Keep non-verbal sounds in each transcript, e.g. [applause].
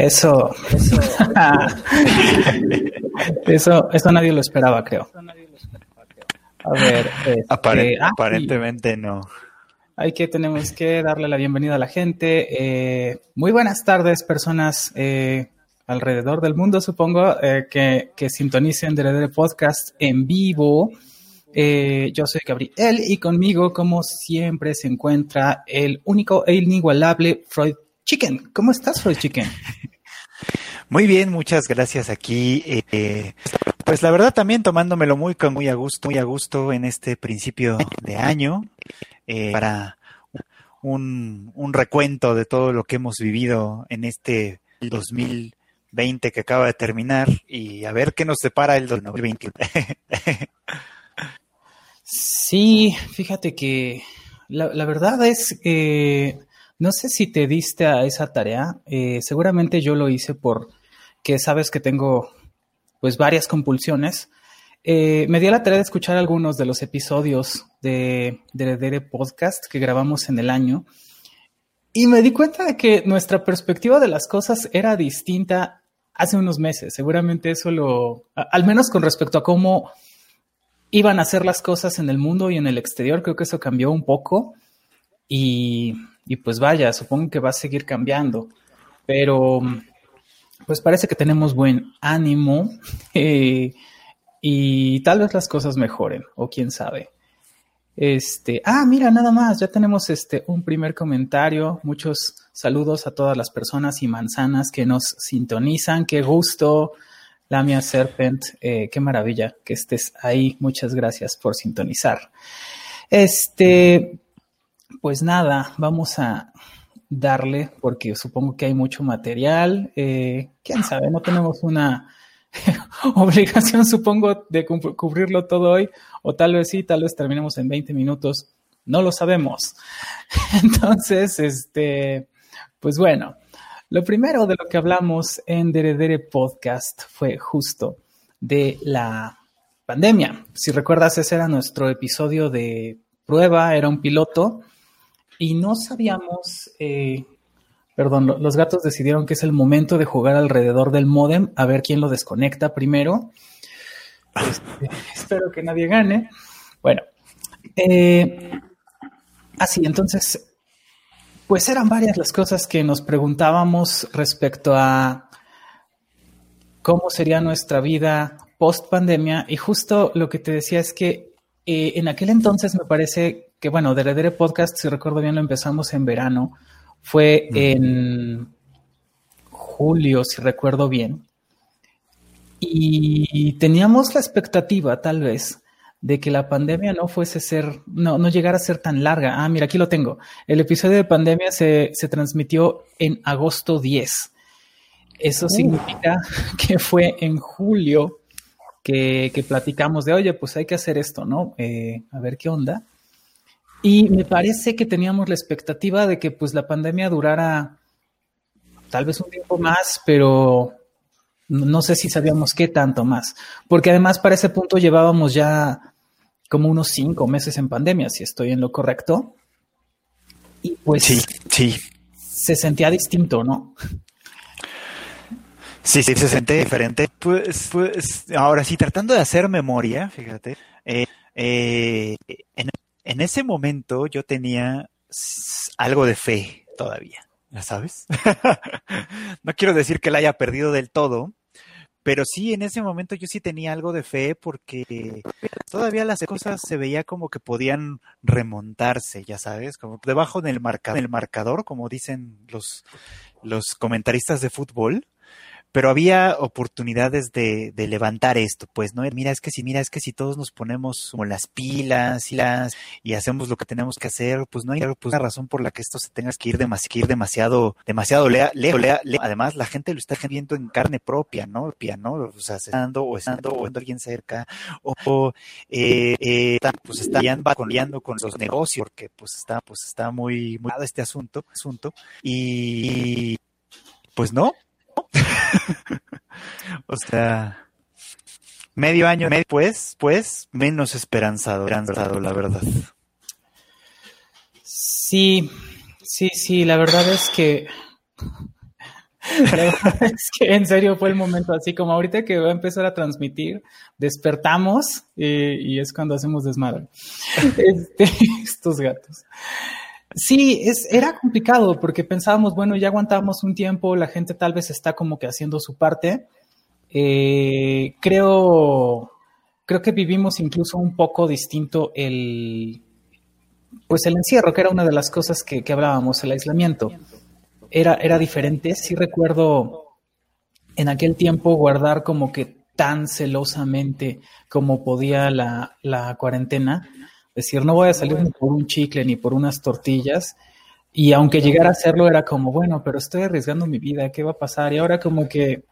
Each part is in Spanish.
Eso, [laughs] eso, eso, nadie lo esperaba, creo. A ver, este, ah, aparentemente no. Hay que tenemos que darle la bienvenida a la gente. Eh, muy buenas tardes, personas eh, alrededor del mundo, supongo, eh, que, que, sintonicen Deredere Podcast en vivo. yo soy Gabriel y conmigo, como siempre, se encuentra el único e inigualable Freud Chicken. ¿Cómo estás, Freud Chicken? [laughs] Muy bien, muchas gracias aquí. Eh, pues la verdad también tomándomelo muy muy a gusto, muy a gusto en este principio de año eh, para un, un recuento de todo lo que hemos vivido en este 2020 que acaba de terminar y a ver qué nos separa el 2021. sí, fíjate que la, la verdad es que no sé si te diste a esa tarea. Eh, seguramente yo lo hice por que sabes que tengo pues varias compulsiones. Eh, me di la tarea de escuchar algunos de los episodios de, de, Podcast que grabamos en el año y me di cuenta de que nuestra perspectiva de las cosas era distinta hace unos meses. Seguramente eso lo, al menos con respecto a cómo iban a ser las cosas en el mundo y en el exterior, creo que eso cambió un poco y, y pues vaya, supongo que va a seguir cambiando, pero pues parece que tenemos buen ánimo [laughs] eh, y tal vez las cosas mejoren, o quién sabe. Este, ah, mira, nada más, ya tenemos este un primer comentario. Muchos saludos a todas las personas y manzanas que nos sintonizan. Qué gusto, Lamia Serpent, eh, qué maravilla que estés ahí. Muchas gracias por sintonizar. Este, pues nada, vamos a darle, porque supongo que hay mucho material. Eh, Quién sabe, no tenemos una [laughs] obligación, supongo, de cubrirlo todo hoy, o tal vez sí, tal vez terminemos en 20 minutos. No lo sabemos. [laughs] Entonces, este, pues bueno, lo primero de lo que hablamos en Deredere Podcast fue justo de la pandemia. Si recuerdas, ese era nuestro episodio de prueba, era un piloto y no sabíamos, eh, perdón, los gatos decidieron que es el momento de jugar alrededor del modem a ver quién lo desconecta primero. Este, [laughs] espero que nadie gane. Bueno, eh, así, entonces, pues eran varias las cosas que nos preguntábamos respecto a cómo sería nuestra vida post pandemia y justo lo que te decía es que eh, en aquel entonces me parece que bueno, Deredere Podcast, si recuerdo bien, lo empezamos en verano. Fue en julio, si recuerdo bien. Y teníamos la expectativa, tal vez, de que la pandemia no fuese ser, no, no llegara a ser tan larga. Ah, mira, aquí lo tengo. El episodio de pandemia se, transmitió en agosto 10. Eso significa [laughs] que fue en julio que, platicamos de, oye, pues hay que hacer esto, ¿no? Eh, a ver qué onda. Y me parece que teníamos la expectativa de que pues la pandemia durara tal vez un tiempo más, pero no sé si sabíamos qué tanto más. Porque además para ese punto llevábamos ya como unos cinco meses en pandemia, si estoy en lo correcto. Y pues sí, sí. se sentía distinto, ¿no? Sí, sí, se sentía diferente. Pues, pues, ahora sí, tratando de hacer memoria, fíjate, eh, eh, en en ese momento yo tenía algo de fe todavía, ¿ya sabes? [laughs] no quiero decir que la haya perdido del todo, pero sí, en ese momento yo sí tenía algo de fe porque todavía las cosas se veía como que podían remontarse, ya sabes, como debajo del marcador, como dicen los, los comentaristas de fútbol. Pero había oportunidades de, de, levantar esto, pues, ¿no? Mira, es que si, mira, es que si todos nos ponemos como las pilas y las, y hacemos lo que tenemos que hacer, pues no hay pues, una razón por la que esto se tenga que ir, demas, que ir demasiado, demasiado lejos, lea, lea, Además, la gente lo está viendo en carne propia, ¿no? ¿no? O sea, estando o estando o alguien cerca, o, eh, eh, pues está liando con los negocios, porque pues está, pues está muy, muy este asunto, asunto, y pues no, [laughs] o sea, medio año después, pues, menos esperanzado, esperanzado, la verdad. Sí, sí, sí, la verdad es que. Es que en serio fue el momento así como ahorita que va a empezar a transmitir, despertamos y, es cuando hacemos desmadre. [laughs] Este, estos gatos. Sí, es, era complicado porque pensábamos, bueno, ya aguantábamos un tiempo, la gente tal vez está como que haciendo su parte. Eh, creo, creo que vivimos incluso un poco distinto el, pues el encierro, que era una de las cosas que, que hablábamos, el aislamiento. Era, era diferente. Sí recuerdo en aquel tiempo guardar como que tan celosamente como podía la, la cuarentena decir, no voy a salir ni por un chicle ni por unas tortillas. Y aunque llegara a hacerlo, era como, bueno, pero estoy arriesgando mi vida, ¿qué va a pasar? Y ahora como que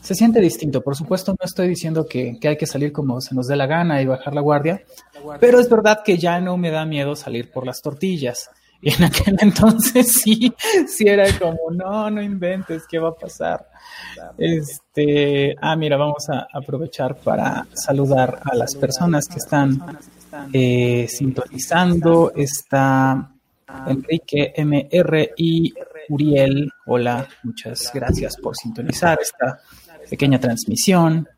se siente distinto. Por supuesto, no estoy diciendo que, que, hay que salir como se nos dé la gana y bajar la guardia, pero es verdad que ya no me da miedo salir por las tortillas. Y en aquel [laughs] entonces sí, sí era como, no, no inventes, ¿qué va a pasar? Este, ah, mira, vamos a aprovechar para saludar a las personas que están eh, sintonizando. Está Enrique MR y Uriel. Hola, muchas gracias por sintonizar esta pequeña transmisión.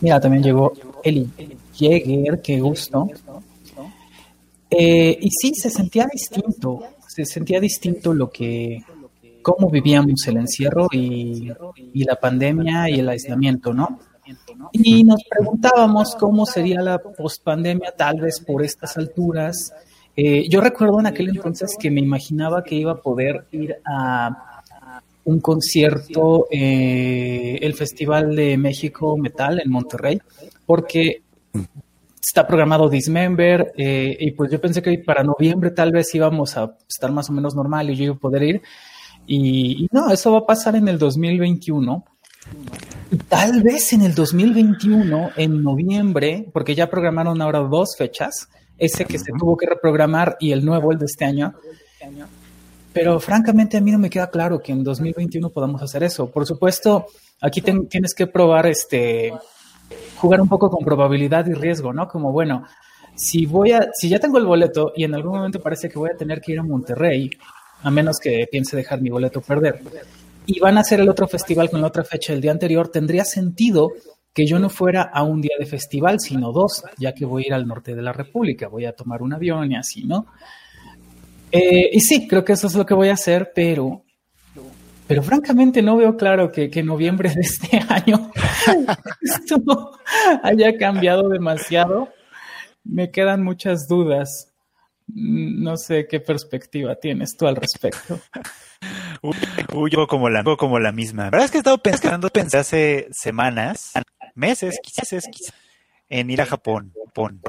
Mira, también llegó Eli Jäger, qué gusto. Eh, y sí, se sentía distinto, se sentía distinto lo que, cómo vivíamos el encierro y, y la pandemia y el aislamiento, ¿no? Y nos preguntábamos cómo sería la pospandemia, tal vez por estas alturas. Eh, yo recuerdo en aquel entonces que me imaginaba que iba a poder ir a un concierto, eh, el Festival de México Metal en Monterrey, porque está programado Dismember eh, y pues yo pensé que para noviembre tal vez íbamos a estar más o menos normal y yo iba a poder ir. Y, no, eso va a pasar en el 2021. Tal vez en el 2021, en noviembre, porque ya programaron ahora dos fechas, ese que se tuvo que reprogramar y el nuevo, el de este año. Pero francamente a mí no me queda claro que en 2021 podamos hacer eso. Por supuesto, aquí tienes que probar este jugar un poco con probabilidad y riesgo, ¿no? Como bueno, si voy a si ya tengo el boleto y en algún momento parece que voy a tener que ir a Monterrey, a menos que piense dejar mi boleto perder y van a hacer el otro festival con otra fecha el día anterior, tendría sentido que yo no fuera a un día de festival, sino dos, ya que voy a ir al norte de la República, voy a tomar un avión y así, ¿no? Eh, y sí, creo que eso es lo que voy a hacer, pero, pero francamente no veo claro que, que noviembre de este [laughs] año [laughs] esto haya cambiado demasiado. Me quedan muchas dudas. No sé qué perspectiva tienes tú al respecto. [laughs] Uy, yo como la, como la misma. La verdad es que he estado pensando, pensé hace semanas, meses, quizás, quizás, en ir a Japón, Japón,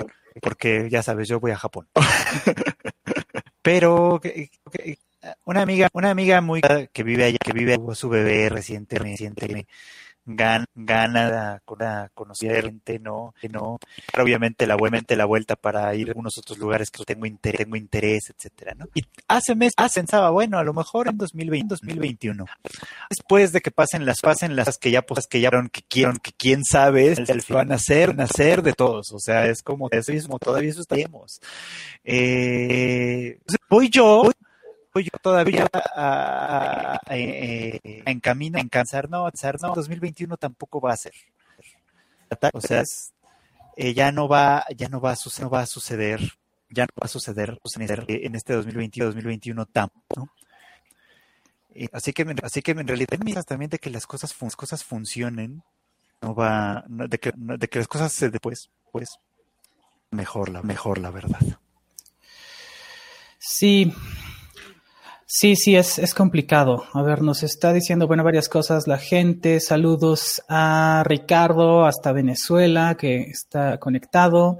porque ya sabes, yo voy a Japón. [laughs] Pero una amiga, una amiga muy que vive allá, que vive su bebé reciente, reciente, gana, gana conocer gente, no, no, obviamente la, obviamente la vuelta para ir a algunos otros lugares que tengo interés, tengo interés, etcétera, ¿no? Y hace meses pensaba, bueno, a lo mejor en 2020, 2021, después de que pasen las, pasen las que ya, pues, que ya que quieren, que quién sabe, van a ser, ser de todos, o sea, es como eso mismo, todavía eso estaríamos. Eh, voy yo, yo todavía a, a, eh, en camino en cansar, no, no, 2021 tampoco va a ser. O sea, eh, ya no va, ya no va a suceder, no a ya no va a suceder en este 2020 2021 tampoco. Eh, así que, así que en realidad también de que las cosas, cosas funcionen, no va, de, que, de que las cosas se después, pues, mejor la, mejor la verdad. Sí, Sí, sí, es, es complicado. A ver, nos está diciendo, bueno, varias cosas la gente. Saludos a Ricardo hasta Venezuela, que está conectado.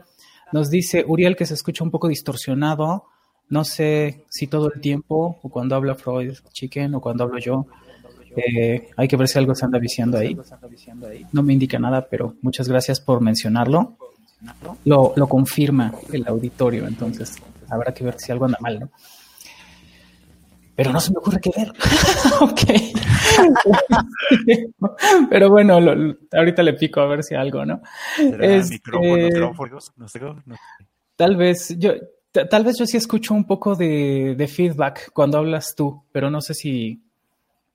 Nos dice Uriel que se escucha un poco distorsionado. No sé si todo el tiempo, o cuando habla Freud Chicken, o cuando hablo yo. Eh, hay que ver si algo se anda diciendo ahí. No me indica nada, pero muchas gracias por mencionarlo. Lo, lo confirma el auditorio, entonces habrá que ver si algo anda mal, ¿no? Pero no se me ocurre qué ver. [laughs] ok. [laughs] pero bueno, ahorita le pico a ver si algo, ¿no? Este, tal vez yo, tal vez yo sí escucho un poco de, feedback cuando hablas tú, pero no sé si,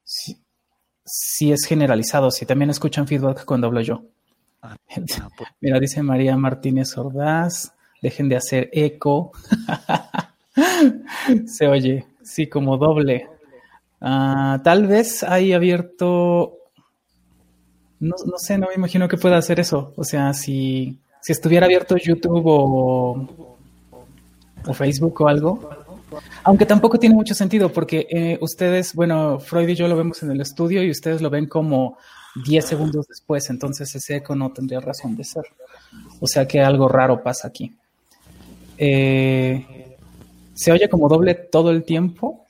si, es generalizado, si también escuchan feedback cuando hablo yo. Ah, ah, pues. Mira, dice María Martínez Ordaz, dejen de hacer eco. [laughs] Se oye. Sí, como doble. Ah, tal vez hay abierto. No, no, sé, no me imagino que pueda hacer eso. O sea, si, si estuviera abierto YouTube o, o Facebook o algo. Aunque tampoco tiene mucho sentido porque eh, ustedes, bueno, Freud y yo lo vemos en el estudio y ustedes lo ven como 10 segundos después, entonces ese eco no tendría razón de ser. O sea que algo raro pasa aquí. Eh, ¿Se oye como doble todo el tiempo?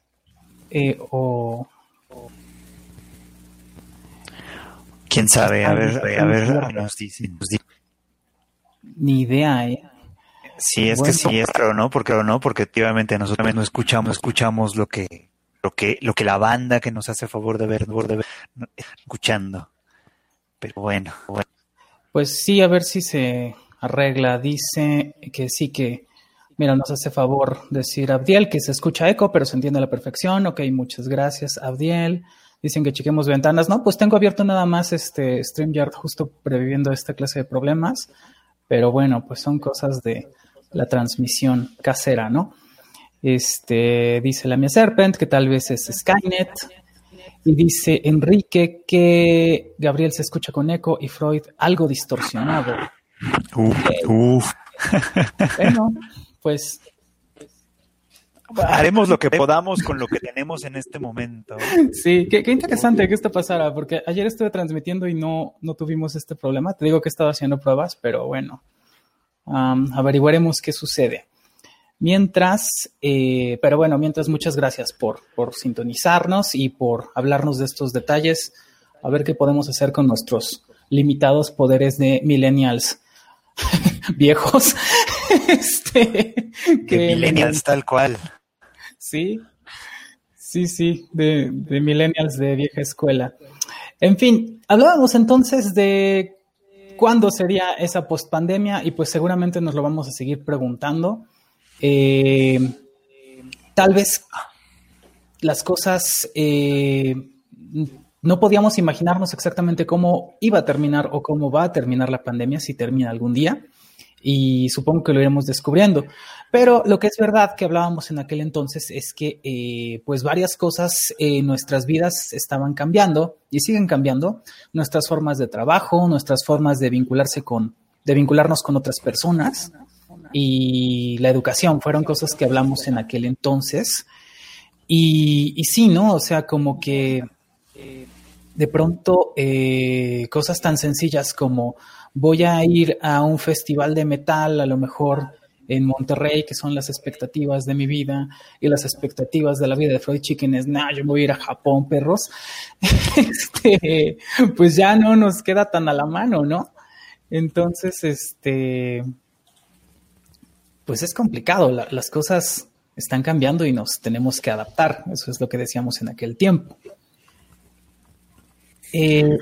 Eh, o... ¿Quién sabe? A ver, a ver, nos Ni idea, ¿eh? Sí, es que sí, es, pero no, porque no, porque efectivamente nosotros no escuchamos, escuchamos lo que, lo que, lo que la banda que nos hace favor de ver, de ver, escuchando. Pero bueno, bueno. Pues sí, a ver si se arregla. Dice que sí que Mira, nos hace favor decir Abdiel que se escucha eco, pero se entiende a la perfección. Ok, muchas gracias, Abdiel. Dicen que chequemos ventanas. No, pues tengo abierto nada más este StreamYard justo previviendo esta clase de problemas. Pero bueno, pues son cosas de la transmisión casera, ¿no? Este, dice la mía Serpent que tal vez es Skynet. Y dice Enrique que Gabriel se escucha con eco y Freud algo distorsionado. Uf, uf. Bueno, pues haremos lo que podamos con lo que tenemos en este momento. [laughs] Sí, qué, interesante que esto pasara, porque ayer estuve transmitiendo y no, no tuvimos este problema. Te digo que he estado haciendo pruebas, pero bueno, averiguaremos qué sucede. Mientras, eh, pero bueno, mientras muchas gracias por, por sintonizarnos y por hablarnos de estos detalles, a ver qué podemos hacer con nuestros limitados poderes de millennials [laughs] viejos. [laughs] este, que millennials tal cual. Sí, sí, sí, de, de millennials de vieja escuela. En fin, hablábamos entonces de cuándo sería esa pospandemia y pues seguramente nos lo vamos a seguir preguntando. Eh, tal vez las cosas eh, no podíamos imaginarnos exactamente cómo iba a terminar o cómo va a terminar la pandemia si termina algún día. Y supongo que lo iremos descubriendo. Pero lo que es verdad que hablábamos en aquel entonces es que eh, pues varias cosas en nuestras vidas estaban cambiando y siguen cambiando. Nuestras formas de trabajo, nuestras formas de vincularse con, de vincularnos con otras personas y la educación fueron cosas que hablamos en aquel entonces. Y, sí, ¿no? O sea, como que de pronto eh, cosas tan sencillas como voy a ir a un festival de metal, a lo mejor en Monterrey, que son las expectativas de mi vida y las expectativas de la vida de Freud Chicken es, nah, yo voy a ir a Japón, perros. [laughs] este, pues ya no nos queda tan a la mano, ¿no? Entonces, este, pues es complicado, las cosas están cambiando y nos tenemos que adaptar, eso es lo que decíamos en aquel tiempo. Eh,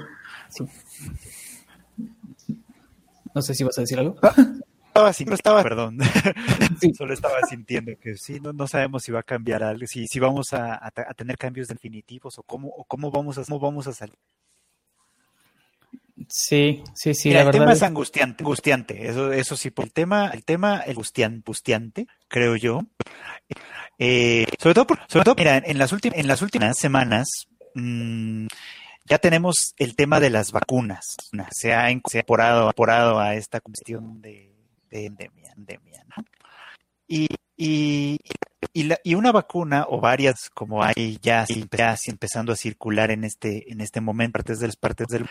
no sé si vas a decir algo. [laughs] Estaba, estaba, perdón. [laughs] Solo estaba sintiendo que sí, no, sabemos si va a cambiar algo, si, si vamos a, tener cambios definitivos o cómo, o cómo vamos a, cómo vamos a salir. Sí, sí, sí. el tema es, angustiante, angustiante. Eso, eso sí, por el tema, el tema angustiante, creo yo. Eh, sobre todo, sobre todo, mira, en las últimas, en las últimas semanas, mmm, ya tenemos el tema de las vacunas. Se ha incorporado, a esta cuestión de, endemia, ¿no? Y, la, y una vacuna o varias como hay ya, empezando a circular en este, en este momento, partes de las partes del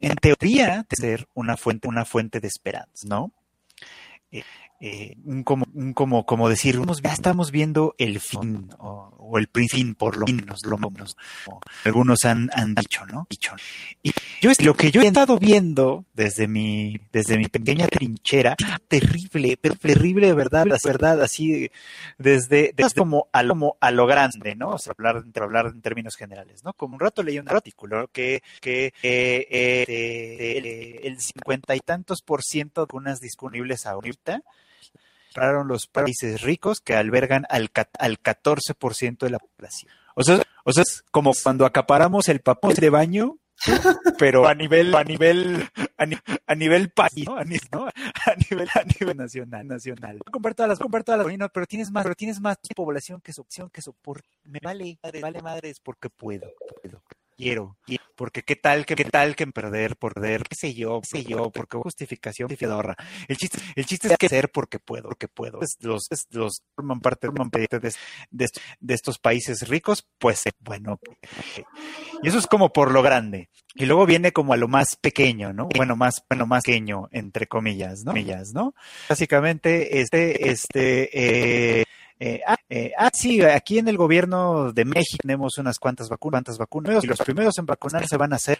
en teoría de ser una fuente, una fuente de esperanza, ¿no? Eh, eh, un como, un como, como decir, ya estamos viendo el fin o, el fin por lo menos, lo menos, algunos han, dicho, ¿no? Dicho. Y yo lo que yo he estado viendo desde mi, desde mi pequeña trinchera, terrible, pero terrible de verdad, la verdad, así desde, desde como a lo, como a lo grande, ¿no? O sea, hablar, hablar en términos generales, ¿no? Como un rato leí un artículo que, que eh, eh, el cincuenta y tantos por ciento de unas disponibles ahorita compraron los países ricos que albergan al, al 14% de la población. O sea, o sea, como cuando acaparamos el papel de baño, pero a nivel, a nivel, a, nivel país, ¿no? A, nivel, a nivel nacional, nacional. Comprar todas las, comprar todas las, pero tienes más, pero tienes más población que su opción que soporte. Me vale, vale madres porque puedo, puedo quiero, porque qué tal, qué, qué tal que perder, perder, qué sé yo, qué sé yo, porque justificación fedorra. El chiste, el chiste es que ser porque puedo, porque puedo. Los, los forman parte, de, de, de, estos países ricos, pues bueno. Y eso es como por lo grande. Y luego viene como a lo más pequeño, ¿no? Bueno, más, bueno, más pequeño, entre comillas, ¿no? Comillas, ¿no? Básicamente, este, este, eh, eh, ah, eh, ah, sí, aquí en el gobierno de México tenemos unas cuantas vacunas, cuantas vacunas, y los primeros en vacunar se van a ser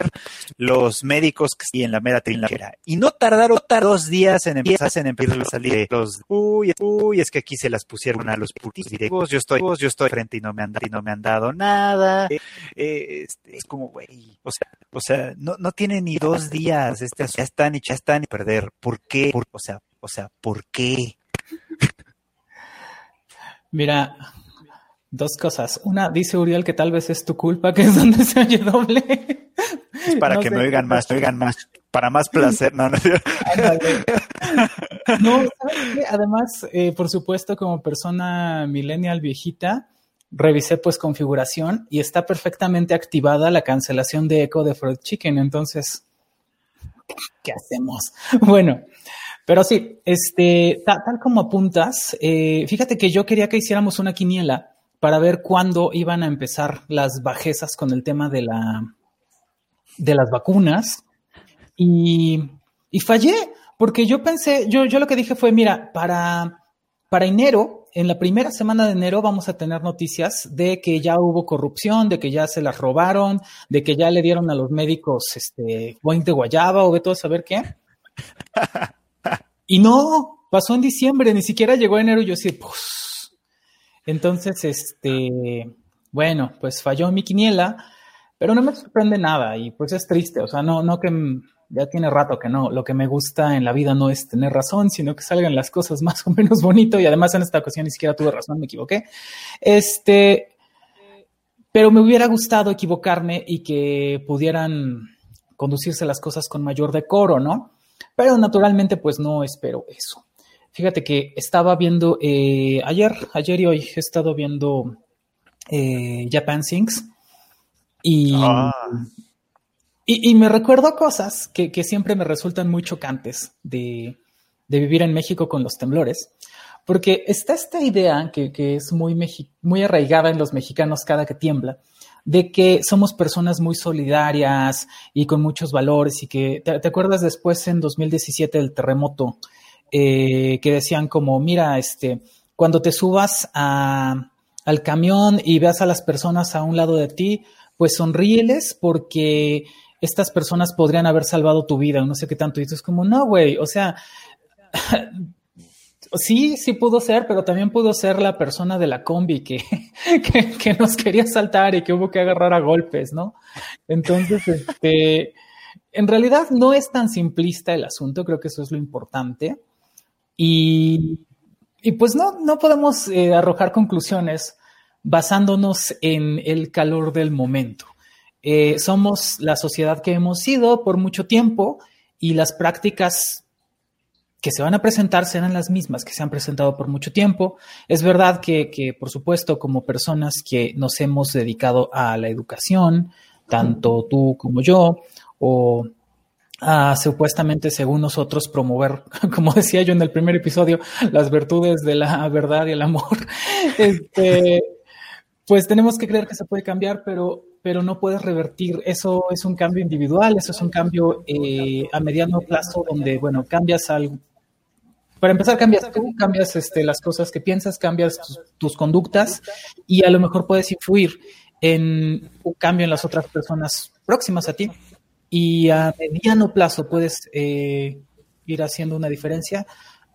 los médicos que en la mera trinchera. Y no tardaron dos días en empezar, en empezar a salir los, uy, uy, es que aquí se las pusieron a los putis directos, yo estoy, yo estoy frente y no me han, y no me han dado nada. Eh, este, es como, güey, o sea, o sea, no, no tiene ni dos días, este, ya están y ya están y perder. ¿Por qué? o sea, o sea, ¿por qué? Mira, dos cosas. Una, dice Uriel que tal vez es tu culpa, que es donde se oye doble. Es para que me oigan más, me oigan más, para más placer. No, no, [laughs] no además, eh, por supuesto, como persona millennial viejita, revisé pues configuración y está perfectamente activada la cancelación de eco de Fried Chicken. Entonces, ¿qué hacemos? [laughs] Bueno, pero sí, este, tal, como apuntas, eh, fíjate que yo quería que hiciéramos una quiniela para ver cuándo iban a empezar las bajezas con el tema de la de las vacunas y, y fallé porque yo pensé, yo, yo lo que dije fue, mira, para, para enero, en la primera semana de enero vamos a tener noticias de que ya hubo corrupción, de que ya se las robaron, de que ya le dieron a los médicos este boing de guayaba o de todo saber qué. [laughs] Y no, pasó en diciembre, ni siquiera llegó a enero. Y yo sí, pues. Entonces, este, bueno, pues falló mi quiniela, pero no me sorprende nada y pues es triste. O sea, no, no que ya tiene rato que no. Lo que me gusta en la vida no es tener razón, sino que salgan las cosas [laughs] más o menos bonito. Y además en esta ocasión ni siquiera tuve razón, me equivoqué. Este, pero me hubiera gustado equivocarme y que pudieran conducirse las cosas con mayor decoro, ¿no? Pero naturalmente, pues no espero eso. Fíjate que estaba viendo eh, ayer, ayer y hoy he estado viendo eh, Japan Sings ah. y, y, me recuerdo cosas que, siempre me resultan muy chocantes de, vivir en México con los temblores, porque está esta idea que, es muy, muy arraigada en los mexicanos cada que tiembla, de que somos personas muy solidarias y con muchos valores y que, ¿te, acuerdas después en 2017 del terremoto? Eh, que decían como, mira, este, cuando te subas a, al camión y veas a las personas a un lado de ti, pues sonríeles porque estas personas podrían haber salvado tu vida, no sé qué tanto. Y tú es como, no, güey, o sea, sí, sí pudo ser, pero también pudo ser la persona de la combi que, [laughs] que, nos quería saltar y que hubo que agarrar a golpes, ¿no? Entonces, este, en realidad no es tan simplista el asunto, creo que eso es lo importante. Y, y pues no, no podemos eh, arrojar conclusiones basándonos en el calor del momento. Eh, somos la sociedad que hemos sido por mucho tiempo y las prácticas que se van a presentar serán las mismas que se han presentado por mucho tiempo. Es verdad que, por supuesto, como personas que nos hemos dedicado a la educación, tanto tú como yo, o a supuestamente, según nosotros, promover, [laughs] como decía yo en el primer episodio, las virtudes de la verdad y el amor. [laughs] Este, pues tenemos que creer que se puede cambiar, pero, pero no puedes revertir. Eso es un cambio individual, eso es un cambio eh, a mediano plazo donde, bueno, cambias algo. Para empezar, cambias tú, cambias este, las cosas que piensas, cambias tus conductas y a lo mejor puedes influir en un cambio en las otras personas próximas a ti y a mediano plazo puedes eh, ir haciendo una diferencia,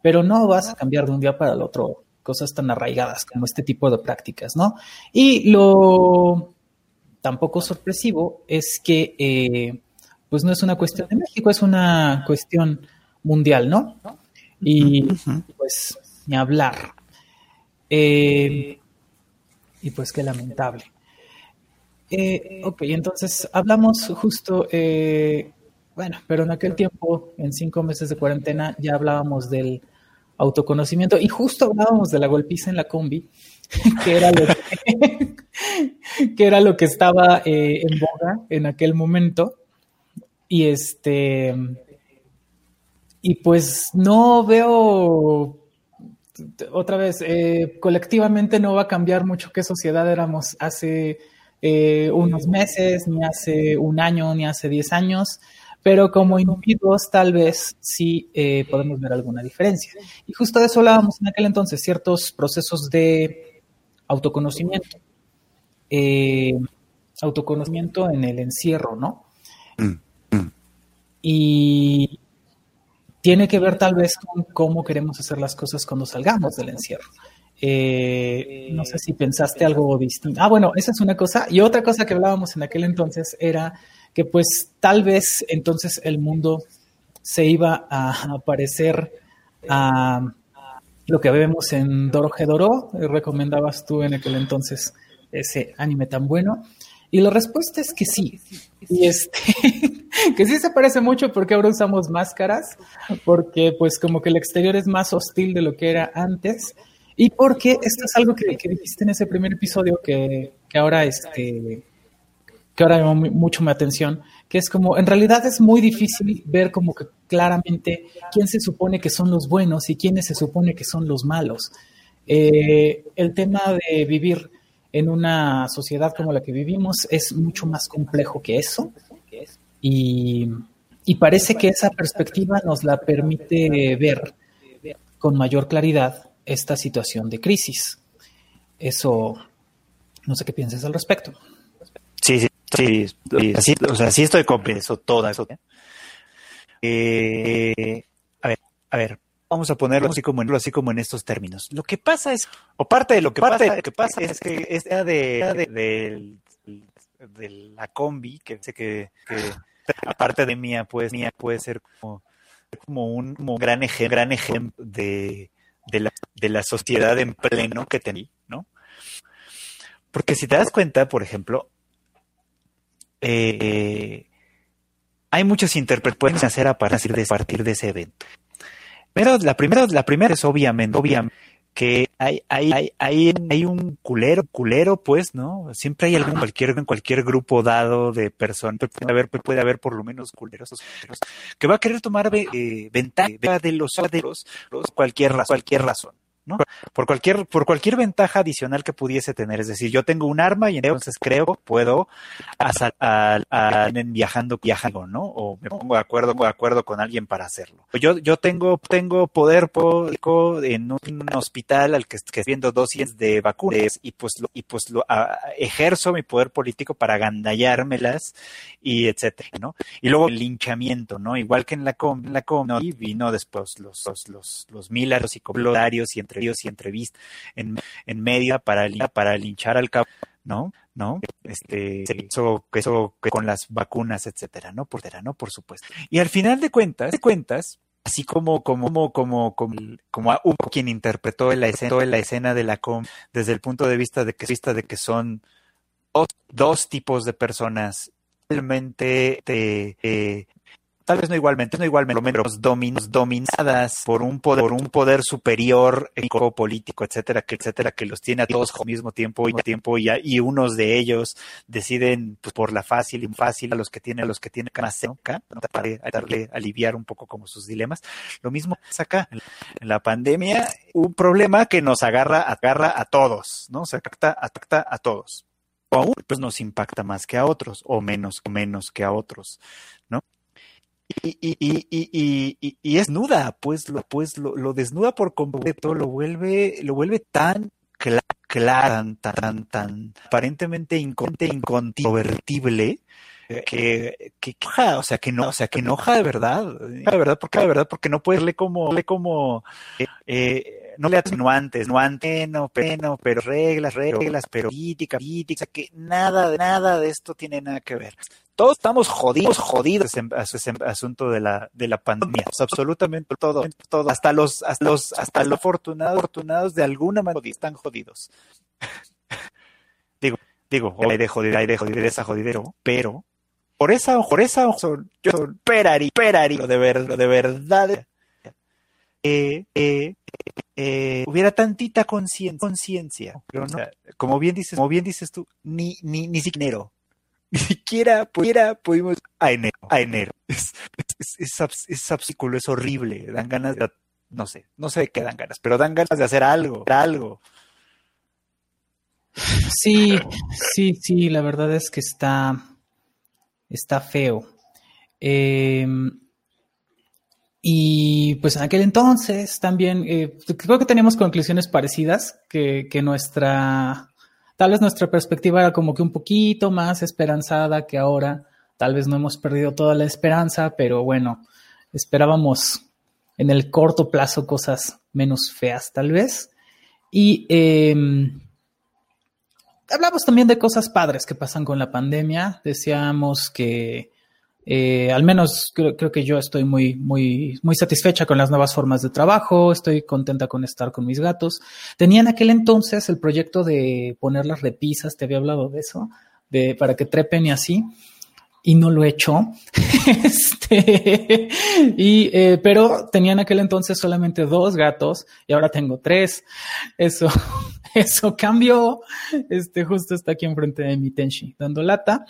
pero no vas a cambiar de un día para el otro cosas tan arraigadas como este tipo de prácticas, ¿no? Y lo tampoco sorpresivo es que, eh, pues no es una cuestión de México, es una cuestión mundial, ¿no? Y pues ni hablar. Eh, y pues qué lamentable. Eh, ok, entonces hablamos justo, eh, bueno, pero en aquel tiempo, en cinco meses de cuarentena, ya hablábamos del autoconocimiento y justo hablábamos de la golpiza en la combi, [laughs] que era lo que, [laughs] que era lo que estaba eh, en boga en aquel momento. Y este, y pues no veo otra vez, colectivamente no va a cambiar mucho qué sociedad éramos hace eh, unos meses, ni hace un año, ni hace diez años, pero como individuos tal vez sí eh, podemos ver alguna diferencia. Y justo de eso hablábamos en aquel entonces, ciertos procesos de autoconocimiento. Eh, autoconocimiento en el encierro, ¿no? Mm, mm. Y tiene que ver tal vez con cómo queremos hacer las cosas cuando salgamos del encierro. Eh, no sé si pensaste algo distinto. Ah, bueno, esa es una cosa. Y otra cosa que hablábamos en aquel entonces era que pues tal vez entonces el mundo se iba a parecer a lo que vemos en Doro Recomendabas tú en aquel entonces ese anime tan bueno. Y la respuesta es que sí. Y este, [laughs] que sí se parece mucho porque ahora usamos máscaras, porque pues como que el exterior es más hostil de lo que era antes. Y porque esto es algo que, dijiste en ese primer episodio que, ahora este que ahora llamó mucho mi atención, que es como, en realidad es muy difícil ver como que claramente quién se supone que son los buenos y quiénes se supone que son los malos. Eh, el tema de vivir en una sociedad como la que vivimos es mucho más complejo que eso y, y parece que esa perspectiva nos la permite ver con mayor claridad esta situación de crisis. Eso, no sé qué piensas al respecto. Sí, sí, sí, así, o sea, sí estoy con eso, todo eso. Eh, a ver, a ver, vamos a ponerlo así como en así como en estos términos. Lo que pasa es, o parte de lo que parte pasa, que pasa es que es de, de, de, la combi que, que, que aparte de mía, pues mía puede ser como, como un como gran, gran ejemplo de de la, de la sociedad en pleno que tenía, ¿no? Porque si te das cuenta, por ejemplo, eh, hay muchas interpretaciones que hacer a partir de, a partir de ese evento. Pero la primera, la primera es obviamente, obviamente que hay, hay, hay, hay, hay un culero, culero, pues, ¿no? Siempre hay algún, cualquier, en cualquier grupo dado de personas, puede haber, puede haber por lo menos culeros, que va a querer tomar eh, ventaja de los, de los, cualquier, cualquier razón. ¿No? Por cualquier, por cualquier ventaja adicional que pudiese tener. Es decir, yo tengo un arma y entonces creo puedo a, a, viajando, viajando, ¿no? O me pongo de acuerdo, de acuerdo con alguien para hacerlo. Yo, yo tengo, tengo poder político en un hospital al que, que viendo dosis de vacunas y pues lo, y pues lo ejerzo mi poder político para gandallármelas y etcétera, ¿no? Y luego el linchamiento, ¿no? Igual que en la com, la com, y vino después los, los, los, los y comentarios y entre y entrevistas en, en media para, para linchar al cabo, ¿no? ¿no? Este, eso, eso con las vacunas, etcétera, ¿no? Por, ¿no? Por supuesto. Y al final de cuentas, de cuentas, así como, como, como, como, como hubo quien interpretó la escena, la escena de la com desde el punto de vista de que, vista de que son dos, dos tipos de personas realmente eh, tal vez no igualmente, no igualmente, menos dominos, dominadas por un poder, por un poder superior económico, político, etcétera, que, etcétera, que los tiene a todos al mismo tiempo y tiempo y, y unos de ellos deciden pues, por la fácil y fácil a los que tienen, a los que tienen más cerca, para darle, aliviar un poco como sus dilemas. Lo mismo es acá, en la pandemia, un problema que nos agarra, agarra a todos, ¿no? Se afecta, afecta a todos. O aún, pues nos impacta más que a otros, o menos, menos que a otros, ¿no? Y, y, y, y, y es nuda, pues, lo, pues lo, lo, desnuda por completo, lo vuelve, lo vuelve tan clara, tan, tan, tan aparentemente incontrovertible que, que, o sea, que no, o sea, que enoja de verdad, de verdad, porque de verdad, porque no puedes leer como, le como, eh, no le atenuantes, no anteno, pero, pero reglas, reglas, pero política, política, que nada, nada de esto tiene nada que ver todos estamos jodidos, jodidos en ese asunto de la, de la pandemia. absolutamente todo, todo, hasta los, hasta los, hasta los afortunados, afortunados de alguna manera están jodidos. digo, digo, hay de joder, hay de joder esa jodidero, pero por esa, por esa, yo soy perari, perari, de verdad, de verdad, eh, eh, eh, hubiera tantita conciencia, como bien dices, como bien dices tú, ni, ni, ni siquiera ni siquiera, pudimos a enero, a enero. Es, es, es, es, horrible, dan ganas de, no sé, no sé de qué dan ganas, pero dan ganas de hacer algo, algo. Sí, sí, sí, la verdad es que está, está feo. Em, y pues en aquel entonces también, eh, creo que teníamos conclusiones parecidas, que, que nuestra Tal vez nuestra perspectiva era como que un poquito más esperanzada que ahora. Tal vez no hemos perdido toda la esperanza, pero bueno, esperábamos en el corto plazo cosas menos feas tal vez. Y em, hablamos también de cosas padres que pasan con la pandemia. Decíamos que eh, al menos creo, que yo estoy muy, muy, muy satisfecha con las nuevas formas de trabajo, estoy contenta con estar con mis gatos. Tenía en aquel entonces el proyecto de poner las repisas, te había hablado de eso, de, para que trepen y así, y no lo he hecho. [laughs] este, y, eh, pero tenía en aquel entonces solamente dos gatos y ahora tengo tres. Eso, [laughs] eso cambió. Este, justo está aquí enfrente de mi Tenshi, dando lata.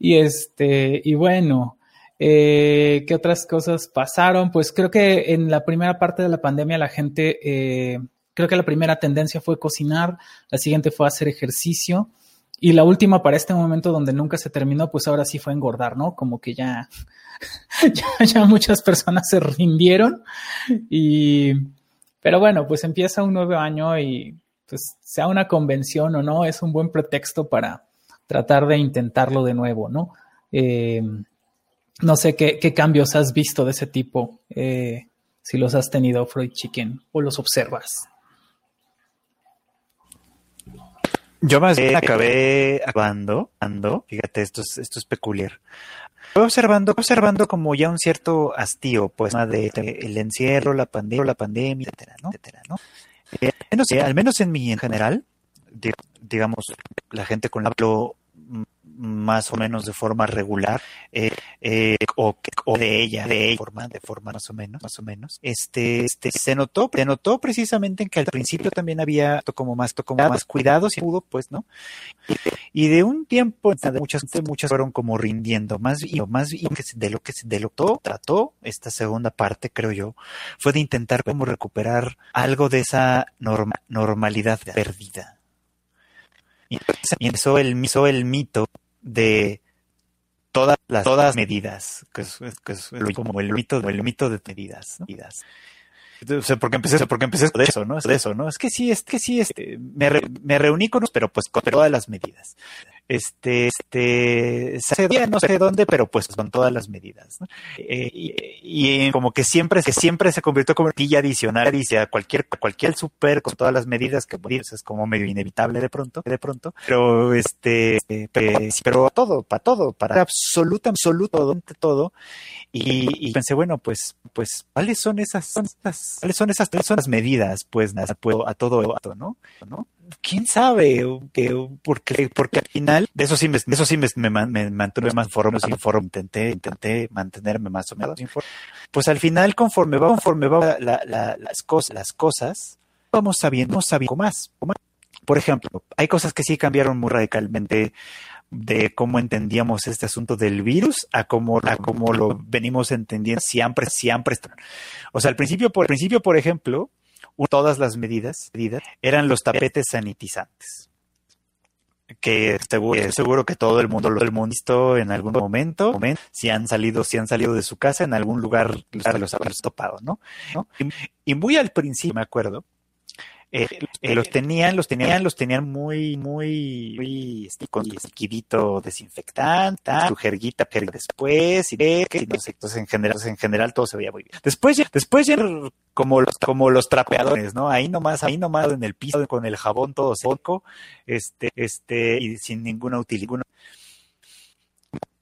Y este, y bueno, eh, ¿qué otras cosas pasaron? Pues creo que en la primera parte de la pandemia la gente, eh, creo que la primera tendencia fue cocinar, la siguiente fue hacer ejercicio. Y la última para este momento donde nunca se terminó, pues ahora sí fue engordar, ¿no? Como que ya, [laughs] ya, ya, muchas personas se rindieron. Y, pero bueno, pues empieza un nuevo año y pues sea una convención o no, es un buen pretexto para, tratar de intentarlo de nuevo, ¿no? Eh, no sé qué, cambios has visto de ese tipo, eh, si los has tenido, Freud Chicken, o los observas. Yo más bien acabé acabando, ando, fíjate, esto es, esto es peculiar. Estoy observando, observando como ya un cierto hastío, pues, de, el encierro, la pandemia, la pandemia, etcétera, ¿no? Etcétera, ¿no? Eh, al menos en mi en general, digamos, la gente con la que más o menos de forma regular eh, eh, o, de ella de ella forma de forma más o menos más o menos. Este este se notó se notó precisamente en que al principio también había como más como más cuidados y pudo pues no y de un tiempo muchas muchas fueron como rindiendo más y más de lo que de lo que trató esta segunda parte creo yo fue de intentar como recuperar algo de esa norma, normalidad perdida. Y empezó el, el mito de todas las todas medidas, que es, que es como el mito, el mito de medidas. ¿no? O sea, porque empecé, porque empecé de eso, ¿no? De eso, ¿no? Es que sí, es que sí, este, me, me reuní con pero pues con todas las medidas. Este, este, no sé dónde, pero pues con todas las medidas. Eh, y, como que siempre, que siempre se convirtió como tilla adicional, dice a cualquier, cualquier super con todas las medidas que pues, es como medio inevitable de pronto, de pronto, pero este, pero, a todo, para todo, para absoluta, absoluto, todo. Y, y, pensé, bueno, pues, pues, ¿cuáles son esas, son esas, cuáles son esas, son las medidas? Pues, nada, puedo a todo, ¿no? ¿no? Quién sabe, porque, porque al final de eso sí me, eso sí me, mantuve más informado, intenté, intenté mantenerme más o menos. Pues al final, conforme va, conforme va las cosas, las cosas, vamos sabiendo, vamos sabiendo más. Por ejemplo, hay cosas que sí cambiaron muy radicalmente de cómo entendíamos este asunto del virus a cómo, a cómo lo venimos entendiendo siempre, siempre. O sea, al principio, por, principio, por ejemplo, todas las medidas, eran los tapetes sanitizantes que seguro, seguro, que todo el mundo lo ha visto en algún momento, si han salido, si han salido de su casa, en algún lugar los habrán topado, ¿no? y, muy al principio, me acuerdo, eh, eh, los tenían, los tenían, los tenían muy, muy, muy este, con liquidito desinfectante, su jerguita después, y que no sé, entonces en general, en general todo se veía muy bien. Después después ya como los, como los trapeadores, ¿no? Ahí nomás, ahí nomás en el piso con el jabón todo seco, este, este, y sin ninguna utilidad.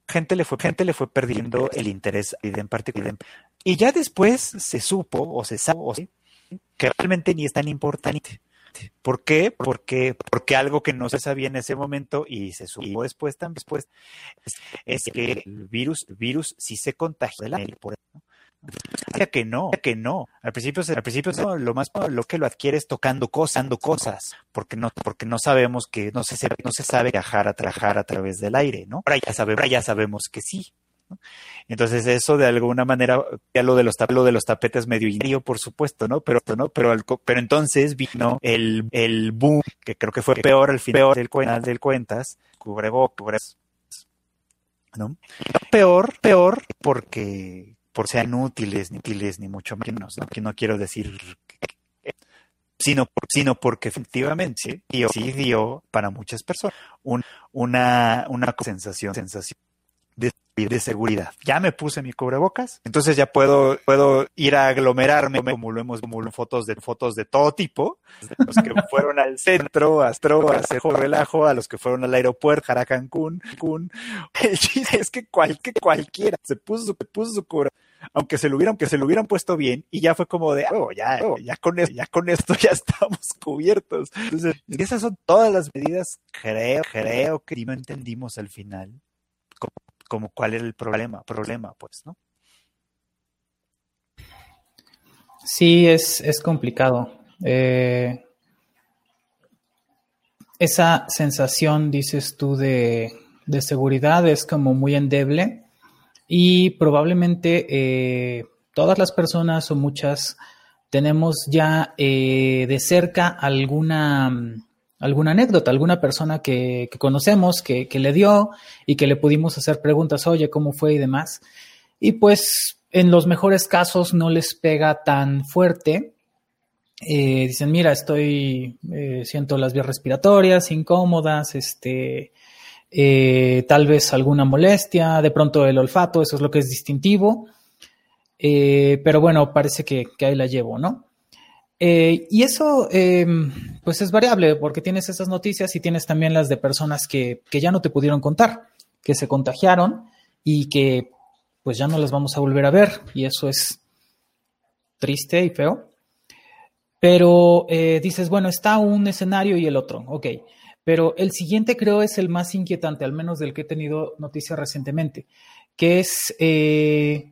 Gente le fue, gente le fue perdiendo el interés en particular. Y ya después se supo, o se sabe, o sí, que realmente ni es tan importante. ¿Por qué? Porque, porque algo que no se sabía en ese momento y se supo después, después es, que el virus, el virus sí se contagia de la por que no, que no. Al principio, al principio lo más lo que lo adquieres tocando cosas, cosas, porque no, porque no sabemos que no se, no se sabe viajar a trabajar a través del aire, ¿no? Ahora ya sabemos, ya sabemos que sí. Entonces eso de alguna manera, ya lo de los, lo de los tapetes medio indio, por supuesto, ¿no? Pero, ¿no? Pero, pero entonces vino el, el boom, que creo que fue peor al final del, del cuentas, cubrebocas, ¿no? Peor, peor, porque por sean útiles, ni útiles, ni mucho menos, ¿no? Que no quiero decir sino, sino porque efectivamente sí dio para muchas personas una, una sensación, sensación de, seguridad. Ya me puse mi cubrebocas, entonces ya puedo, puedo ir a aglomerarme como lo hemos como en fotos de fotos de todo tipo, los que [laughs] fueron al centro, a Astro, a hacer relajo, a los que fueron al aeropuerto, a Cancún, Cancún. [laughs] Es que cualquier, cualquiera se puso, se puso su cubrebocas aunque se lo hubieran, que se lo hubieran puesto bien, y ya fue como de, oh, ya, ya con esto, ya con esto ya [laughs] estamos cubiertos. Entonces, esas son todas las medidas, creo, creo que no entendimos al final como cuál era el problema, problema, pues, ¿no? Sí, es, es complicado. Eh, esa sensación, dices tú, de, de, seguridad es como muy endeble y probablemente eh, todas las personas o muchas tenemos ya eh, de cerca alguna alguna anécdota, alguna persona que, conocemos que, le dio y que le pudimos hacer preguntas, oye, ¿cómo fue y demás? Y pues en los mejores casos no les pega tan fuerte. Eh, dicen, mira, estoy, eh, siento las vías respiratorias incómodas, este, eh, tal vez alguna molestia, de pronto el olfato, eso es lo que es distintivo. pero bueno, parece que, que ahí la llevo, ¿no? Eh, y eso, em, pues es variable porque tienes esas noticias y tienes también las de personas que, ya no te pudieron contar, que se contagiaron y que pues ya no las vamos a volver a ver y eso es triste y feo. Pero eh, dices, bueno, está un escenario y el otro, ok. Pero el siguiente creo es el más inquietante, al menos del que he tenido noticia recientemente, que es eh,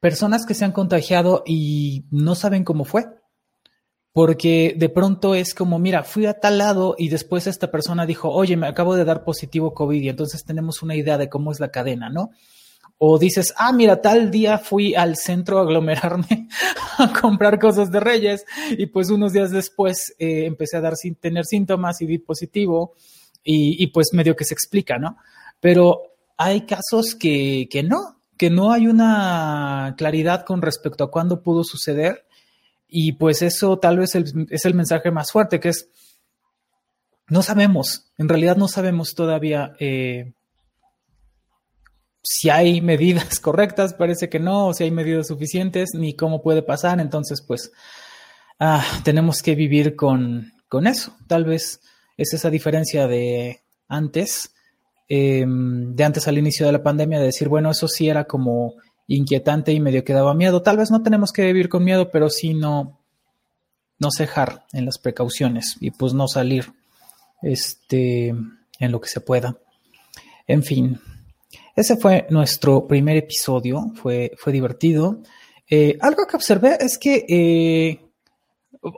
personas que se han contagiado y no saben cómo fue porque de pronto es como, mira, fui a tal lado y después esta persona dijo, oye, me acabo de dar positivo COVID y entonces tenemos una idea de cómo es la cadena, ¿no? O dices, ah, mira, tal día fui al centro a aglomerarme [laughs] a comprar cosas de Reyes y pues unos días después eh, empecé a dar sin tener síntomas y di positivo y, y, pues medio que se explica, ¿no? Pero hay casos que, que no, que no hay una claridad con respecto a cuándo pudo suceder y pues eso tal vez es el mensaje más fuerte, que es, no sabemos, en realidad no sabemos todavía eh, si hay [laughs] medidas correctas, parece que no, o si hay medidas suficientes, ni cómo puede pasar. Entonces, pues, ah, tenemos que vivir con, con, eso. Tal vez es esa diferencia de antes, em, de antes al inicio de la pandemia, de decir, bueno, eso sí era como inquietante y medio que daba miedo. Tal vez no tenemos que vivir con miedo, pero sí no, no cejar en las precauciones y pues no salir este, en lo que se pueda. En fin, ese fue nuestro primer episodio, fue, fue divertido. Eh, algo que observé es que eh,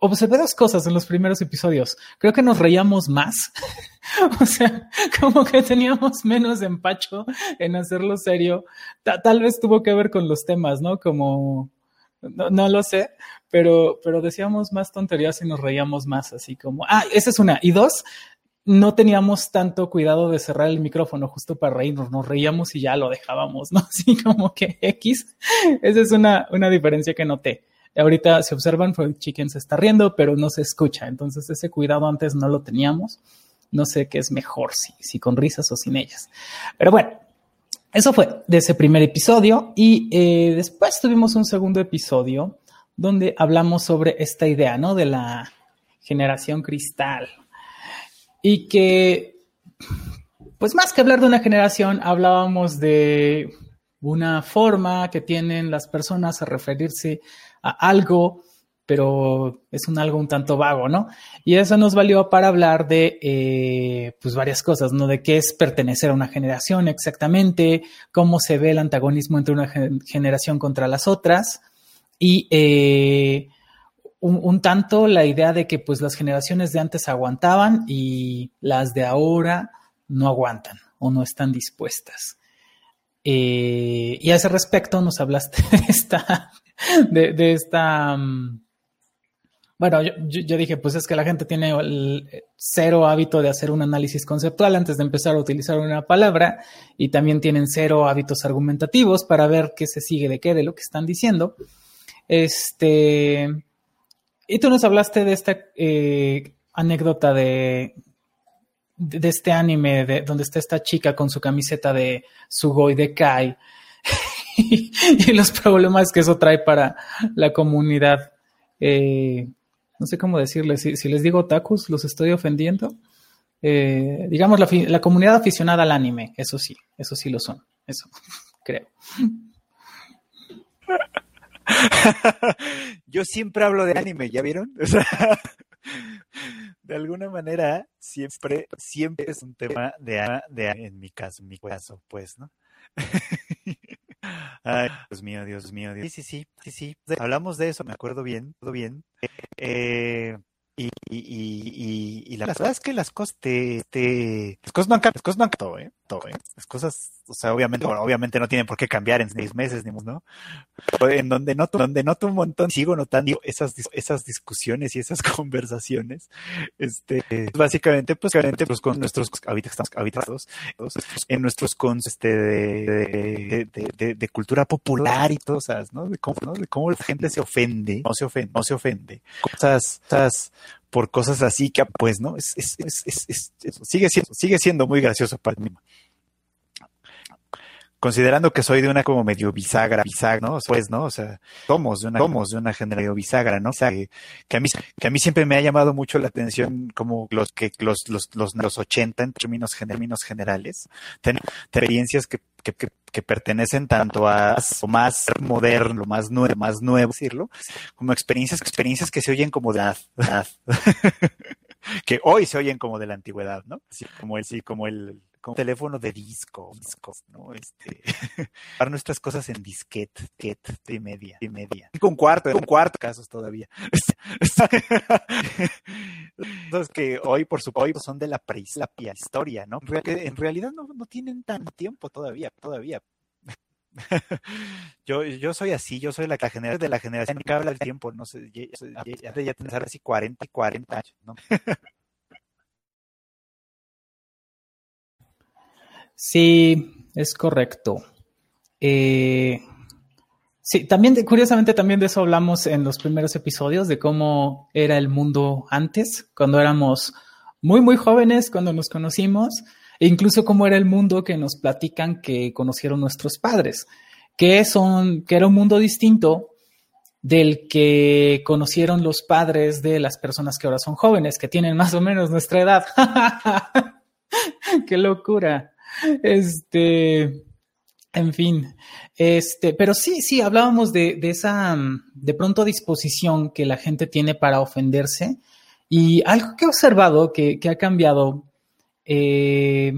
observé dos cosas en los primeros episodios. Creo que nos reíamos más. [laughs] o sea, como que teníamos menos empacho en hacerlo serio. tal vez tuvo que ver con los temas, ¿no? Como, no, no, lo sé, pero, pero decíamos más tonterías y nos reíamos más, así como, ah, esa es una. Y dos, no teníamos tanto cuidado de cerrar el micrófono justo para reírnos, nos reíamos y ya lo dejábamos, ¿no? [laughs] Así como que X. Esa es una, una diferencia que noté. Ahorita se observan, Fried Chicken se está riendo, pero no se escucha. Entonces ese cuidado antes no lo teníamos. No sé qué es mejor, si, si con risas o sin ellas. Pero bueno, eso fue de ese primer episodio. Y eh, después tuvimos un segundo episodio donde hablamos sobre esta idea, ¿no? De la generación cristal. Y que, pues más que hablar de una generación, hablábamos de una forma que tienen las personas a referirse algo, pero es un algo un tanto vago, ¿no? Y eso nos valió para hablar de, eh, pues, varias cosas, ¿no? De qué es pertenecer a una generación exactamente, cómo se ve el antagonismo entre una generación contra las otras y eh, un, tanto la idea de que, pues, las generaciones de antes aguantaban y las de ahora no aguantan o no están dispuestas. Eh, y a ese respecto nos hablaste de esta [laughs] de, esta... Mm, bueno, yo, dije, pues es que la gente tiene el cero hábito de hacer un análisis conceptual antes de empezar a utilizar una palabra y también tienen cero hábitos argumentativos para ver qué se sigue de qué, de lo que están diciendo. Este, y tú nos hablaste de esta eh, anécdota de, de, este anime de, donde está esta chica con su camiseta de Sugoi de Kai [laughs] y, los problemas que eso trae para la comunidad. Eh, no sé cómo decirles, si, les digo tacos, los estoy ofendiendo. Eh, digamos, la, comunidad aficionada al anime, eso sí, eso sí lo son, eso [laughs] creo. [laughs] Yo siempre hablo de anime, ¿ya vieron? de alguna manera, siempre, siempre es un tema de, de en mi caso, en mi caso, pues, ¿no? Ay, Dios mío, Dios mío, Dios. Sí, sí, sí, sí, sí. Hablamos de eso, me acuerdo bien, todo bien. Eh, y, y, y, y, la verdad es que las cosas te, te las cosas no han cambiado, las cosas no han cambiado, ¿eh? Todo, ¿eh? Las cosas, o sea, obviamente, obviamente no tienen por qué cambiar en seis meses, ni ¿no? En donde noto, donde noto un montón, sigo notando esas, esas discusiones y esas [laughs] conversaciones, este, básicamente, pues, básicamente, pues, con nuestros hábitos, habitados, en nuestros cons, este, de, de, de, de, cultura popular y cosas, ¿no? De cómo, ¿no? De cómo la gente se ofende, no se ofende, no se ofende. Cosas, cosas, por cosas así que pues no es, es, es, es, sigue siendo sigue siendo muy gracioso para mí considerando que soy de una como medio bisagra, bisagra. Pues, ¿no? O sea, somos de una, somos de una generación bisagra, ¿no? O sea, que, a mí, que a mí siempre me ha llamado mucho la atención como los que los, los, los, los 80 en términos, términos generales, experiencias que, que, que, que, pertenecen tanto a lo más moderno, lo más nuevo, más nuevo, decirlo, como experiencias, experiencias que se oyen como de [laughs] que hoy se oyen como de la antigüedad, ¿no? Como el, sí, como el, con teléfono de disco, discos, ¿no? Este, para nuestras cosas en disquete, disquete de media, de media. Y con cuarto, con cuarto casos todavía. Entonces que hoy, por supuesto, son de la prehistoria, ¿no? En realidad no, no tienen tanto tiempo todavía, todavía. yo, yo soy así, yo soy la, la generación de la generación que habla el tiempo, no sé, ya, ya, ya, ya así 40 y 40 años, ¿no? Sí, es correcto. Eh, sí, también, curiosamente, también de eso hablamos en los primeros episodios, de cómo era el mundo antes, cuando éramos muy, muy jóvenes, cuando nos conocimos, e incluso cómo era el mundo que nos platican que conocieron nuestros padres, que son, que era un mundo distinto del que conocieron los padres de las personas que ahora son jóvenes, que tienen más o menos nuestra edad. [laughs] ¡Qué locura! Este, en fin, este, pero sí, sí, hablábamos de, esa, de pronto, disposición que la gente tiene para ofenderse. Y algo que he observado que, ha cambiado eh,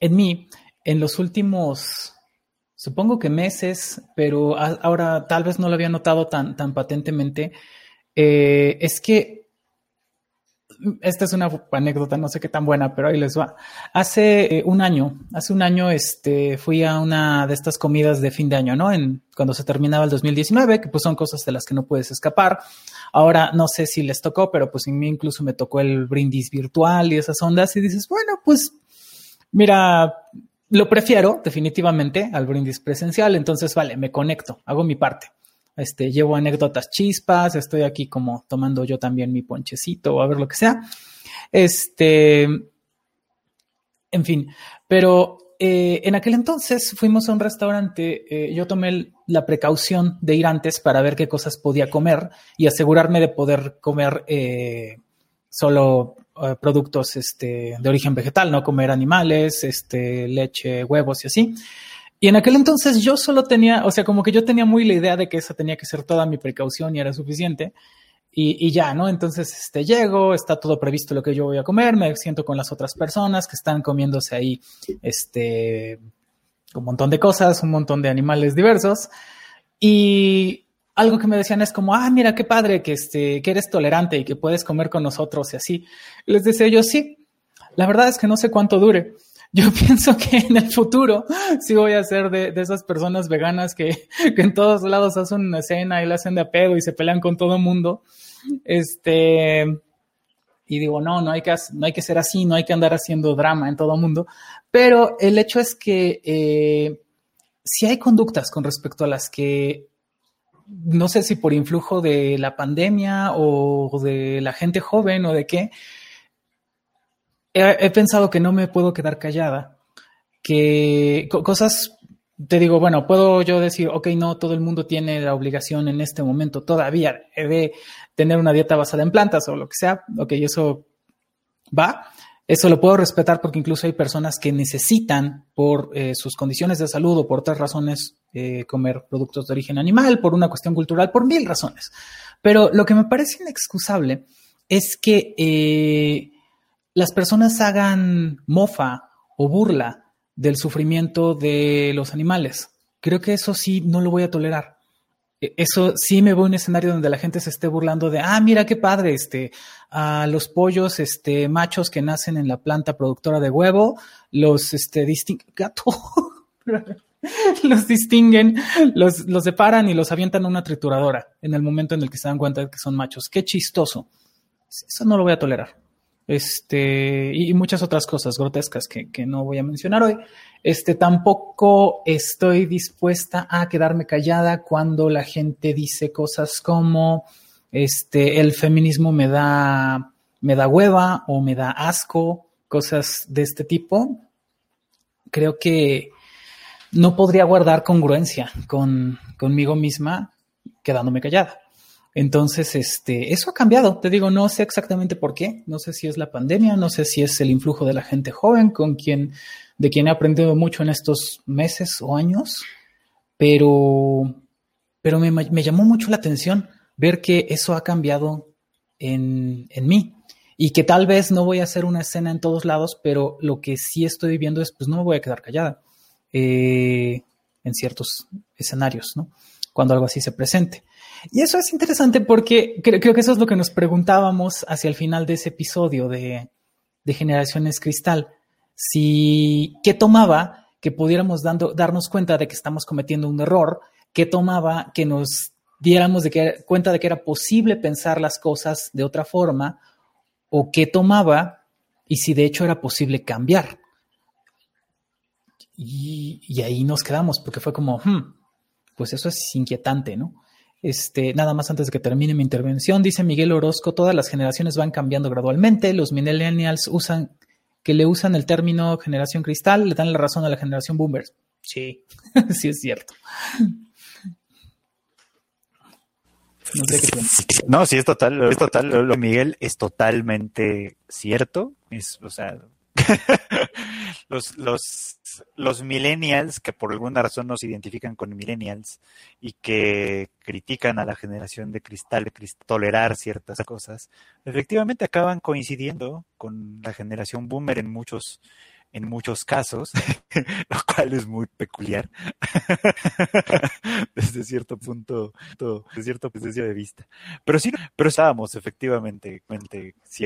en mí en los últimos, supongo que meses, pero ahora tal vez no lo había notado tan, tan patentemente, eh, es que esta es una anécdota, no sé qué tan buena, pero ahí les va. Hace eh, un año, hace un año, este, fui a una de estas comidas de fin de año, ¿no? En, cuando se terminaba el 2019, que pues son cosas de las que no puedes escapar. Ahora no sé si les tocó, pero pues en mí incluso me tocó el brindis virtual y esas ondas y dices, bueno, pues mira, lo prefiero definitivamente al brindis presencial, entonces vale, me conecto, hago mi parte. Este, llevo anécdotas chispas, estoy aquí como tomando yo también mi ponchecito o a ver lo que sea. Este, en fin, pero eh, en aquel entonces fuimos a un restaurante, eh, yo tomé la precaución de ir antes para ver qué cosas podía comer y asegurarme de poder comer eh, solo productos este, de origen vegetal, no comer animales, este, leche, huevos y así. Y en aquel entonces yo solo tenía, o sea, como que yo tenía muy la idea de que esa tenía que ser toda mi precaución y era suficiente. Y, ya, ¿no? Entonces, este, llego, está todo previsto lo que yo voy a comer, me siento con las otras personas que están comiéndose ahí, este, un montón de cosas, un montón de animales diversos. Y algo que me decían es como, ah, mira, qué padre que, este, que eres tolerante y que puedes comer con nosotros y así. Les decía yo, sí, la verdad es que no sé cuánto dure. Yo [laughs] pienso que en el futuro sí voy a ser de, esas personas veganas [laughs] que, en todos lados hacen una escena y la hacen de pedo y se pelean con todo el mundo. Este, y digo, no, no hay, que, no hay que ser así, no hay que andar haciendo drama en todo el mundo. Pero el hecho es que eh, si hay conductas con respecto a las que no sé si por influjo de la pandemia o de la gente joven o de qué, he, pensado que no me puedo quedar callada, que cosas, te digo, bueno, puedo yo decir, ok, no, todo el mundo tiene la obligación en este momento todavía de tener una dieta basada en plantas o lo que sea, ok, eso va. Eso lo puedo respetar porque incluso hay personas que necesitan por eh, sus condiciones de salud o por otras razones eh, comer productos de origen animal, por una cuestión cultural, por mil razones. Pero lo que me parece inexcusable es que eh, las personas hagan mofa o burla del sufrimiento de los animales. Creo que eso sí no lo voy a tolerar. E, eso sí me voy a un escenario donde la gente se esté burlando de, ah, mira qué padre, este, a los pollos, este, machos que nacen en la planta productora de huevo, los, este, distinguen, gato, [laughs] los distinguen, los, los separan y los avientan a una trituradora en el momento en el que se dan cuenta de que son machos. Qué chistoso. Eso no lo voy a tolerar este, y muchas otras cosas grotescas que, no voy a mencionar hoy. Este, tampoco estoy dispuesta a quedarme callada cuando la gente dice cosas como, este, el feminismo me da, me da hueva o me da asco, cosas de este tipo. Creo que no podría guardar congruencia con, conmigo misma quedándome callada. Entonces, este, eso ha cambiado. Te digo, no sé exactamente por qué. No sé si es la pandemia, no sé si es el influjo de la gente joven con quien, de quien he aprendido mucho en estos meses o años, pero, pero me, llamó mucho la atención ver que eso ha cambiado en, en mí y que tal vez no voy a hacer una escena en todos lados, pero lo que sí estoy viviendo es, pues no me voy a quedar callada eh, en ciertos escenarios, ¿no? Cuando algo así se presente. Y eso es interesante porque creo, que eso es lo que nos preguntábamos hacia el final de ese episodio de, Generaciones Cristal. Si, ¿qué tomaba que pudiéramos dando, darnos cuenta de que estamos cometiendo un error? ¿Qué tomaba que nos diéramos de cuenta de que era posible pensar las cosas de otra forma? ¿O qué tomaba y si de hecho era posible cambiar? Y, ahí nos quedamos porque fue como, hmm, pues eso es inquietante, ¿no? Este, nada más antes de que termine mi intervención, dice Miguel Orozco, todas las generaciones van cambiando gradualmente, los millennials usan, que le usan el término generación cristal, le dan la razón a la generación boomers. Sí, [laughs] sí es cierto. No, sí es total, es total, lo, Miguel es totalmente cierto, es, o sea, [laughs] los, los, los millennials, que por alguna razón nos identifican con millennials y que critican a la generación de cristal, de tolerar ciertas cosas, efectivamente acaban coincidiendo con la generación boomer en muchos, en muchos casos, [laughs] lo cual es muy peculiar [laughs] desde cierto punto, desde cierto punto de vista. Pero sí, pero estábamos efectivamente, si,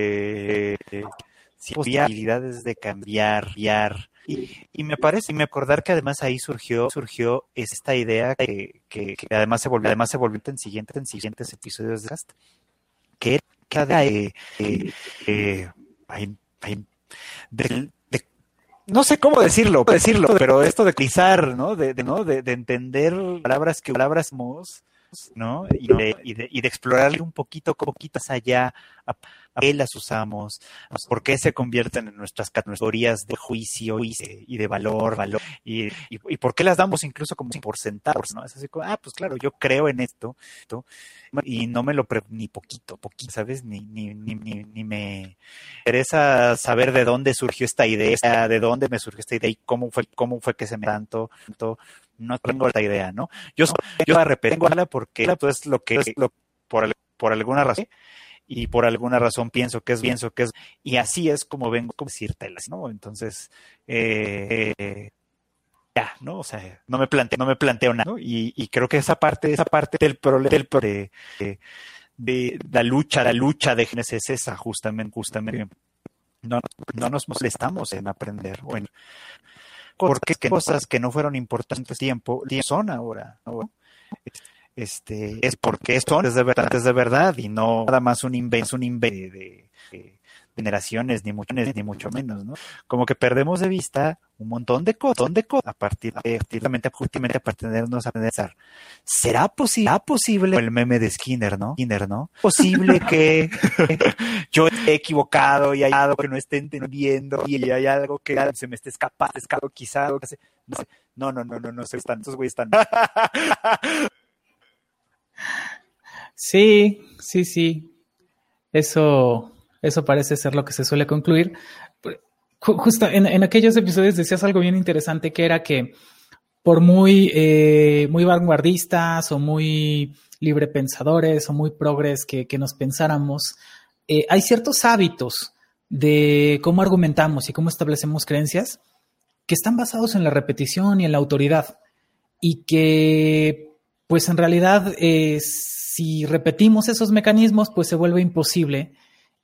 si había habilidades de cambiar, cambiar. Y, me parece, y me acordar que además ahí surgió, surgió esta idea que, que, además se volvió, además se volvió en siguientes, en siguientes episodios de Cast, que era de, eh, eh, del, no sé cómo decirlo, decirlo, pero esto de pisar, ¿no? De, de ¿no? De, de, entender palabras que palabras ¿no? Y de, y de, y un poquito, poquito más allá a, qué las usamos, por qué se convierten en nuestras categorías de juicio y de valor, valor, y, y, por qué las damos incluso como por sentados, ¿no? Es así como, ah, pues claro, yo creo en esto, y no me lo pre ni poquito, poquito, ¿sabes? Ni, ni, ni, ni, ni me interesa saber de dónde surgió esta idea, de dónde me surgió esta idea y cómo fue, cómo fue que se me tanto, tanto no tengo la idea, ¿no? Yo, yo arrepengo porque pues lo que es lo, por, por alguna razón y por alguna razón pienso que es pienso que es y así es como vengo a decírtelas, ¿no? Entonces, eh, eh, ya, ¿no? O sea, no me planteo, no me planteo nada, ¿no? Y, y creo que esa parte, esa parte del problema del de, de, de, la lucha, la lucha de genes es esa, justamente, justamente. No, no nos molestamos en aprender, bueno, porque cosas que no fueron importantes tiempo son ahora. Este, es porque son es de verdad, es de verdad y no nada más un invento, un invento de, de, generaciones, ni mucho, ni mucho menos, ¿no? Como que perdemos de vista un montón de cosas, montón de cosas a partir de, justamente, justamente a partir a pensar, ¿será posible, ¿será posible el meme de Skinner, no? Skinner, ¿no? Posible que [laughs] yo esté equivocado y hay algo que no esté entendiendo y hay algo que se me esté escapando, escapado quizá, no no, no, no, no, no, están, esos güeyes están. [laughs] Sí, sí, sí. Eso, eso parece ser lo que se suele concluir. Justo en, en aquellos episodios decías algo bien interesante que era que por muy, eh, muy vanguardistas o muy librepensadores o muy progres que, que nos pensáramos, eh, hay ciertos hábitos de cómo argumentamos y cómo establecemos creencias que están basados en la repetición y en la autoridad y que pues en realidad eh, si repetimos esos mecanismos pues se vuelve imposible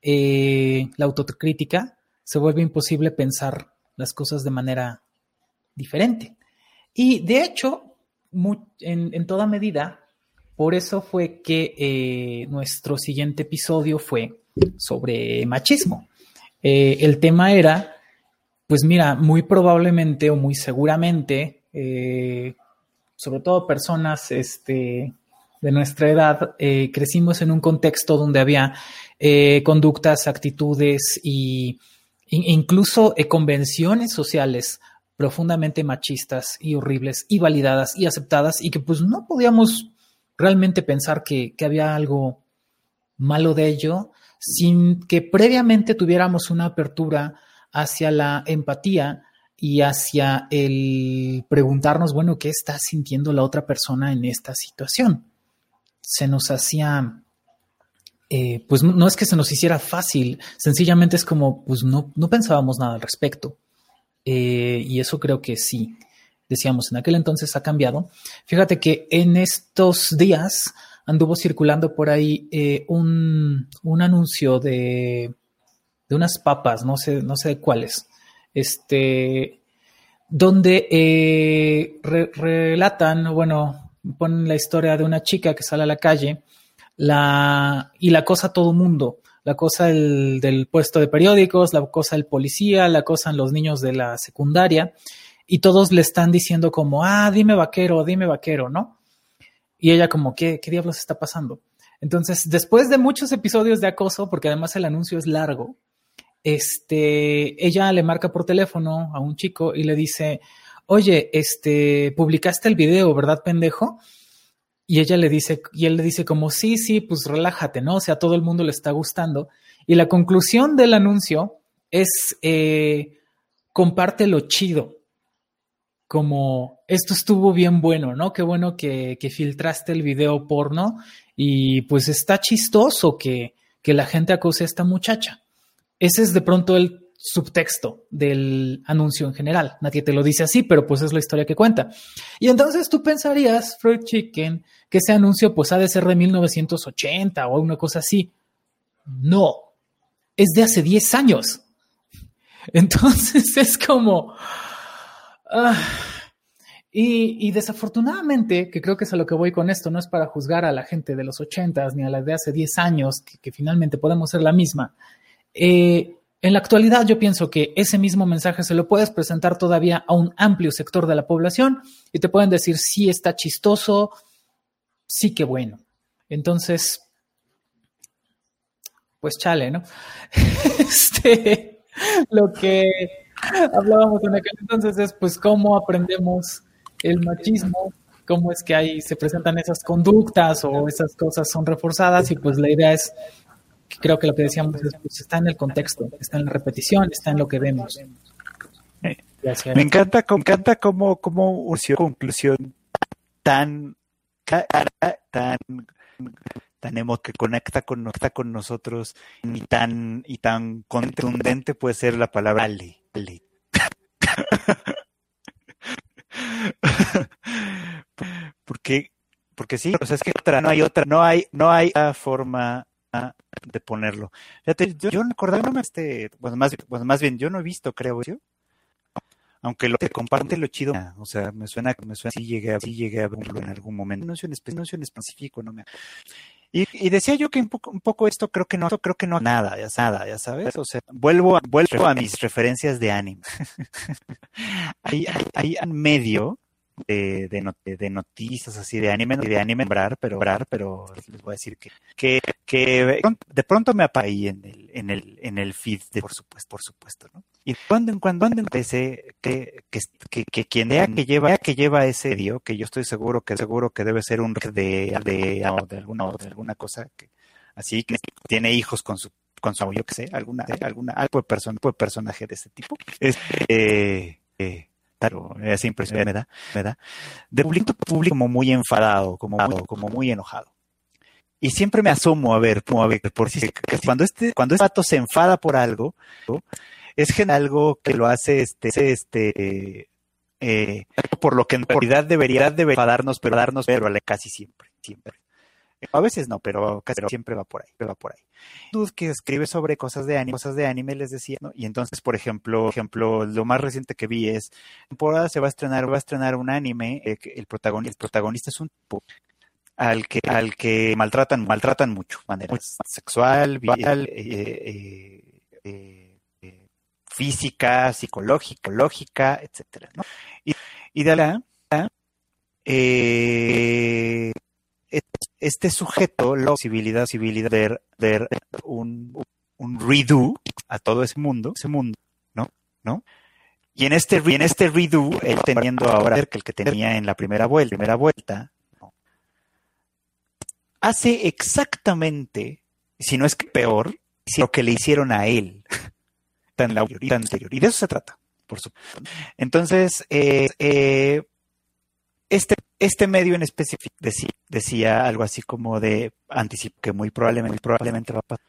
eh, la autocrítica, se vuelve imposible pensar las cosas de manera diferente. Y de hecho, en, en, toda medida, por eso fue que eh, nuestro siguiente episodio fue sobre machismo. Eh, el tema era, pues mira, muy probablemente o muy seguramente, sobre todo personas este, de nuestra edad, eh, crecimos en un contexto donde había eh, conductas, actitudes y, incluso eh, convenciones sociales profundamente machistas y horribles y validadas y aceptadas y que pues no podíamos realmente pensar que, que había algo malo de ello sin que previamente tuviéramos una apertura hacia la empatía y hacia el preguntarnos, bueno, ¿qué está sintiendo la otra persona en esta situación? Se nos hacía eh, pues no es que se nos hiciera fácil, sencillamente es como, pues no, no pensábamos nada al respecto. Eh, y eso creo que sí, decíamos, en aquel entonces ha cambiado. Fíjate que en estos días anduvo circulando por ahí eh, un, un, anuncio de, de, unas papas, no sé, no sé cuáles, este, donde eh, re, relatan, bueno, ponen la historia de una chica que sale a la calle la, y la cosa todo mundo, la cosa del puesto de periódicos, la cosa del policía, la cosa en los niños de la secundaria, y todos le están diciendo como, ah, dime vaquero, dime vaquero, ¿no? Y ella como, ¿qué, qué diablos está pasando? Entonces, después de muchos episodios de acoso, porque además el anuncio es largo, este, ella le marca por teléfono a un chico y le dice, oye, este, publicaste el video, ¿verdad, pendejo? Y ella le dice, y él le dice como, sí, sí, pues relájate, ¿no? O sea, todo el mundo le está gustando. Y la conclusión del anuncio es eh, comparte lo chido. Como esto estuvo bien bueno, ¿no? Qué bueno que, filtraste el video porno y pues está chistoso que, que la gente acuse a esta muchacha. Ese es de pronto el subtexto del anuncio en general. Nadie te lo dice así, pero pues es la historia que cuenta. Y entonces tú pensarías, Fried Chicken, que ese anuncio pues ha de ser de 1980 o una cosa así. No, es de hace 10 años. Entonces es como... Ah, y, desafortunadamente, que creo que es a lo que voy con esto, no es para juzgar a la gente de los 80 ni a la de hace 10 años, que, finalmente podemos ser la misma. Eh, en la actualidad yo pienso que ese mismo mensaje se lo puedes presentar todavía a un amplio sector de la población y te pueden decir sí está chistoso, sí que bueno. Entonces, pues chale, ¿no? [laughs] este, lo que hablábamos en aquel entonces es pues cómo aprendemos el machismo, cómo es que ahí se presentan esas conductas o esas cosas son reforzadas y pues la idea es creo que lo que decíamos es, pues, está en el contexto, está en la repetición, está en lo que vemos. me encanta, me encanta cómo, cómo una conclusión tan, tan, tan emo que conecta con, conecta con nosotros y tan, y tan contundente puede ser la palabra Ale. [laughs] porque, porque sí, o sea, es que otra, no hay otra, no hay, no hay forma de ponerlo. Fíjate, yo, yo no acordaba, este, bueno, más, bueno, más bien, yo no he visto, creo, yo. Aunque lo que comparte lo chido, o sea, me suena, me suena, sí llegué a, sí llegué a verlo en algún momento. No es un, no es un específico, no me. Y, y, decía yo que un poco, un poco esto creo que no, creo que no nada, ya nada, ya sabes. O sea, vuelvo, a, vuelvo a mis referencias de anime. [laughs] hay, hay, hay medio de, de, de, noticias así de anime, de anime, pero, pero les voy a decir que, que, que de pronto me aparece en el, en el, en el feed, de, por supuesto, por supuesto, ¿no? Y cuando en cuando parece que, que, que, que, quien vea que lleva, que lleva ese dio, que yo estoy seguro que seguro que debe ser un de, de, alguna, de alguna cosa que así que tiene hijos con su con su yo que sé, alguna, alguna, algo de, persona, de personaje de ese tipo. Este, eh, claro, esa impresión me da, me da, de público, público como muy enfadado, como, como muy enojado. Y siempre me asomo a ver, a ver, por si cuando este, cuando este pato se enfada por algo, es que algo que lo hace este, este, eh, por lo que en realidad debería, debería enfadarnos, pero darnos, pero casi siempre, siempre. A veces no, pero casi siempre va por ahí, va por ahí. Dude que escribe sobre cosas de anime, cosas de anime les decía, ¿no? Y entonces, por ejemplo, ejemplo, lo más reciente que vi es temporada se va a estrenar, va a estrenar un anime, eh, el protagonista, el protagonista es un tipo al que al que maltratan maltratan mucho, manera sexual, vial, eh, eh, física, psicológica, lógica, etcétera, ¿no? Y, y de la eh, este sujeto la posibilidad, posibilidad de ver un, redo a todo ese mundo, ese mundo, ¿no? ¿No? Y en este, este redo, él teniendo ahora que el que tenía en la primera vuelta, primera vuelta, hace exactamente, si no es que peor, lo que le hicieron a él tan la anterior. Y de eso se trata, por supuesto. Entonces, eh, eh, este, este medio en específico decía, algo así como de anticipo que muy probablemente, probablemente va a pasar.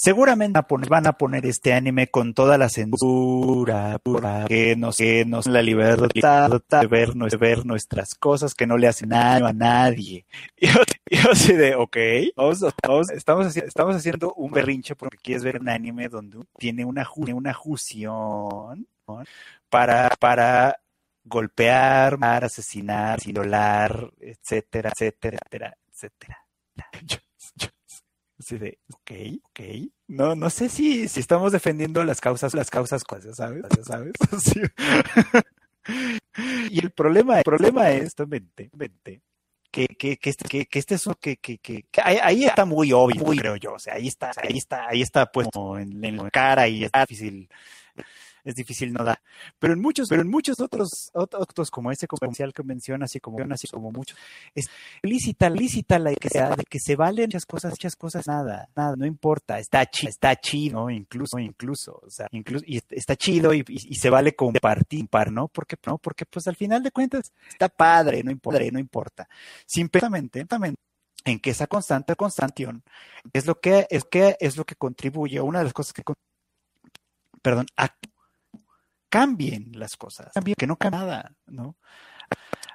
Seguramente van a poner este anime con toda la censura, que nos, que nos la libertad de ver, de ver nuestras cosas, que no le hacen daño a nadie. [laughs] Y yo, así de, ok, estamos, estamos haciendo un berrinche porque quieres ver un anime donde tiene una, una fusión para, para golpear, matar, asesinar, violar, etcétera, etcétera, etcétera, etcétera. [laughs] así de, ok, ok. No, no sé si, si estamos defendiendo las causas, las causas, ya sabes, ya sabes. [laughs] y el problema, el problema es, mente, mente, que, que, que, este, que, que este es un, que, que, que, ahí, está muy obvio, creo yo. O sea, ahí está, ahí está, ahí está puesto en, en la cara y es difícil es difícil no dar. Pero en muchos, pero en muchos otros, otros como ese comercial que menciona, así como, así como muchos, es lícita, lícita la sea, de que se valen muchas cosas, muchas cosas, nada, nada, no importa, está chido, está chido, incluso, incluso, o sea, incluso, y está chido y, y, se vale compartir, par, ¿no? Porque, no, porque pues al final de cuentas está padre, no importa, no importa. Simplemente, en que esa constante constantión es lo que es que es lo que contribuye una de las cosas que perdón a cambien las cosas, que no cambie nada, ¿no?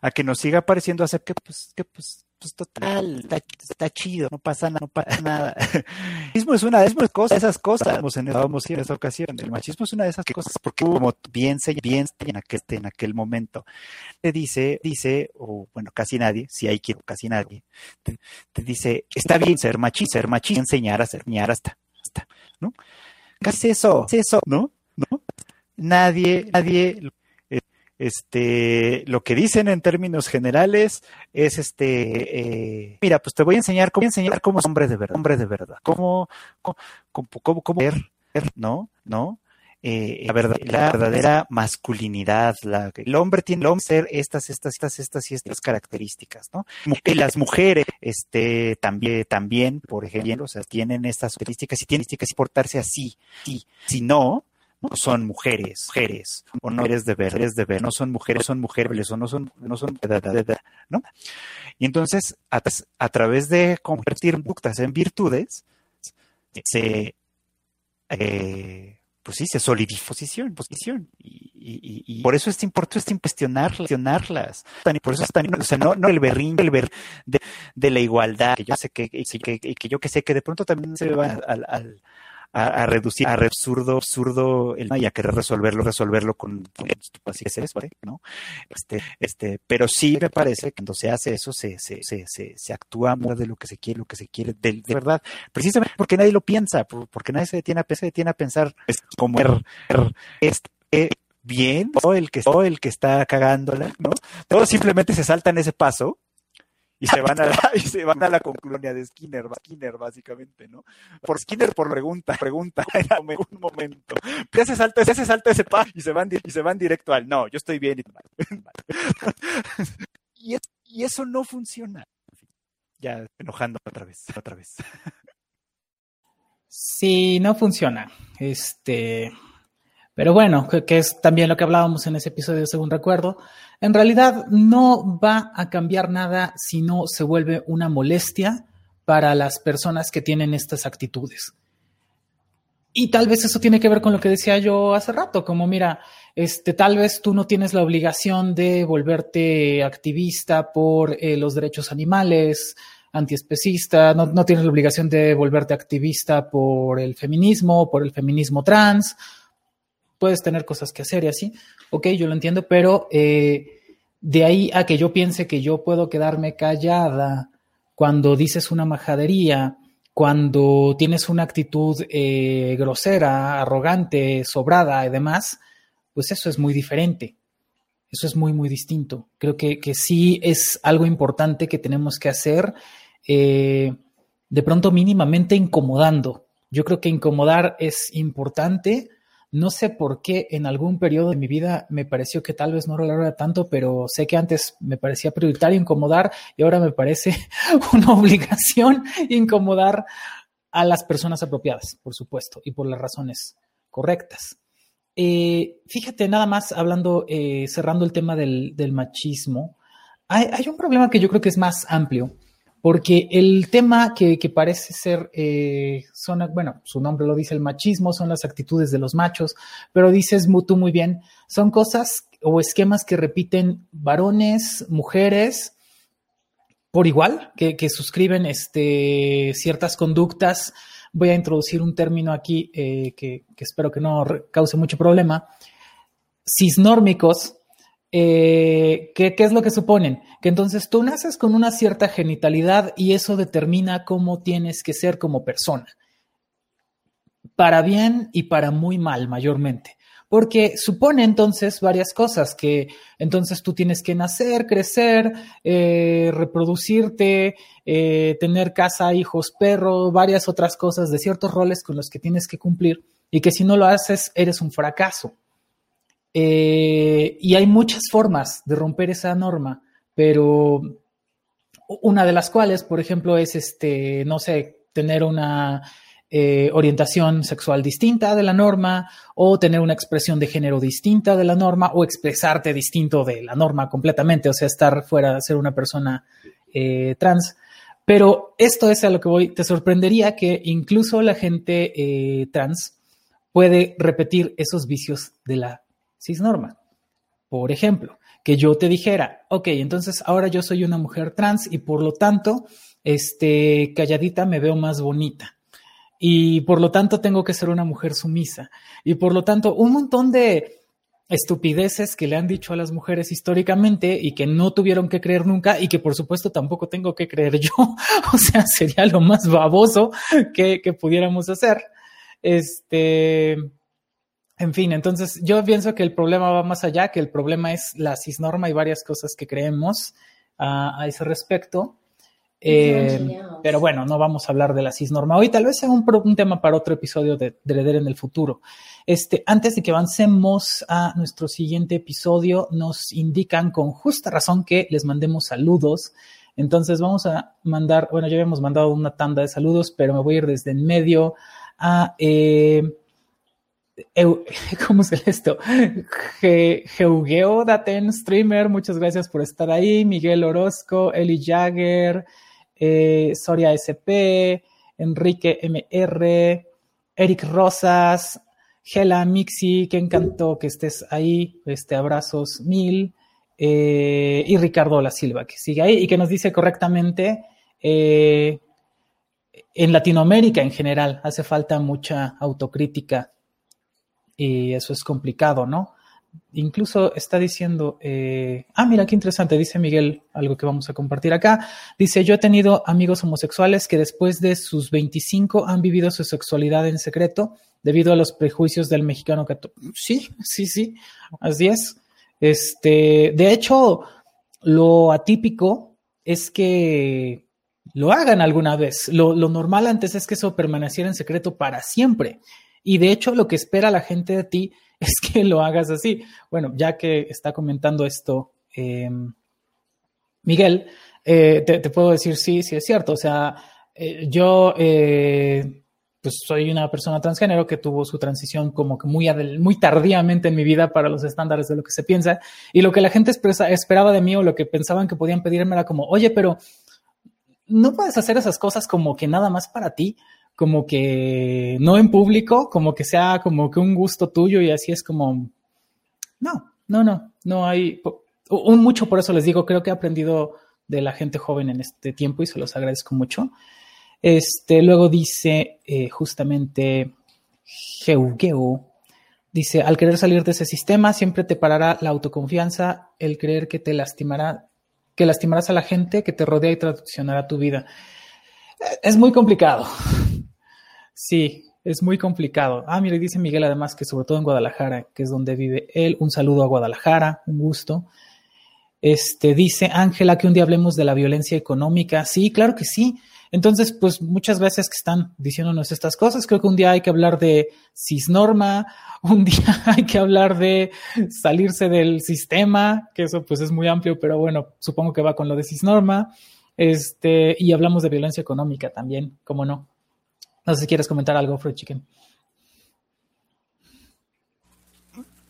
A que nos siga pareciendo hacer que pues que pues pues total, está, chido, no pasa nada, no pasa nada. El machismo es una de esas cosas, esas cosas, en, en esa ocasión, el machismo es una de esas cosas, porque como bien se bien en aquel, en aquel momento, te dice, dice, o bueno, casi nadie, si hay quien, casi nadie, te, dice, está bien ser machista, ser machista, enseñar a ser, enseñar hasta, hasta, ¿no? Casi eso, eso, ¿no? ¿No? Nadie, nadie este, lo que dicen en términos generales es este, eh, mira, pues te voy a enseñar cómo enseñar cómo es hombre de verdad, hombre de verdad, cómo, cómo, cómo, cómo ver, ¿no? ¿No? Eh, la, verdad, la verdadera masculinidad, la, el hombre tiene que ser estas, estas, estas, estas y estas características, ¿no? Y las mujeres, este, también, también, por ejemplo, o sea, tienen estas características y tienen que portarse así, sí, si no, no son mujeres, mujeres, o no eres de ver, eres de ver, no son mujeres, son mujeres, o no son, no son, ¿no? Y entonces, a, través de convertir conductas en virtudes, se, eh, pues sí, se solidifica posición, posición. Y, y, por eso es importante cuestionarlas. Por eso es tan, o sea, no, no el berrín, el de, la igualdad, que yo sé que, que, que, yo que sé que de pronto también se va al a, reducir a absurdo, absurdo el y a querer resolverlo, resolverlo con, así es eso, ¿no? Este, este, pero sí me parece que cuando se hace eso se, se, se, se, se actúa más de lo que se quiere, lo que se quiere, de, verdad, precisamente porque nadie lo piensa, porque nadie se detiene a, se detiene a pensar es como er, er, este, bien o el que o el que está cagándola, ¿no? Todos simplemente se saltan ese paso y se van a la, [laughs] y se van a la de Skinner, Skinner básicamente, ¿no? Por Skinner por pregunta, pregunta [laughs] en algún momento. Se salta, ya se salta ese paso y se van y se van directo al no, yo estoy bien y, [laughs] y eso no funciona. Ya enojando otra vez, otra vez. Sí, no funciona. Este, pero bueno, que, es también lo que hablábamos en ese episodio, según recuerdo, en realidad no va a cambiar nada si no se vuelve una molestia para las personas que tienen estas actitudes. Y tal vez eso tiene que ver con lo que decía yo hace rato, como mira, este, tal vez tú no tienes la obligación de volverte activista por eh, los derechos animales, antiespecista, no, no tienes la obligación de volverte activista por el feminismo, por el feminismo trans, puedes tener cosas que hacer y así, ok, yo lo entiendo, pero eh, de ahí a que yo piense que yo puedo quedarme callada cuando dices una majadería, cuando tienes una actitud eh, grosera, arrogante, sobrada y demás, pues eso es muy diferente. Eso es muy, muy distinto. Creo que, sí es algo importante que tenemos que hacer, eh, de pronto mínimamente incomodando. Yo creo que incomodar es importante no sé por qué en algún periodo de mi vida me pareció que tal vez no lo era tanto, pero sé que antes me parecía prioritario incomodar y ahora me parece [laughs] una obligación incomodar a las personas apropiadas, por supuesto, y por las razones correctas. Eh, fíjate, nada más hablando, eh, cerrando el tema del, machismo, hay, un problema que yo creo que es más amplio porque el tema que, parece ser, eh, bueno, su nombre lo dice el machismo, son las actitudes de los machos, pero dices tú muy bien, son cosas o esquemas que repiten varones, mujeres, por igual, que, suscriben este, ciertas conductas. Voy a introducir un término aquí eh, que, que espero que no cause mucho problema. Cisnórmicos, eh, ¿qué, es lo que suponen? Que entonces tú naces con una cierta genitalidad y eso determina cómo tienes que ser como persona. Para bien y para muy mal, mayormente. Porque supone entonces varias cosas, que entonces tú tienes que nacer, crecer, eh, reproducirte, eh, tener casa, hijos, perro, varias otras cosas de ciertos roles con los que tienes que cumplir y que si no lo haces eres un fracaso Eh, y hay muchas formas de romper esa norma, pero una de las cuales, por ejemplo, es este, no sé, tener una eh, orientación sexual distinta de la norma o tener una expresión de género distinta de la norma o expresarte distinto de la norma completamente, o sea, estar fuera ser una persona eh, trans. Pero esto es a lo que voy. Te sorprendería que incluso la gente trans puede repetir esos vicios de la cisnorma. Por ejemplo, que yo te dijera, ok, entonces ahora yo soy una mujer trans y por lo tanto, este, calladita me veo más bonita y por lo tanto tengo que ser una mujer sumisa. Y por lo tanto, un montón de estupideces que le han dicho a las mujeres históricamente y que no tuvieron que creer nunca y que por supuesto tampoco tengo que creer yo. [laughs] o sea, sería lo más baboso que, que pudiéramos hacer. Este, en fin, entonces yo pienso que el problema va más allá, que el problema es la cisnorma y varias cosas que creemos a ese respecto. Eh, pero bueno, no vamos a hablar de la cisnorma hoy, tal vez sea un, un tema para otro episodio de Dreder en el futuro. Este, antes de que avancemos a nuestro siguiente episodio, nos indican con justa razón que les mandemos saludos. Entonces vamos a mandar, bueno, ya habíamos mandado una tanda de saludos, pero me voy a ir desde en medio a... Eh, [laughs] ¿Cómo se esto? Geugeo Daten Streamer, muchas gracias por estar ahí. Miguel Orozco, Eli Jagger, eh, Soria SP, Enrique MR, Eric Rosas, Gela Mixi, que encantó que estés ahí, este, abrazos mil, eh, y Ricardo La Silva, que sigue ahí y que nos dice correctamente, eh, en Latinoamérica en general hace falta mucha autocrítica y eso es complicado, ¿no? incluso está diciendo, eh, ah, mira, qué interesante, dice Miguel, algo que vamos a compartir acá. Dice, yo he tenido amigos homosexuales que después de sus 25 han vivido su sexualidad en secreto debido a los prejuicios del mexicano católico. Sí, sí, sí, así es. Este, de hecho, lo atípico es que lo hagan alguna vez. Lo, lo normal antes es que eso permaneciera en secreto para siempre. Y de hecho, lo que espera la gente de ti [laughs] es que lo hagas así. Bueno, ya que está comentando esto em, Miguel, eh, te, puedo decir sí, sí es cierto. O sea, eh, yo eh, pues soy una persona transgénero que tuvo su transición como que muy, muy tardíamente en mi vida para los estándares de lo que se piensa. Y lo que la gente esperaba de mí o lo que pensaban que podían pedirme era como, oye, pero no puedes hacer esas cosas como que nada más para ti como que no en público, como que sea como que un gusto tuyo y así es como, no, no, no, no hay, mucho por eso les digo, creo que he aprendido de la gente joven en este tiempo y se los agradezco mucho. Este, luego dice eh, justamente Geugeu, dice, al querer salir de ese sistema siempre te parará la autoconfianza, el creer que te lastimará, que lastimarás a la gente que te rodea y traccionará tu vida. Es muy complicado. Sí, es muy complicado. Ah, mire, dice Miguel además que sobre todo en Guadalajara, que es donde vive él. Un saludo a Guadalajara, un gusto. Este, dice Ángela que un día hablemos de la violencia económica. Sí, claro que sí. Entonces, pues muchas veces que están diciéndonos estas cosas, creo que un día hay que hablar de cisnorma, [laughs] un día hay que hablar de salirse del sistema, que eso pues es muy amplio, pero bueno, supongo que va con lo de cisnorma. Este, y hablamos de violencia económica también, ¿cómo no? No sé si quieres comentar algo, Fruit Chicken.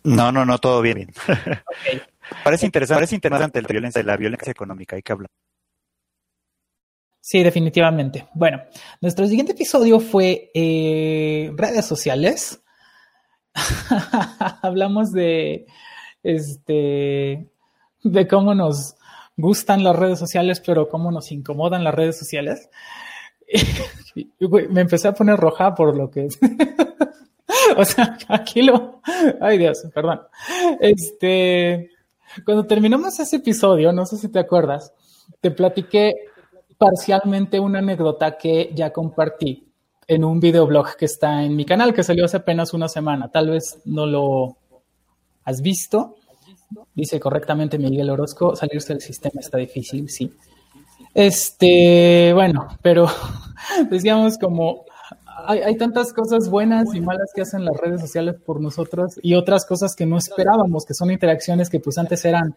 No, no, no, todo bien. [laughs] parece interesante, parece interesante la violencia, la violencia económica, hay que hablar. Sí, definitivamente. Bueno, nuestro siguiente episodio fue eh, redes sociales. [laughs] Hablamos de este de cómo nos gustan las redes sociales, pero cómo nos incomodan las redes sociales. [laughs] me empecé a poner roja por lo que... [laughs] o sea, aquí lo... Ay Dios, perdón. Este, cuando terminamos ese episodio, no sé si te acuerdas, te platiqué parcialmente una anécdota que ya compartí en un videoblog que está en mi canal, que salió hace apenas una semana. Tal vez no lo has visto. Dice correctamente Miguel Orozco, salirse del sistema está difícil, sí. Este, bueno, pero [laughs] decíamos como hay, hay, tantas cosas buenas y malas que hacen las redes sociales por nosotros y otras cosas que no esperábamos, que son interacciones que pues antes eran,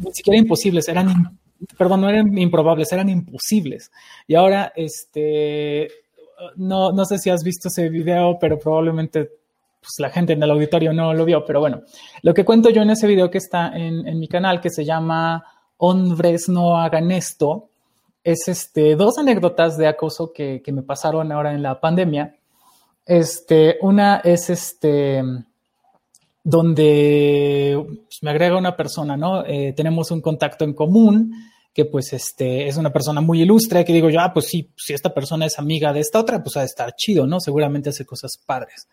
ni siquiera imposibles, eran, perdón, no eran improbables, eran imposibles. Y ahora, este, no, no sé si has visto ese video, pero probablemente pues, la gente en el auditorio no lo vio, pero bueno, lo que cuento yo en ese video que está en, en mi canal, que se llama Hombres no hagan esto, es este, dos anécdotas de acoso que, que, me pasaron ahora en la pandemia. Este, una es este, donde pues, me agrega una persona, ¿no? Eh, tenemos un contacto en común que pues este es una persona muy ilustre, que digo yo, ah, pues sí, si esta persona es amiga de esta otra, pues ha de estar chido, ¿no? Seguramente hace cosas padres.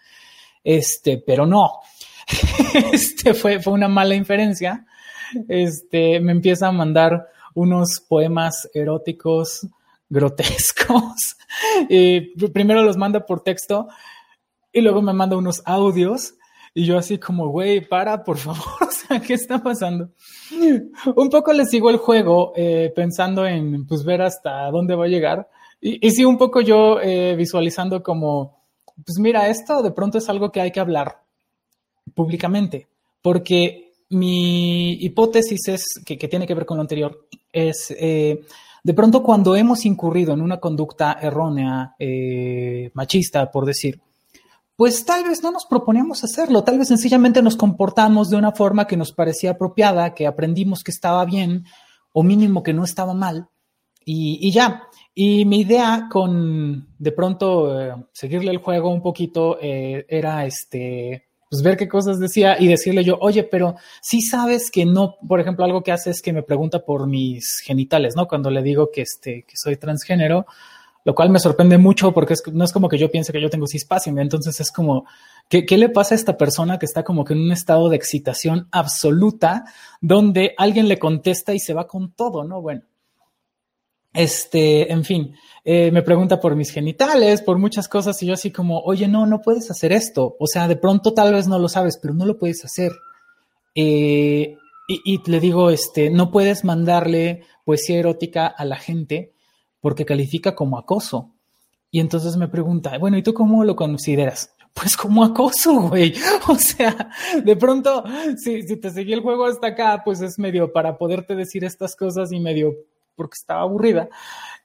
Este, pero no. [laughs] este fue, fue una mala inferencia. Este, me empieza a mandar unos poemas eróticos grotescos. [laughs] y primero los manda por texto y luego me manda unos audios y yo así como, güey, para, por favor, [laughs] o sea, ¿qué está pasando? Un poco le sigo el juego eh, pensando en, pues, ver hasta dónde va a llegar. Y, y sí, un poco yo eh, visualizando como, pues mira, esto de pronto es algo que hay que hablar públicamente, porque mi hipótesis es, que, tiene que ver con lo anterior, es, eh, de pronto cuando hemos incurrido en una conducta errónea, eh, machista, por decir, pues tal vez no nos proponíamos hacerlo, tal vez sencillamente nos comportamos de una forma que nos parecía apropiada, que aprendimos que estaba bien o mínimo que no estaba mal y, ya. Y mi idea con de pronto eh, seguirle el juego un poquito era este, pues ver qué cosas decía y decirle yo, oye, pero sí sabes que no, por ejemplo, algo que hace es que me pregunta por mis genitales, ¿no? Cuando le digo que, este, que soy transgénero, lo cual me sorprende mucho porque es, no es como que yo piense que yo tengo cispasia, entonces es como, ¿qué, ¿qué, le pasa a esta persona que está como que en un estado de excitación absoluta donde alguien le contesta y se va con todo, ¿no? Bueno, este, en fin, eh, me pregunta por mis genitales, por muchas cosas y yo así como, oye, no, no puedes hacer esto, o sea, de pronto tal vez no lo sabes, pero no lo puedes hacer. Eh, y, le digo, este, no puedes mandarle poesía erótica a la gente porque califica como acoso. Y entonces me pregunta, bueno, ¿y tú cómo lo consideras? Pues como acoso, güey. [laughs] O sea, de pronto, si, si te seguí el juego hasta acá, pues es medio para poderte decir estas cosas y medio porque estaba aburrida.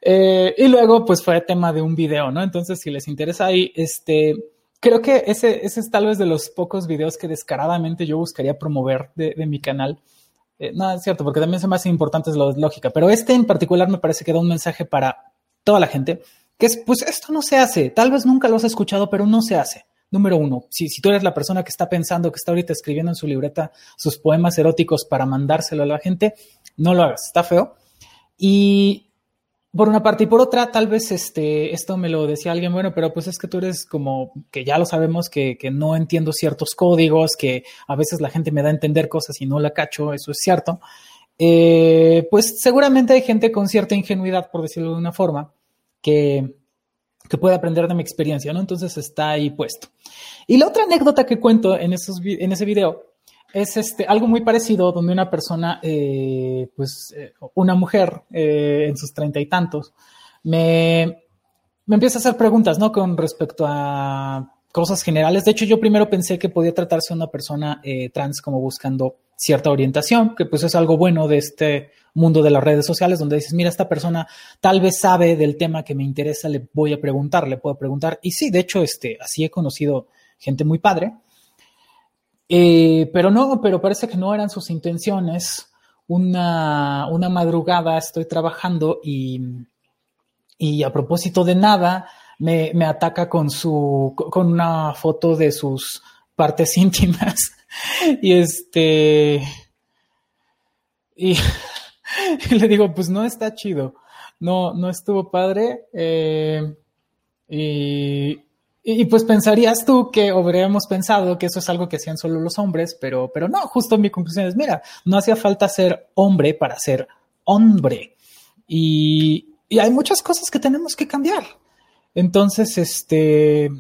Eh, y luego, pues fue tema de un video, ¿no? Entonces, si les interesa ahí, este, creo que ese, ese es tal vez de los pocos videos que descaradamente yo buscaría promover de, mi canal. Eh, no, es cierto, porque también se me hace importante la lógica, pero este en particular me parece que da un mensaje para toda la gente, que es, pues esto no se hace, tal vez nunca lo has escuchado, pero no se hace. Número uno, si, si tú eres la persona que está pensando, que está ahorita escribiendo en su libreta sus poemas eróticos para mandárselo a la gente, no lo hagas, está feo. Y por una parte y por otra, tal vez este, esto me lo decía alguien, bueno, pero pues es que tú eres como que ya lo sabemos, que, que, no entiendo ciertos códigos, que a veces la gente me da a entender cosas y no la cacho, eso es cierto. Eh, pues seguramente hay gente con cierta ingenuidad, por decirlo de una forma, que, que puede aprender de mi experiencia, ¿no? Entonces está ahí puesto. Y la otra anécdota que cuento en, esos, en ese video es este, algo muy parecido donde una persona, eh, pues eh, una mujer eh, en sus treinta y tantos, me, me empieza a hacer preguntas, ¿no? Con respecto a cosas generales. De hecho, yo primero pensé que podía tratarse una persona eh, trans como buscando cierta orientación, que pues es algo bueno de este mundo de las redes sociales, donde dices, mira, esta persona tal vez sabe del tema que me interesa, le voy a preguntar, le puedo preguntar. Y sí, de hecho, este, así he conocido gente muy padre. Eh, pero no, pero parece que no eran sus intenciones. Una, una madrugada estoy trabajando y, y a propósito de nada, me, me, ataca con su, con una foto de sus partes [laughs] íntimas. y este, y, y, le digo, pues no está chido. No, no estuvo padre. Eh, y, pues pensarías tú que habríamos pensado que eso es algo que hacían solo los hombres, pero, pero no, justo mi conclusión es, mira, no hacía falta ser hombre para ser hombre. Y, y hay muchas cosas que tenemos que cambiar. Entonces, este,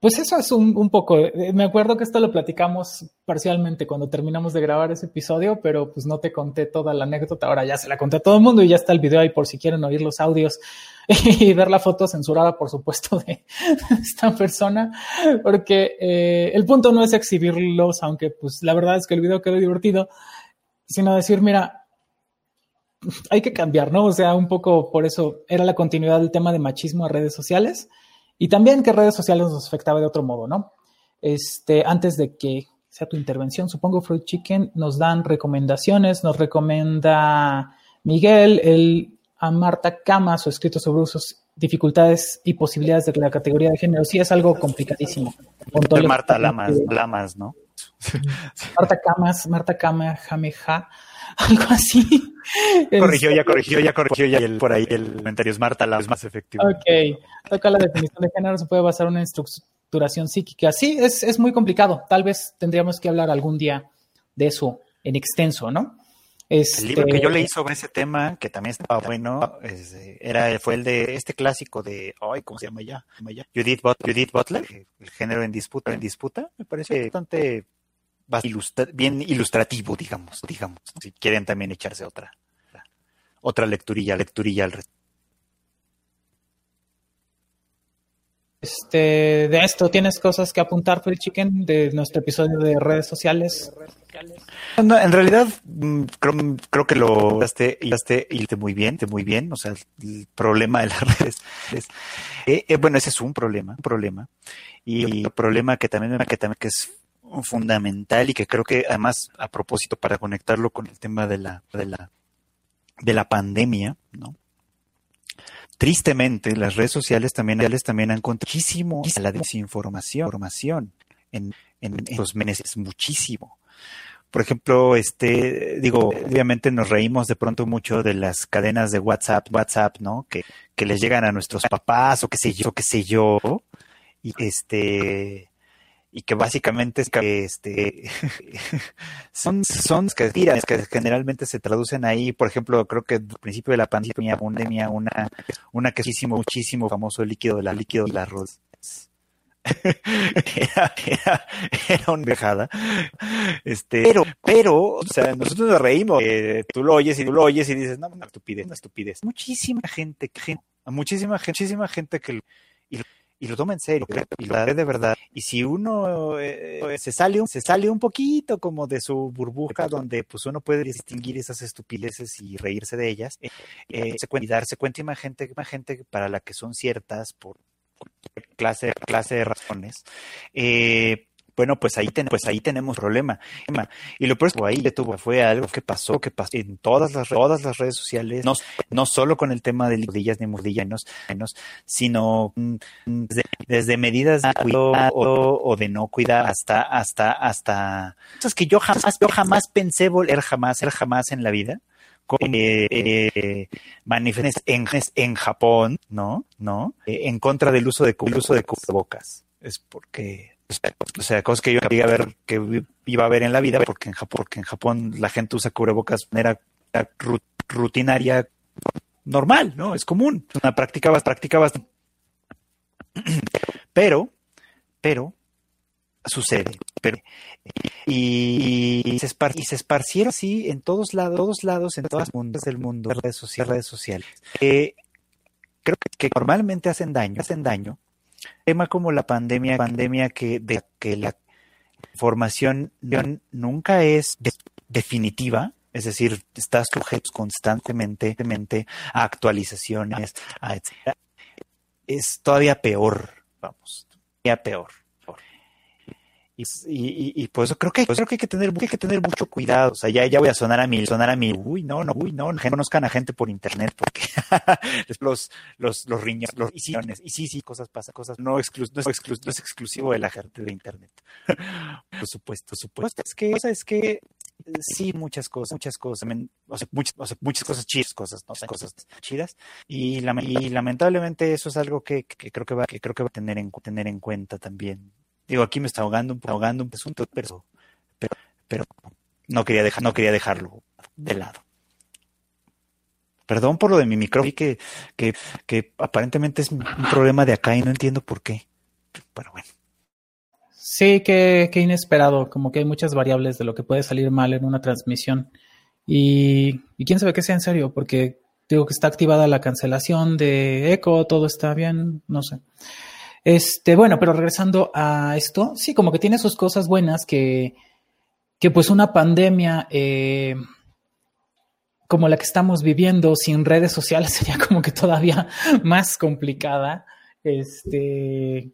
Pues eso es un, un, poco, eh, me acuerdo que esto lo platicamos parcialmente cuando terminamos de grabar ese episodio, pero pues no te conté toda la anécdota, ahora ya se la conté a todo el mundo y ya está el video ahí por si quieren oír los audios [laughs] y ver la foto censurada, por supuesto, [laughs] de esta persona, porque eh, el punto no es exhibirlos, aunque pues la verdad es que el video quedó divertido, sino decir, mira, hay que cambiar, ¿no? O sea, un poco por eso era la continuidad del tema de machismo a redes sociales y también que redes sociales nos afectaba de otro modo, ¿no? Este, antes de que sea tu intervención, supongo Fruit Chicken nos dan recomendaciones, nos recomienda Miguel, el, a Marta Cama, su escrito sobre usos, dificultades y posibilidades de la categoría de género. Sí, es algo complicadísimo. Marta Lamas, Lamas, ¿no? Marta Camas, Marta Cama, Jameja, [laughs] algo así. Corrigió, ya corrigió, ya corrigió, ya el, por ahí el comentario es Marta la más efectivo. Ok, toca la definición de género, se puede basar en una estructuración psíquica. Sí, es, es muy complicado. Tal vez tendríamos que hablar algún día de eso en extenso, ¿no? Este... El libro que yo leí sobre ese tema, que también estaba bueno, era, fue el de este clásico de, ay, ¿cómo se llama ya? Judith, Judith Butler, el género en disputa, en disputa, me parece bastante bien ilustrativo, digamos, digamos, si quieren también echarse otra, otra lecturilla, lecturilla al respecto. Este, de esto, ¿tienes cosas que apuntar, Free Chicken, de nuestro episodio de redes sociales? en realidad, mm, creo, que lo hice muy bien, muy bien. O sea, el problema de las [laughs] redes es, eh, eh, bueno, ese es un problema, un problema. Y el problema que también, que también que es fundamental y que creo que además a propósito para conectarlo con el tema de la de la de la pandemia, ¿no? Tristemente, las redes sociales también, también han muchísimo la desinformación en, en, los meses, muchísimo. Por ejemplo, este, digo, obviamente nos reímos de pronto mucho de las cadenas de WhatsApp, WhatsApp, ¿no? Que, que les llegan a nuestros papás o qué sé yo, qué sé yo. Y este, y que básicamente es que este [laughs] son son que que generalmente se traducen ahí por ejemplo creo que al principio de la pandemia una una una que muchísimo muchísimo famoso líquido de la líquido de arroz [laughs] era, era, era una vejada. Este, pero, pero, o sea, nosotros nos reímos. Eh, tú lo oyes y tú lo oyes y dices, no, una estupidez, una estupidez. Muchísima gente, gente muchísima, muchísima gente que y lo toma en serio y lo de verdad. Y si uno eh, se sale un, se sale un poquito como de su burbuja donde pues uno puede distinguir esas estupideces y reírse de ellas, eh, eh y darse cuenta más gente, más gente para la que son ciertas por clase, clase de razones, eh, bueno, pues ahí, ten, pues ahí tenemos problema. Y lo peor ahí le tuvo fue algo que pasó, que pasó en todas las, todas las redes sociales, no, no solo con el tema de mordillas ni mordillas, menos, sino mm, desde, medidas de cuidado o, de no cuidar hasta, hasta, hasta cosas que yo jamás, yo jamás pensé volver jamás, jamás en la vida. Eh, eh, en, en Japón, ¿no? ¿No? Eh, en contra del uso de, el uso de cubrebocas. Es porque o sea, cosas que yo iba a ver, que iba a ver en la vida, porque en Japón, en la gente usa cubrebocas de manera rutinaria normal, ¿no? Es común. Es una práctica. [clears throat] Pero, pero, sucede. Pero, y, se esparcieron así en todos lados, todos lados, en todas mundos del mundo, redes sociales, redes sociales. Eh, creo que normalmente hacen daño, hacen daño tema como la pandemia, pandemia que, de que la información nunca es definitiva, es decir, está sujeto constantemente a actualizaciones, a etcétera, es todavía peor, vamos, todavía peor. Y, y, por eso creo que, creo que hay que tener, hay que tener mucho cuidado. O sea, ya, ya voy a sonar a mi, sonar a mi, uy, no, no, uy, no, no conozcan a gente por internet porque [laughs] los, los, los riñones, y sí, sí, cosas pasan, cosas no, exclu, no, es, no es exclusivo de la gente de internet. [laughs] por supuesto, supuesto. Es que, es que sí, muchas cosas, muchas cosas, o sea, muchas, o sea, muchas cosas chidas, cosas, no sé, cosas chidas. Y, y lamentablemente eso es algo que, que, creo que va, que creo que va a tener en, tener en cuenta también Digo, aquí me está ahogando, ahogando un asunto, pero, pero, pero no quería dejar, no quería dejarlo de lado. Perdón por lo de mi micrófono, que, que, aparentemente es un problema de acá y no entiendo por qué. Pero bueno, Sí, qué, inesperado, como que hay muchas variables de lo que puede salir mal en una transmisión. Y, y quién sabe qué sea en serio, porque digo que está activada la cancelación de eco, todo está bien, no sé. Este, bueno, pero regresando a esto, sí, como que tiene sus cosas buenas que, que pues una pandemia eh, como la que estamos viviendo sin redes sociales [laughs] sería como que todavía más complicada, este,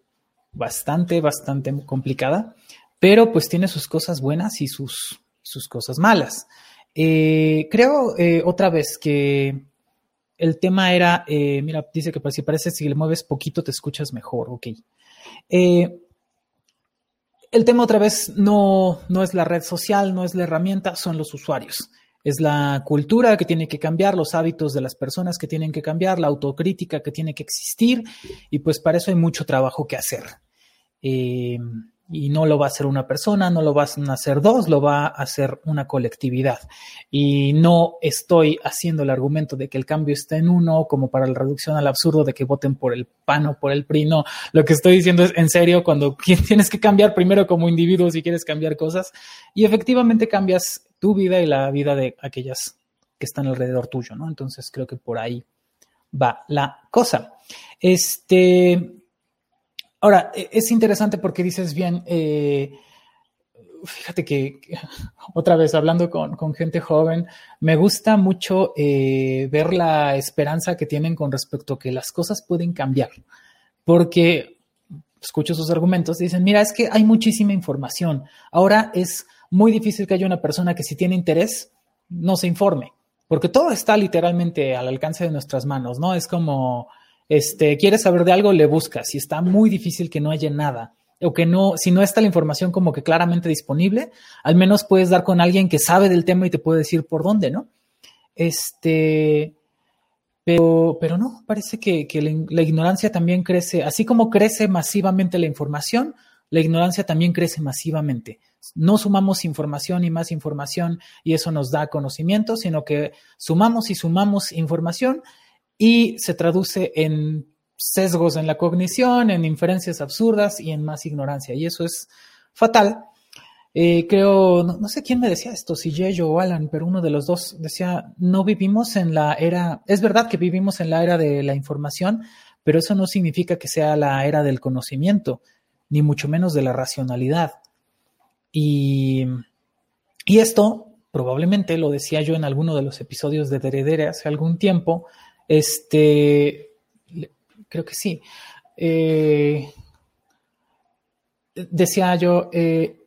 bastante, bastante complicada, pero pues tiene sus cosas buenas y sus, sus cosas malas. Eh, creo eh, otra vez que el tema era, eh, mira, dice que si parece si le mueves poquito te escuchas mejor, ok. Eh, el tema otra vez no, no es la red social, no es la herramienta, son los usuarios. Es la cultura que tiene que cambiar, los hábitos de las personas que tienen que cambiar, la autocrítica que tiene que existir y pues para eso hay mucho trabajo que hacer. Eh, y no lo va a hacer una persona, no lo van a hacer dos, lo va a hacer una colectividad. Y no estoy haciendo el argumento de que el cambio está en uno, como para la reducción al absurdo de que voten por el PAN o por el PRI. No, lo que estoy diciendo es en serio, cuando [laughs] tienes que cambiar primero como individuo si quieres cambiar cosas, y efectivamente cambias tu vida y la vida de aquellas que están alrededor tuyo, ¿no? Entonces creo que por ahí va la cosa. Este, Ahora, e, es interesante porque dices bien, eh, fíjate que, [laughs] otra vez hablando con, gente joven, me gusta mucho eh, ver la esperanza que tienen con respecto a que las cosas pueden cambiar, porque escucho sus argumentos, dicen, mira, es que hay muchísima información, ahora es muy difícil que haya una persona que si tiene interés no se informe, porque todo está literalmente al alcance de nuestras manos, ¿no? Es como este, quieres saber de algo, le buscas. Si está muy difícil que no haya nada o que no, si no está la información como que claramente disponible, al menos puedes dar con alguien que sabe del tema y te puede decir por dónde, ¿no? Este, pero, pero no, parece que, la, ignorancia también crece, así como crece masivamente la información, la ignorancia también crece masivamente. No sumamos información y más información y eso nos da conocimiento, sino que sumamos y sumamos información y se traduce en sesgos en la cognición, en inferencias absurdas y en más ignorancia. Y eso es fatal. Eh, creo, no, sé quién me decía esto, si Yeyo o Alan, pero uno de los dos decía, no vivimos en la era, es verdad que vivimos en la era de la información, pero eso no significa que sea la era del conocimiento, ni mucho menos de la racionalidad. Y, y esto probablemente lo decía yo en alguno de los episodios de Deredere hace algún tiempo, este, creo que sí. Eh, decía yo, eh,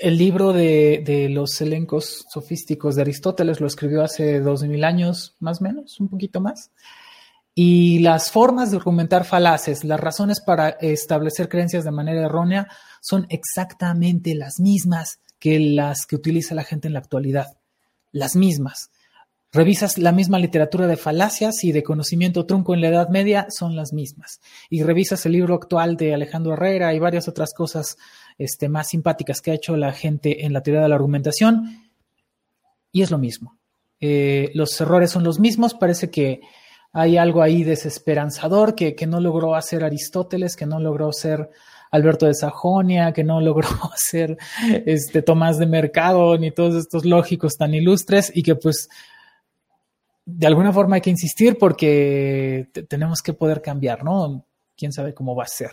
el libro de, los elencos sofísticos de Aristóteles lo escribió hace dos mil años, más o menos, un poquito más. Y las formas de argumentar falaces, las razones para establecer creencias de manera errónea son exactamente las mismas que las que utiliza la gente en la actualidad. Las mismas. Revisas la misma literatura de falacias y de conocimiento trunco en la Edad Media, son las mismas. Y revisas el libro actual de Alejandro Herrera y varias otras cosas este, más simpáticas que ha hecho la gente en la teoría de la argumentación, y es lo mismo. Eh, los errores son los mismos, parece que hay algo ahí desesperanzador que, que no logró hacer Aristóteles, que no logró hacer Alberto de Sajonia, que no logró [laughs] hacer este Tomás de Mercado, ni todos estos lógicos tan ilustres, y que pues de alguna forma hay que insistir porque tenemos que poder cambiar, ¿no? Quién sabe cómo va a ser.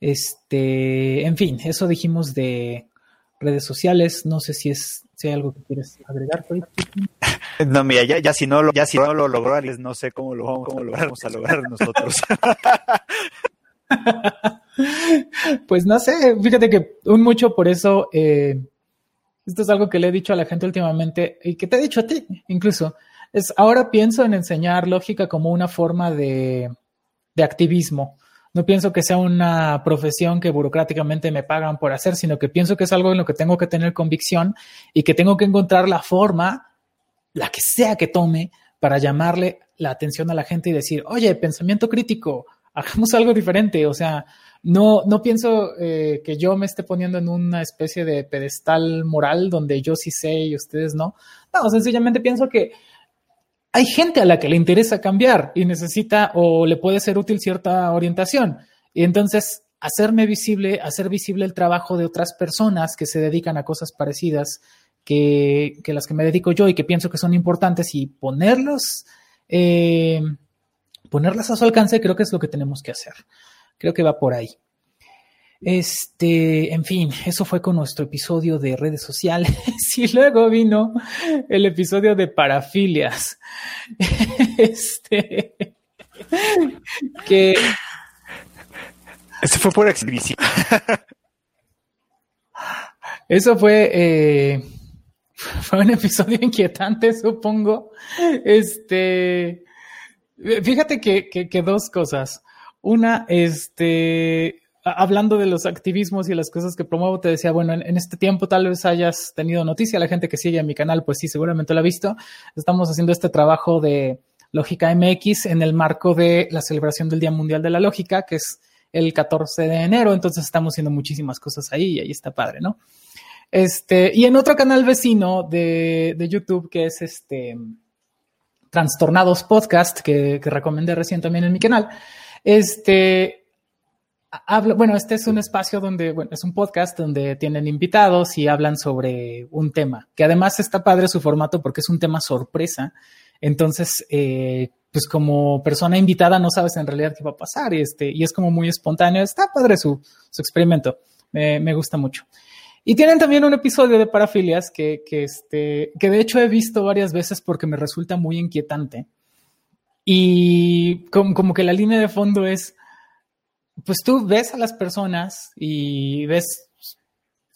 Este, en fin, eso dijimos de redes sociales. No sé si es si hay algo que quieres agregar. [laughs] No, mira, ya, ya si no lo, ya si no lo logró, no sé cómo lo vamos, cómo lo vamos a lograr nosotros. [laughs] pues no sé, fíjate que un mucho por eso, eh, esto es algo que le he dicho a la gente últimamente y que te he dicho a ti incluso es, ahora pienso en enseñar lógica como una forma de, activismo. No pienso que sea una profesión que burocráticamente me pagan por hacer, sino que pienso que es algo en lo que tengo que tener convicción y que tengo que encontrar la forma, la que sea que tome, para llamarle la atención a la gente y decir, oye, pensamiento crítico, hagamos algo diferente. O sea, no, no pienso eh, que yo me esté poniendo en una especie de pedestal moral donde yo sí sé y ustedes no. No, sencillamente pienso que hay gente a la que le interesa cambiar y necesita o le puede ser útil cierta orientación. Y entonces hacerme visible, hacer visible el trabajo de otras personas que se dedican a cosas parecidas que, las que me dedico yo y que pienso que son importantes y ponerlos, eh, ponerlas a su alcance, creo que es lo que tenemos que hacer. Creo que va por ahí. Este, en fin, eso fue con nuestro episodio de redes sociales [laughs] y luego vino el episodio de parafilias. [laughs] Este, que eso fue por exhibición. Eso fue eh, fue un episodio [laughs] inquietante, supongo. Este, fíjate que, que dos cosas. Una, este, hablando de los activismos y las cosas que promuevo, te decía, bueno, en, este tiempo tal vez hayas tenido noticia, la gente que sigue a mi canal, pues sí, seguramente lo ha visto. Estamos haciendo este trabajo de Lógica MX en el marco de la celebración del Día Mundial de la Lógica, que es el 14 de enero, entonces estamos haciendo muchísimas cosas ahí y ahí está padre, ¿no? Este, y en otro canal vecino de, de YouTube, que es este Trastornados Podcast, que, que recomendé recién también en mi canal, este, bueno, este es un espacio donde, bueno, es un podcast donde tienen invitados y hablan sobre un tema, que además está padre su formato porque es un tema sorpresa. Entonces, eh, pues como persona invitada no sabes en realidad qué va a pasar y, este, y es como muy espontáneo. Está padre su, su experimento. Me, me, gusta mucho. Y tienen también un episodio de parafilias que, que, este, que de hecho he visto varias veces porque me resulta muy inquietante. Y como, como que la línea de fondo es pues tú ves a las personas y ves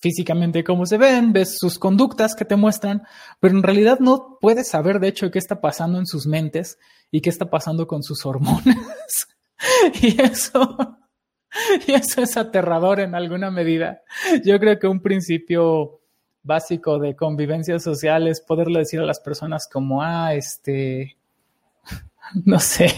físicamente cómo se ven, ves sus conductas que te muestran, pero en realidad no puedes saber de hecho qué está pasando en sus mentes y qué está pasando con sus hormonas. [laughs] y eso, y eso es aterrador en alguna medida. Yo creo que un principio básico de convivencia social es poderle decir a las personas como, ah, este, [laughs] no sé,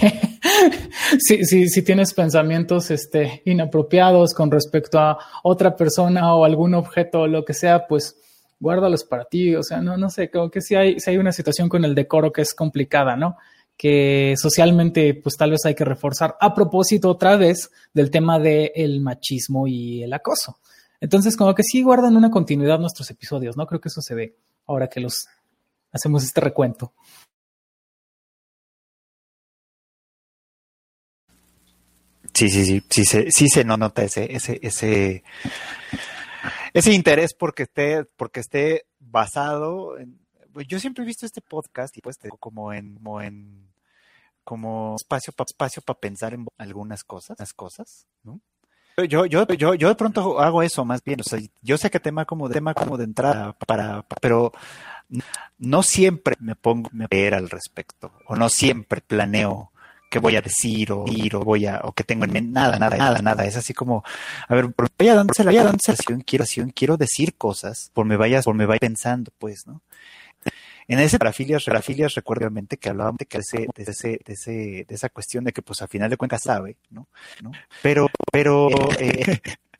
si, si, si, tienes pensamientos este, inapropiados con respecto a otra persona o algún objeto o lo que sea, pues guárdalos para ti. O sea, no, no sé, creo que si hay, si hay una situación con el decoro que es complicada, ¿no? Que socialmente, pues tal vez hay que reforzar a propósito otra vez del tema del machismo y el acoso. Entonces, como que sí guardan una continuidad nuestros episodios, ¿no? Creo que eso se ve ahora que los hacemos este recuento. Sí, sí, sí, sí se, sí se no nota ese, ese, ese, ese interés porque esté, porque esté basado en, pues, yo siempre he visto este podcast y pues como en, como en, como espacio para espacio para pensar en algunas cosas, las cosas. Yo, yo, yo, yo de pronto hago eso más bien, o sea, yo sé que tema como de, tema como de entrada para, pero no siempre me pongo a ver al respecto, o no siempre planeo qué voy a decir o ir o voy a o que tengo en mente nada nada nada nada es así como a ver vaya dándose vaya dándose quiero quiero decir cosas por me vayas por me vaya pensando pues no en ese parafilias, parafilias recuerdo obviamente que hablábamos de, que ese, de, ese, de, ese, de esa cuestión de que pues al final de cuentas sabe, ¿no? ¿No? Pero, pero, eh, [laughs]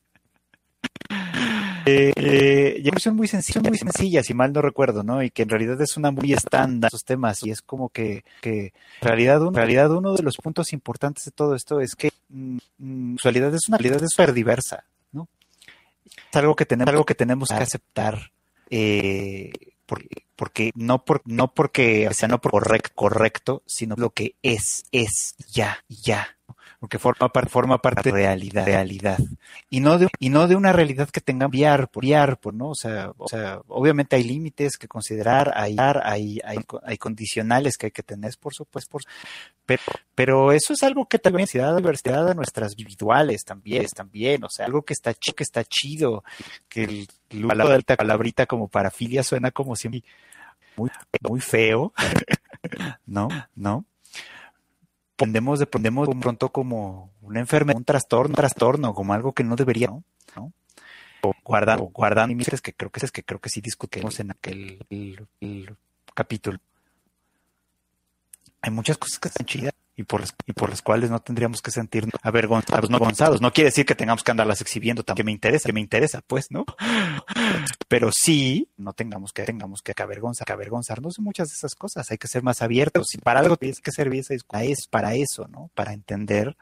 eh, eh, son muy sencillas, muy si mal no recuerdo, ¿no? Y que en realidad es una muy estándar esos temas y es como que, que en realidad, en realidad uno de los puntos importantes de todo esto es que mm, mm realidad es una realidad súper diversa, ¿no? Es algo que tenemos, algo que tenemos que aceptar, eh, porque, porque no por, no porque sea no por correcto, sino lo que es, es ya, ya porque forma, parte forma parte de realidad, realidad. Y no de, y no de una realidad que tenga viar por viar, por, ¿no? O sea, o sea, obviamente hay límites que considerar, hay, hay, hay, hay condicionales que hay que tener, por supuesto, por, pero, pero eso es algo que también se da diversidad a nuestras individuales también, también, o sea, algo que está chido, que está chido, que el, la alta palabrita como parafilia suena como siempre muy, muy feo, [laughs] ¿no? ¿No? Dependemos de pronto como una enfermedad, un trastorno, un trastorno, como algo que no debería, ¿no? O guardando, guardando límites que creo que es que creo que sí discutimos en aquel el capítulo. Hay muchas cosas que están chidas y por las, y por las cuales no tendríamos que sentirnos avergonzados, no avergonzados. No quiere decir que tengamos que andarlas exhibiendo, que me interesa, que me interesa, pues, ¿no? [laughs] Pero sí, no tengamos que, tengamos que avergonzar, que avergonzarnos de muchas de esas cosas. Hay que ser más abiertos y para algo tienes que servir es para eso, ¿no? Para entender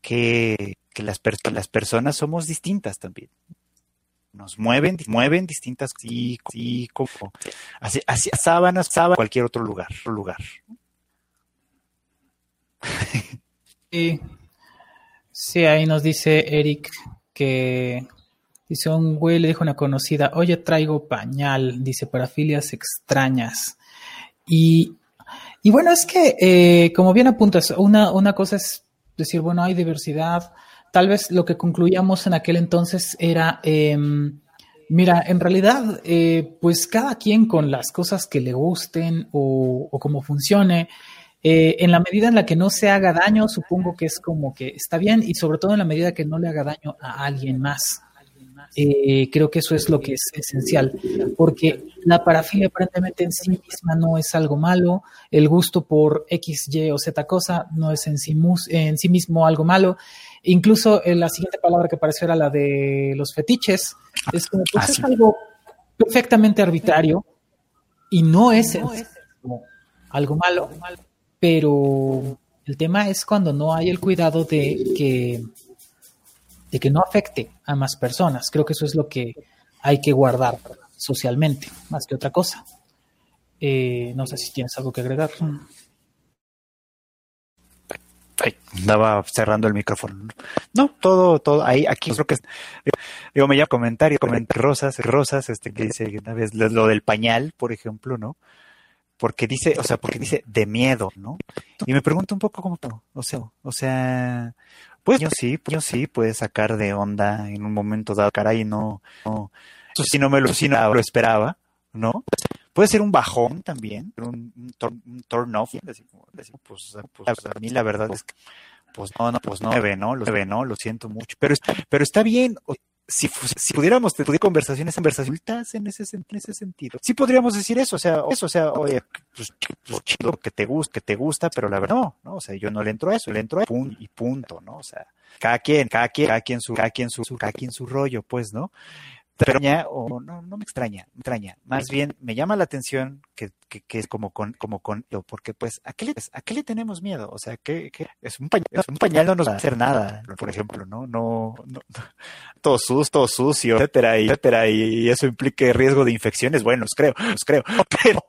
que, que las, las personas somos distintas también. Nos mueven, mueven distintas, sí, sí, como, así, así, sábanas, sábanas, cualquier otro lugar, lugar. [laughs] Sí, sí, ahí nos dice Eric que dice un güey le dijo a una conocida, oye, traigo pañal, dice, parafilias extrañas. Y, y bueno, es que, eh, como bien apuntas, una, una cosa es decir, bueno, hay diversidad. Tal vez lo que concluíamos en aquel entonces era, em, mira, en realidad, eh, pues cada quien con las cosas que le gusten o, o como funcione, eh, en la medida en la que no se haga daño, supongo que es como que está bien y sobre todo en la medida que no le haga daño a alguien más. Eh, creo que eso es lo que es esencial, porque la parafilia aparentemente en sí misma no es algo malo, el gusto por X, Y o Z cosa no es en sí, en sí mismo algo malo. Incluso en la siguiente palabra que apareció era la de los fetiches, es como pues, ah, es algo perfectamente arbitrario y no es algo malo, pero el tema es cuando no hay el cuidado de que de que no afecte a más personas. Creo que eso es lo que hay que guardar socialmente, más que otra cosa. Eh, no sé si tienes algo que agregar. Ay, andaba cerrando el micrófono. No, todo, todo, ahí, aquí creo que digo, me llama comentario, rosas, rosas, este que dice una vez lo del pañal, por ejemplo, ¿no? Porque dice, o sea, porque dice de miedo, ¿no? Y me pregunto un poco cómo, o sea, o sea, pues yo sí, pues yo sí puede sacar de onda en un momento dado, caray, no, no eso sí no me lo, no lo esperaba, ¿no? Puede ser un bajón también, un, un, turn, off, así pues, pues, a mí la verdad es que, pues no, no, pues no, ve, ¿no? Lo ve, ¿no? Lo siento mucho, pero, pero está bien, si, si pudiéramos tener conversaciones, conversaciones en ese, en ese sentido, sí podríamos decir eso, o sea, eso, o sea, oye, pues, pues chido que te gusta, que te gusta, pero la verdad no, no, o sea, yo no le entro a eso, le entro a punto y punto, ¿no? O sea, cada quien, cada quien, cada quien su, cada quien su, cada quien su rollo, pues, ¿no? Extraña o no, no me extraña, me extraña. Más bien me llama la atención que, que, es como con, como con, porque pues, ¿a qué le, a qué le tenemos miedo? O sea, que, es un pañal, un pañal no nos va a hacer nada, por ejemplo, ¿no? No, no, [laughs] todo sucio, todo sucio, etcétera, y, etcétera, y eso implique riesgo de infecciones, bueno, los creo, los creo, [laughs] pero,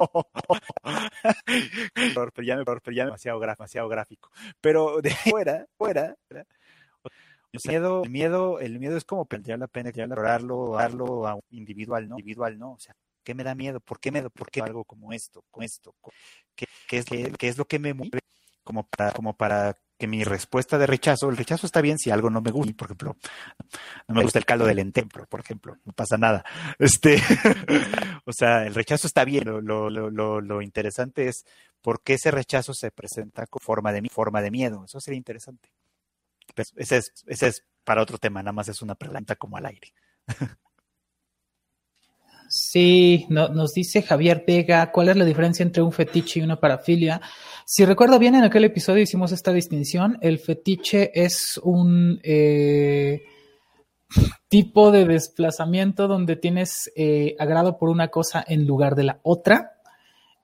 [laughs] pero ya, pero ya demasiado, demasiado gráfico, pero de fuera, fuera, el miedo, el miedo, el miedo es como perder la pena, explorarlo, darlo a un individual, ¿no? Individual, ¿no? O sea, ¿qué me da miedo? ¿Por qué me da? ¿Por qué algo como esto? Con esto? ¿Qué, qué es, qué, qué es lo que me mueve? Como para, como para que mi respuesta de rechazo, el rechazo está bien si algo no me gusta, por ejemplo, no me gusta el caldo del entemplo, por ejemplo, no pasa nada. [laughs] Este, [laughs] o sea, el rechazo está bien, lo, lo, lo, lo, interesante es por qué ese rechazo se presenta con forma de, forma de miedo, eso sería interesante. Pues, ese, es, ese es para otro tema, nada más es una pregunta como al aire. Sí, nos dice Javier Vega, ¿cuál es la diferencia entre un fetiche y una parafilia? Si recuerdo bien, en aquel episodio hicimos esta distinción. El fetiche es un eh, [laughs] tipo de desplazamiento donde tienes eh, agrado por una cosa en lugar de la otra.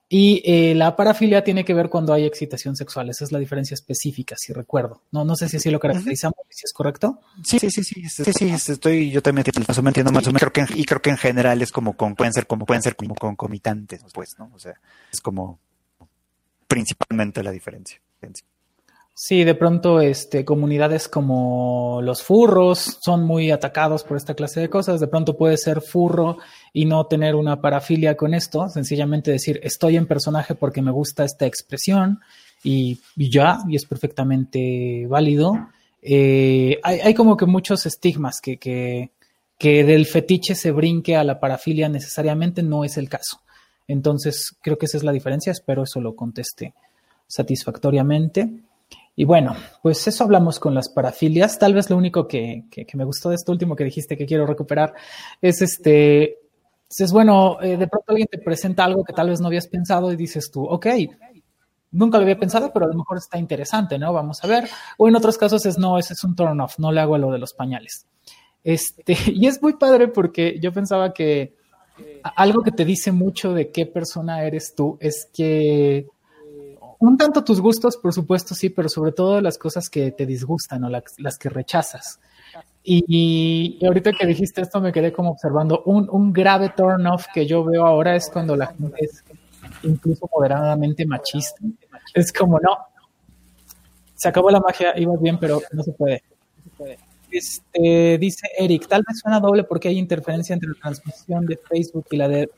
Y eh, la parafilia tiene que ver cuando hay excitación sexual. Esa es la diferencia específica, si recuerdo. No, no sé si así lo caracterizamos, si es correcto. Sí, sí, sí, sí, sí, sí, estoy, yo también más o menos entiendo más o menos, creo que, y creo que en general es como con, pueden ser como, pueden ser como concomitantes, pues, ¿no? O sea, es como principalmente la diferencia. Sí, de pronto este, comunidades como los furros son muy atacados por esta clase de cosas. De pronto puede ser furro y no tener una parafilia con esto, sencillamente decir estoy en personaje porque me gusta esta expresión y, ya, y es perfectamente válido. Eh, hay, hay, como que muchos estigmas que, que, que del fetiche se brinque a la parafilia necesariamente no es el caso. Entonces, creo que esa es la diferencia. Espero eso lo conteste satisfactoriamente. Y bueno, pues eso hablamos con las parafilias. Tal vez lo único que, me gustó de esto último que dijiste que quiero recuperar es este, es bueno, eh, de pronto alguien te presenta algo que tal vez no habías pensado y dices tú, ok, nunca lo había pensado, pero a lo mejor está interesante, ¿no? Vamos a ver. O en otros casos es no, ese es un turn off, no le hago a lo de los pañales. Este, [laughs] y es muy padre porque yo pensaba que algo que te dice mucho de qué persona eres tú es que un tanto tus gustos, por supuesto, sí, pero sobre todo las cosas que te disgustan o las, que rechazas. Y, ahorita que dijiste esto me quedé como observando un, un grave turn off que yo veo ahora es cuando la gente es incluso moderadamente machista. Es como, no, se acabó la magia, iba bien, pero no se puede. Este, dice Eric, tal vez suena doble porque hay interferencia entre la transmisión de Facebook y la de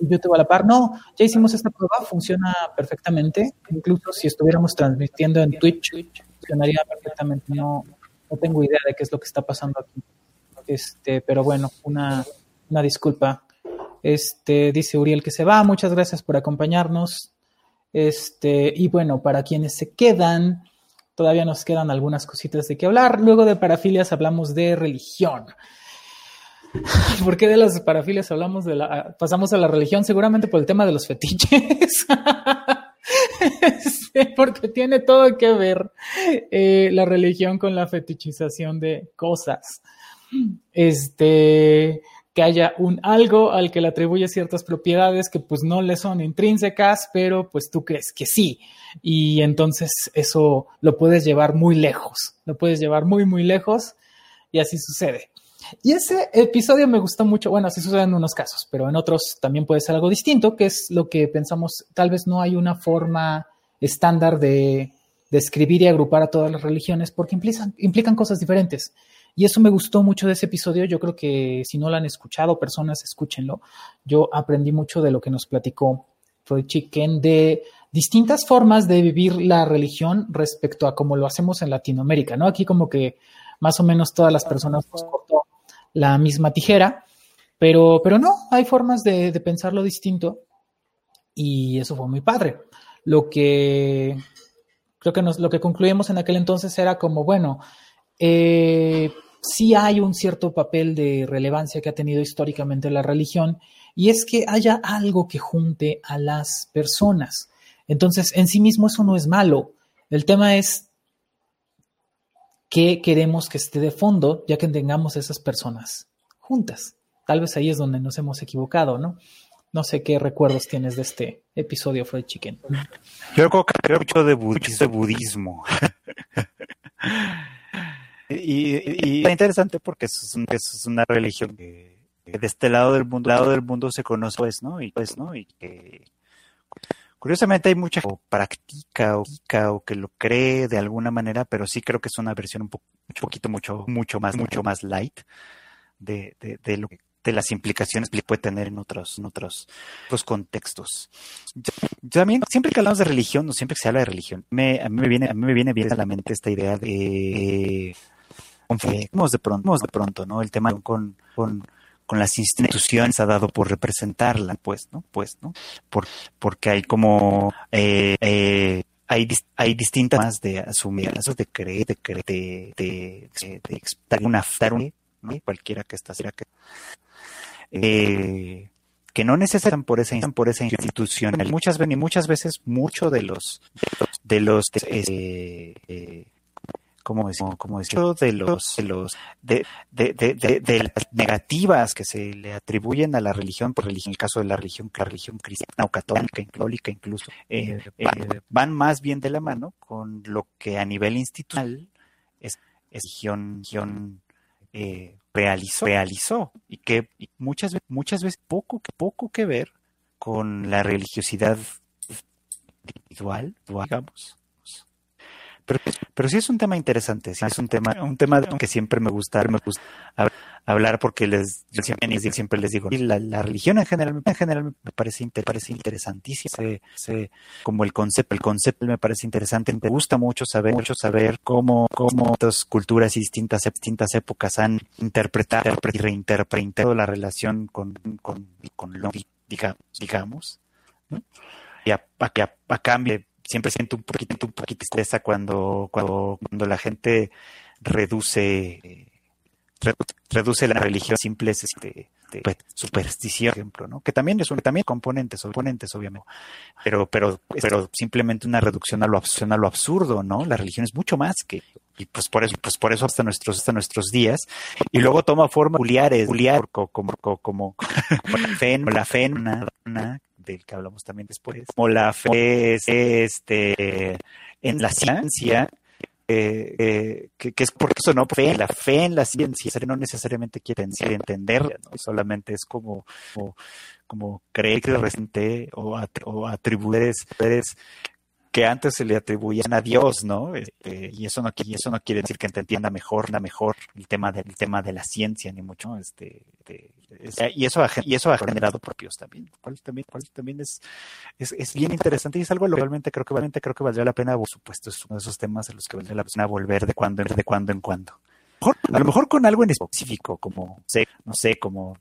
YouTube a la par. No, ya hicimos esta prueba, funciona perfectamente. Incluso si estuviéramos transmitiendo en Twitch, funcionaría perfectamente. No, no tengo idea de qué es lo que está pasando aquí. Este, pero bueno, una, una disculpa. Este, dice Uriel que se va. Muchas gracias por acompañarnos. Este, y bueno, para quienes se quedan, todavía nos quedan algunas cositas de qué hablar. Luego de parafilias hablamos de religión. [laughs] ¿Por qué de las parafilias hablamos de la, pasamos a la religión? Seguramente por el tema de los fetiches. [laughs] porque tiene todo que ver eh, la religión con la fetichización de cosas. Este, que haya un algo al que le atribuye ciertas propiedades que pues no le son intrínsecas, pero pues tú crees que sí. Y entonces eso lo puedes llevar muy lejos, lo puedes llevar muy, muy lejos y así sucede. Y ese episodio me gustó mucho. Bueno, así sucede en unos casos, pero en otros también puede ser algo distinto, que es lo que pensamos. Tal vez no hay una forma estándar de, describir y agrupar a todas las religiones porque implican, cosas diferentes. Y eso me gustó mucho de ese episodio. Yo creo que si no lo han escuchado, personas, escúchenlo. Yo aprendí mucho de lo que nos platicó Freud Chicken, de distintas formas de vivir la religión respecto a cómo lo hacemos en Latinoamérica, ¿no? Aquí como que más o menos todas las personas nos cortó la misma tijera, pero, pero no, hay formas de, pensarlo distinto y eso fue muy padre. Lo que creo que nos, lo que concluimos en aquel entonces era como, bueno, eh, sí hay un cierto papel de relevancia que ha tenido históricamente la religión y es que haya algo que junte a las personas. Entonces, en sí mismo eso no es malo. El tema es qué queremos que esté de fondo, ya que tengamos esas personas juntas. Tal vez ahí es donde nos hemos equivocado, ¿no? No sé qué recuerdos tienes de este episodio, Fred Chicken. Yo creo que creo mucho de budismo. [laughs] y, es interesante porque es, es una religión que, de este lado del mundo, lado del mundo se conoce, pues, ¿no? Y pues, ¿no? Y que Curiosamente hay mucha que practica o, o que lo cree de alguna manera, pero sí creo que es una versión un, poquito mucho, mucho más, mucho más light de, de, lo de las implicaciones que puede tener en otros, en otros, contextos. Yo, también, siempre que hablamos de religión, o siempre que se habla de religión, me, a mí me viene, a mí me viene bien a la mente esta idea de, de, de pronto, de pronto, ¿no? El tema con, con con las instituciones ha dado por representarla, pues, ¿no? Pues, ¿no? Por, porque hay como, eh, eh, hay, hay distintas formas de asumir, de creer, de creer, de, de, de, de una, ¿no? cualquiera que está cerca. Eh, que no necesitan por esa por esa institución. Muchas veces, muchas veces, mucho de los de los eh, eh, como decir, como decir, de los, de los, de, de, de, de, las negativas que se le atribuyen a la religión, por religión, en el caso de la religión, la religión cristiana o católica, católica incluso, eh, eh, van más bien de la mano con lo que a nivel institucional es, religión, eh, realizó, realizó y que muchas veces, muchas veces poco, poco que ver con la religiosidad individual, digamos. Pero, sí es un tema interesante, sí es un tema, un tema que siempre me gusta, hablar porque les, yo siempre, les digo, la, religión en general, en general me parece, parece interesantísima, como el concepto, el concepto me parece interesante, me gusta mucho saber, mucho saber cómo, cómo otras culturas y distintas, distintas épocas han interpretado y reinterpretado la relación con, con, con lo, digamos, digamos, y a, a, a cambio siempre siento un poquito, un poquito tristeza cuando, cuando, cuando la gente reduce, reduce la religión a simples este, pues, superstición, por ejemplo, ¿no? Que también es un también componentes, componentes, obviamente, pero, pero, pero simplemente una reducción a lo, a lo absurdo, ¿no? La religión es mucho más que, y pues por eso, pues por eso hasta nuestros, hasta nuestros días, y luego toma forma peculiares, como, como, como, como la fe, la fe, del que hablamos también después, como la fe este, en la ciencia, eh, eh, que, es porque eso no fe, la fe en la ciencia no necesariamente quiere entender, solamente es como, como, creer que reciente o, o atribuir que antes se le atribuían a Dios, ¿no? Este, y eso no y eso no quiere decir que te entienda mejor, la mejor el tema del tema de la ciencia ni mucho, este, y eso ha, y generado propios también, cual también, es, bien interesante y es algo lo que realmente creo que realmente creo que valdría la pena, por supuesto, es uno de esos temas a los que valdría la pena volver de cuando de cuando en cuando. A lo mejor con algo en específico, como sé, no sé, como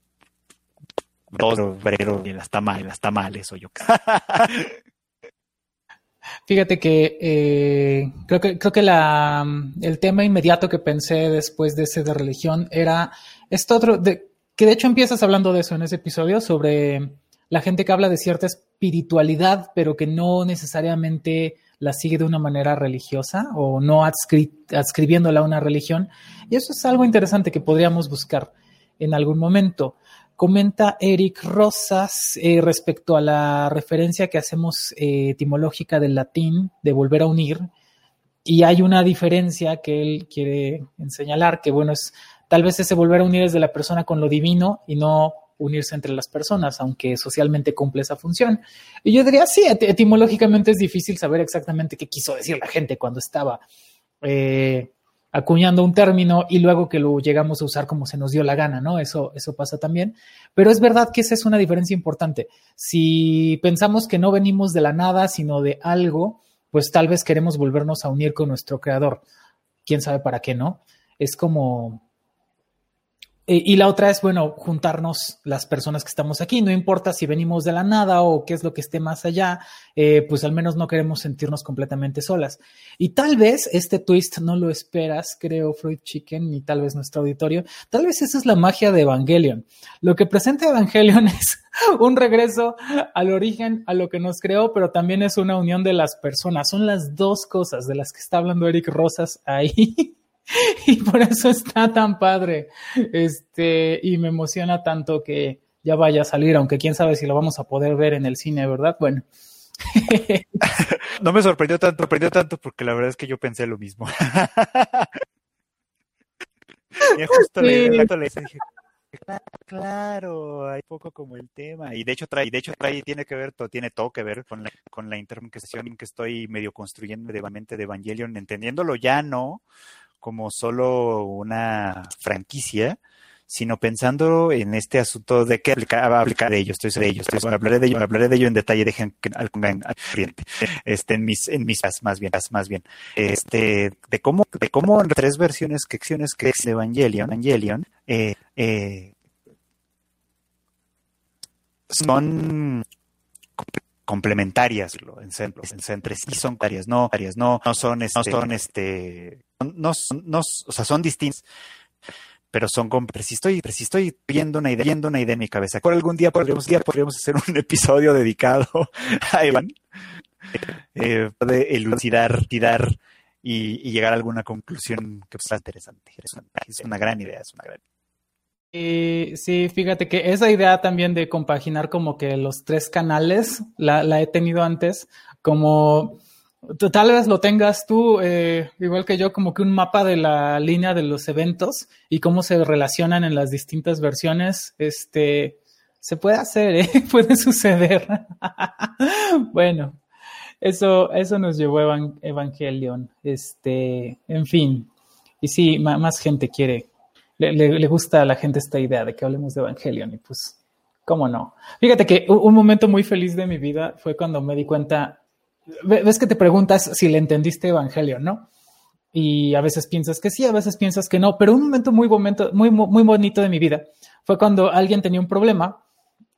dos febrero y las tamales, las tamales o yo. [laughs] Fíjate que eh, creo que creo que la, el tema inmediato que pensé después de ese de religión era esto otro de, que de hecho empiezas hablando de eso en ese episodio sobre la gente que habla de cierta espiritualidad pero que no necesariamente la sigue de una manera religiosa o no adscri adscribiéndola a una religión y eso es algo interesante que podríamos buscar en algún momento. Comenta Eric Rosas eh, respecto a la referencia que hacemos eh, etimológica del latín de volver a unir. Y hay una diferencia que él quiere señalar, que bueno, es tal vez ese volver a unir es de la persona con lo divino y no unirse entre las personas, aunque socialmente cumple esa función. Y yo diría, sí, etimológicamente es difícil saber exactamente qué quiso decir la gente cuando estaba eh, acuñando un término y luego que lo llegamos a usar como se nos dio la gana, ¿no? Eso, eso pasa también. Pero es verdad que esa es una diferencia importante. Si pensamos que no venimos de la nada, sino de algo, pues tal vez queremos volvernos a unir con nuestro creador. Quién sabe para qué, ¿no? Es como eh, y la otra es, bueno, juntarnos las personas que estamos aquí, no importa si venimos de la nada o qué es lo que esté más allá, eh, pues al menos no queremos sentirnos completamente solas. Y tal vez este twist no lo esperas, creo, Freud Chicken, ni tal vez nuestro auditorio, tal vez esa es la magia de Evangelion. Lo que presenta Evangelion [laughs] es un regreso al origen, a lo que nos creó, pero también es una unión de las personas. Son las dos cosas de las que está hablando Eric Rosas ahí. [laughs] [laughs] y por eso está tan padre. Este, y me emociona tanto que ya vaya a salir, aunque quién sabe si lo vamos a poder ver en el cine, ¿verdad? Bueno. [laughs] no me sorprendió tanto, sorprendió tanto porque la verdad es que yo pensé lo mismo. [laughs] y justo le, dije, claro, hay poco como el tema. Y de hecho trae, de hecho trae, tiene que ver, tiene todo que ver con la, con la interpretación que estoy medio construyendo de, de Evangelion, entendiéndolo ya no como solo una franquicia, sino pensando en este asunto de qué va a aplicar de ello, estoy de ello, estoy, hablaré de ello, hablaré de ello en detalle, dejen que al cliente, este, en mis, en mis, más bien, más bien, este, de cómo, de cómo en tres versiones que acciones que de Evangelion, Evangelion, eh, eh, son complementarias entre sí son varias no varias no no son este, no son este no, no, o sea son distintas pero son si estoy si estoy viendo una idea viendo una idea en mi cabeza. Por algún día podríamos día podríamos hacer un [laughs] episodio dedicado [laughs] a Evan eh, de elucidar tirar y, y, llegar a alguna conclusión que sea interesante. Es una, es una gran idea es una gran idea sí, fíjate que esa idea también de compaginar como que los tres canales la, he tenido antes, como tal vez lo tengas tú, eh, igual que yo, como que un mapa de la línea de los eventos y cómo se relacionan en las distintas versiones, este, se puede hacer, ¿eh? [laughs] puede suceder. [laughs] bueno, eso, eso nos llevó Evangelion, este, en fin, y sí, más gente quiere le, gusta a la gente esta idea de que hablemos de Evangelion y pues, ¿cómo no? Fíjate que un, momento muy feliz de mi vida fue cuando me di cuenta, ves que te preguntas si le entendiste Evangelion, ¿no? Y a veces piensas que sí, a veces piensas que no, pero un momento muy, momento, muy, muy bonito de mi vida fue cuando alguien tenía un problema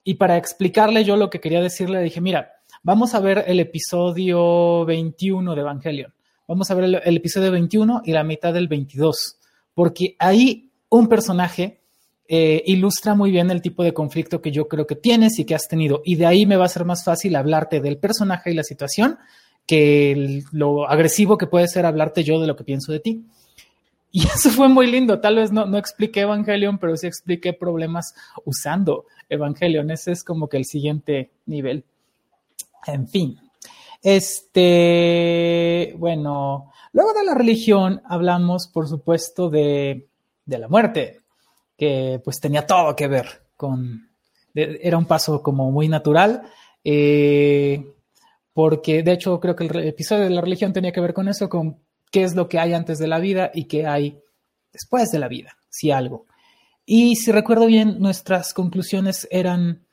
y para explicarle yo lo que quería decirle dije, mira, vamos a ver el episodio 21 de Evangelion. Vamos a ver el, el episodio 21 y la mitad del 22, porque ahí un personaje eh, ilustra muy bien el tipo de conflicto que yo creo que tienes y que has tenido. Y de ahí me va a ser más fácil hablarte del personaje y la situación que lo agresivo que puede ser hablarte yo de lo que pienso de ti. Y [laughs] eso fue muy lindo. Tal vez no, no expliqué Evangelion, pero sí expliqué problemas usando Evangelion. Ese es como que el siguiente nivel. En fin. Este, bueno, luego de la religión hablamos, por supuesto, de, de la muerte, que pues tenía todo que ver con, era un paso como muy natural, eh, porque de hecho creo que el episodio de la religión tenía que ver con eso, con qué es lo que hay antes de la vida y qué hay después de la vida, si algo. Y si recuerdo bien, nuestras conclusiones eran,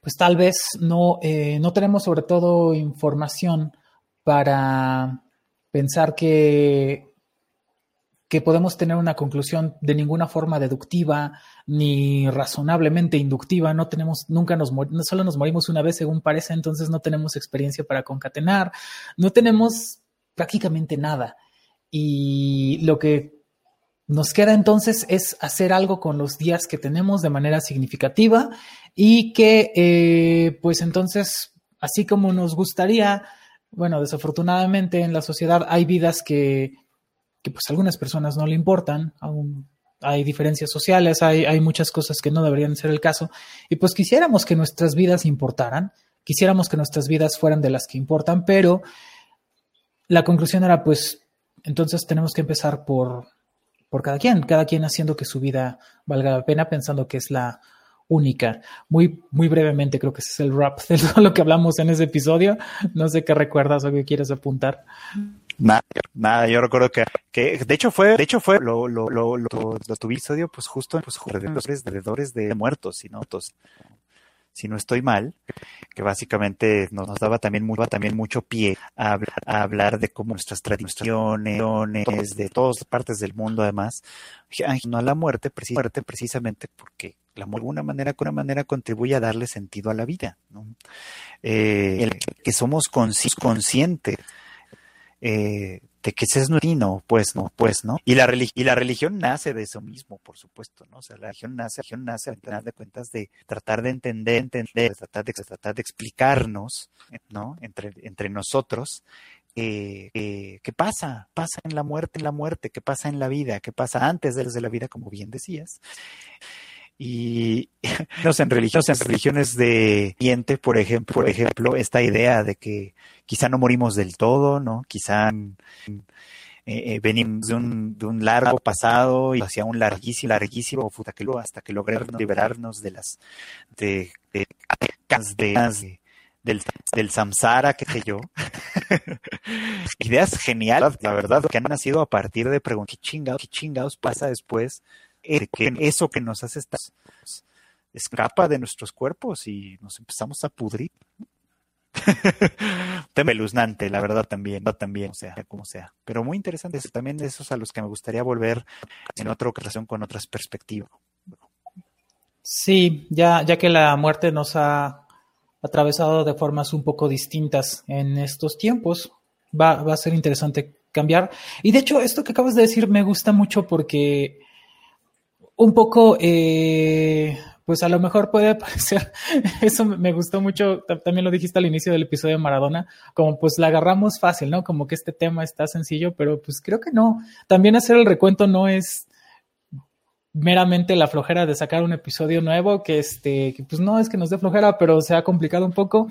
pues tal vez no, eh, no tenemos sobre todo información para pensar que, que podemos tener una conclusión de ninguna forma deductiva ni razonablemente inductiva. No tenemos, nunca nos solo nos morimos una vez según parece, entonces no tenemos experiencia para concatenar, no tenemos prácticamente nada. Y lo que nos queda entonces es hacer algo con los días que tenemos de manera significativa y que eh, pues entonces, así como nos gustaría, bueno, desafortunadamente en la sociedad hay vidas que, que pues a algunas personas no le importan, aún hay diferencias sociales, hay, hay muchas cosas que no deberían ser el caso y pues quisiéramos que nuestras vidas importaran, quisiéramos que nuestras vidas fueran de las que importan, pero la conclusión era pues entonces tenemos que empezar por por cada quien, cada quien haciendo que su vida valga la pena, pensando que es la única. Muy, muy brevemente, creo que ese es el rap de todo lo que hablamos en ese episodio. No sé qué recuerdas o qué quieres apuntar. Nada, nada, yo recuerdo que, que de hecho fue, de hecho fue lo, lo, lo, lo, lo episodio, pues justo, pues, alrededores de muertos y no si no estoy mal, que básicamente nos, daba también, mucho, también mucho pie a, hablar de cómo nuestras tradiciones, de todas partes del mundo además, no a la muerte, precisamente porque la muerte de alguna manera, de manera contribuye a darle sentido a la vida. ¿no? Eh, el que somos conscientes eh, de que ese es no, pues no, pues no. Y la, y la religión nace de eso mismo, por supuesto, ¿no? O sea, la religión nace, la religión nace, al de cuentas, de tratar de entender, entender, tratar de, tratar de explicarnos, ¿no? Entre, entre nosotros, eh, eh, qué pasa, pasa en la muerte, en la muerte, qué pasa en la vida, qué pasa antes de la vida, como bien decías. Y [laughs] en religiones, en religiones de Oriente, por ejemplo, por ejemplo, esta idea de que quizá no morimos del todo, ¿no? Quizá eh, eh, venimos de un, de un largo pasado y hacia un larguísimo, larguísimo hasta que logremos liberarnos de las de, de, de, del, del samsara, que sé yo. [laughs] Ideas geniales, la verdad, que han nacido a partir de preguntar qué chingados, qué chingados pasa después de que eso que nos hace estar escapa de nuestros cuerpos y nos empezamos a pudrir. [laughs] Temeluznante, la verdad también, no también, o sea, como sea. Pero muy interesante, también de esos a los que me gustaría volver en otra ocasión con otras perspectivas. Sí, ya, ya que la muerte nos ha atravesado de formas un poco distintas en estos tiempos, va, va a ser interesante cambiar. Y de hecho, esto que acabas de decir me gusta mucho porque un poco, eh, pues a lo mejor puede [laughs] parecer, eso me gustó mucho, también lo dijiste al inicio del episodio de Maradona, como pues la agarramos fácil, ¿no? Como que este tema está sencillo, pero pues creo que no. También hacer el recuento no es meramente la flojera de sacar un episodio nuevo, que este, que pues no es que nos dé flojera, pero se ha complicado un poco.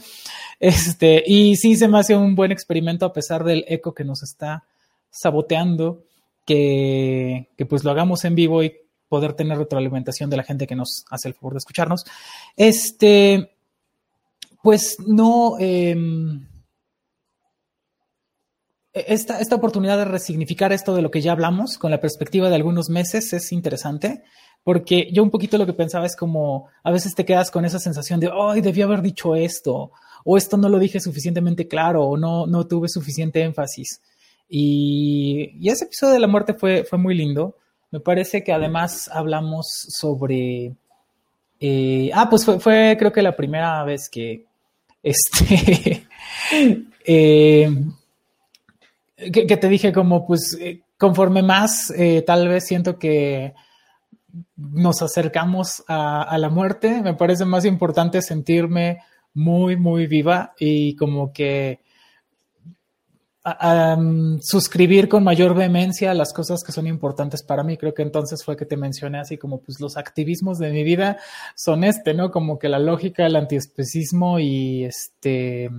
Este, y sí se me hace un buen experimento a pesar del eco que nos está saboteando, que, que pues lo hagamos en vivo y poder tener retroalimentación de la gente que nos hace el favor de escucharnos. Este, pues no. Em, esta, esta, oportunidad de resignificar esto de lo que ya hablamos con la perspectiva de algunos meses es interesante, porque yo un poquito lo que pensaba es como a veces te quedas con esa sensación de, ay, debí haber dicho esto, o esto no lo dije suficientemente claro, o no, no tuve suficiente énfasis. Y, y ese episodio de la muerte fue, fue muy lindo. Me parece que además hablamos sobre... Eh, ah, pues fue, creo que la primera vez que [laughs] este... Eh, que, te dije como pues eh, conforme más tal vez siento que nos acercamos a, a, la muerte, me parece más importante sentirme muy, muy viva y como que suscribir con mayor vehemencia las cosas que son importantes para mí. Creo que entonces fue que te mencioné así como pues los activismos de mi vida son este, ¿no? Como que la lógica, el antiespecismo y este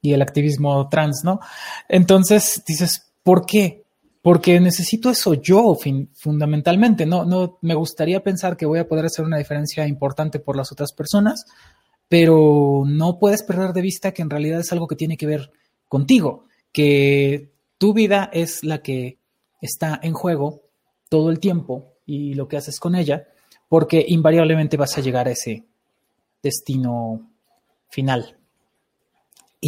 y el activismo trans, ¿no? Entonces dices, ¿por qué? Porque necesito eso yo fundamentalmente, no no me gustaría pensar que voy a poder hacer una diferencia importante por las otras personas, pero no puedes perder de vista que en realidad es algo que tiene que ver contigo que tu vida es la que está en juego todo el tiempo y lo que haces con ella, porque invariablemente vas a llegar a ese destino final.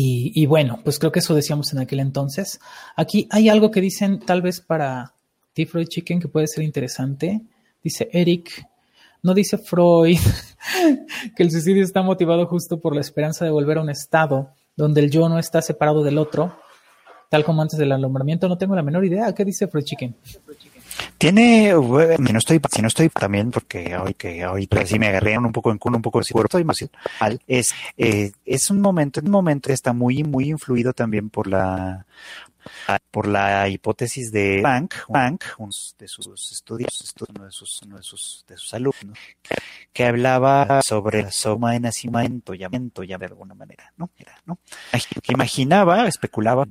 Y, bueno, pues creo que eso decíamos en aquel entonces. Aquí hay algo que dicen tal vez para T. Freud Chicken que puede ser interesante. Dice Eric, no dice Freud [laughs] que el suicidio está motivado justo por la esperanza de volver a un estado donde el yo no está separado del otro, tal como antes del alumbramiento, no tengo la menor idea. ¿Qué dice Freud Chicken? Tiene, si no estoy, si no estoy también, porque hoy que hoy pues, sí me agarré un poco en un poco de estoy más mal, es, eh, es un momento, un momento está muy, muy influido también por la, por la hipótesis de Bank, Bank uno de sus estudios, uno de sus, uno de sus, de sus alumnos, que hablaba sobre la soma de nacimiento, llamamiento, ya de alguna manera, ¿no? Era, ¿no? Imaginaba, especulaba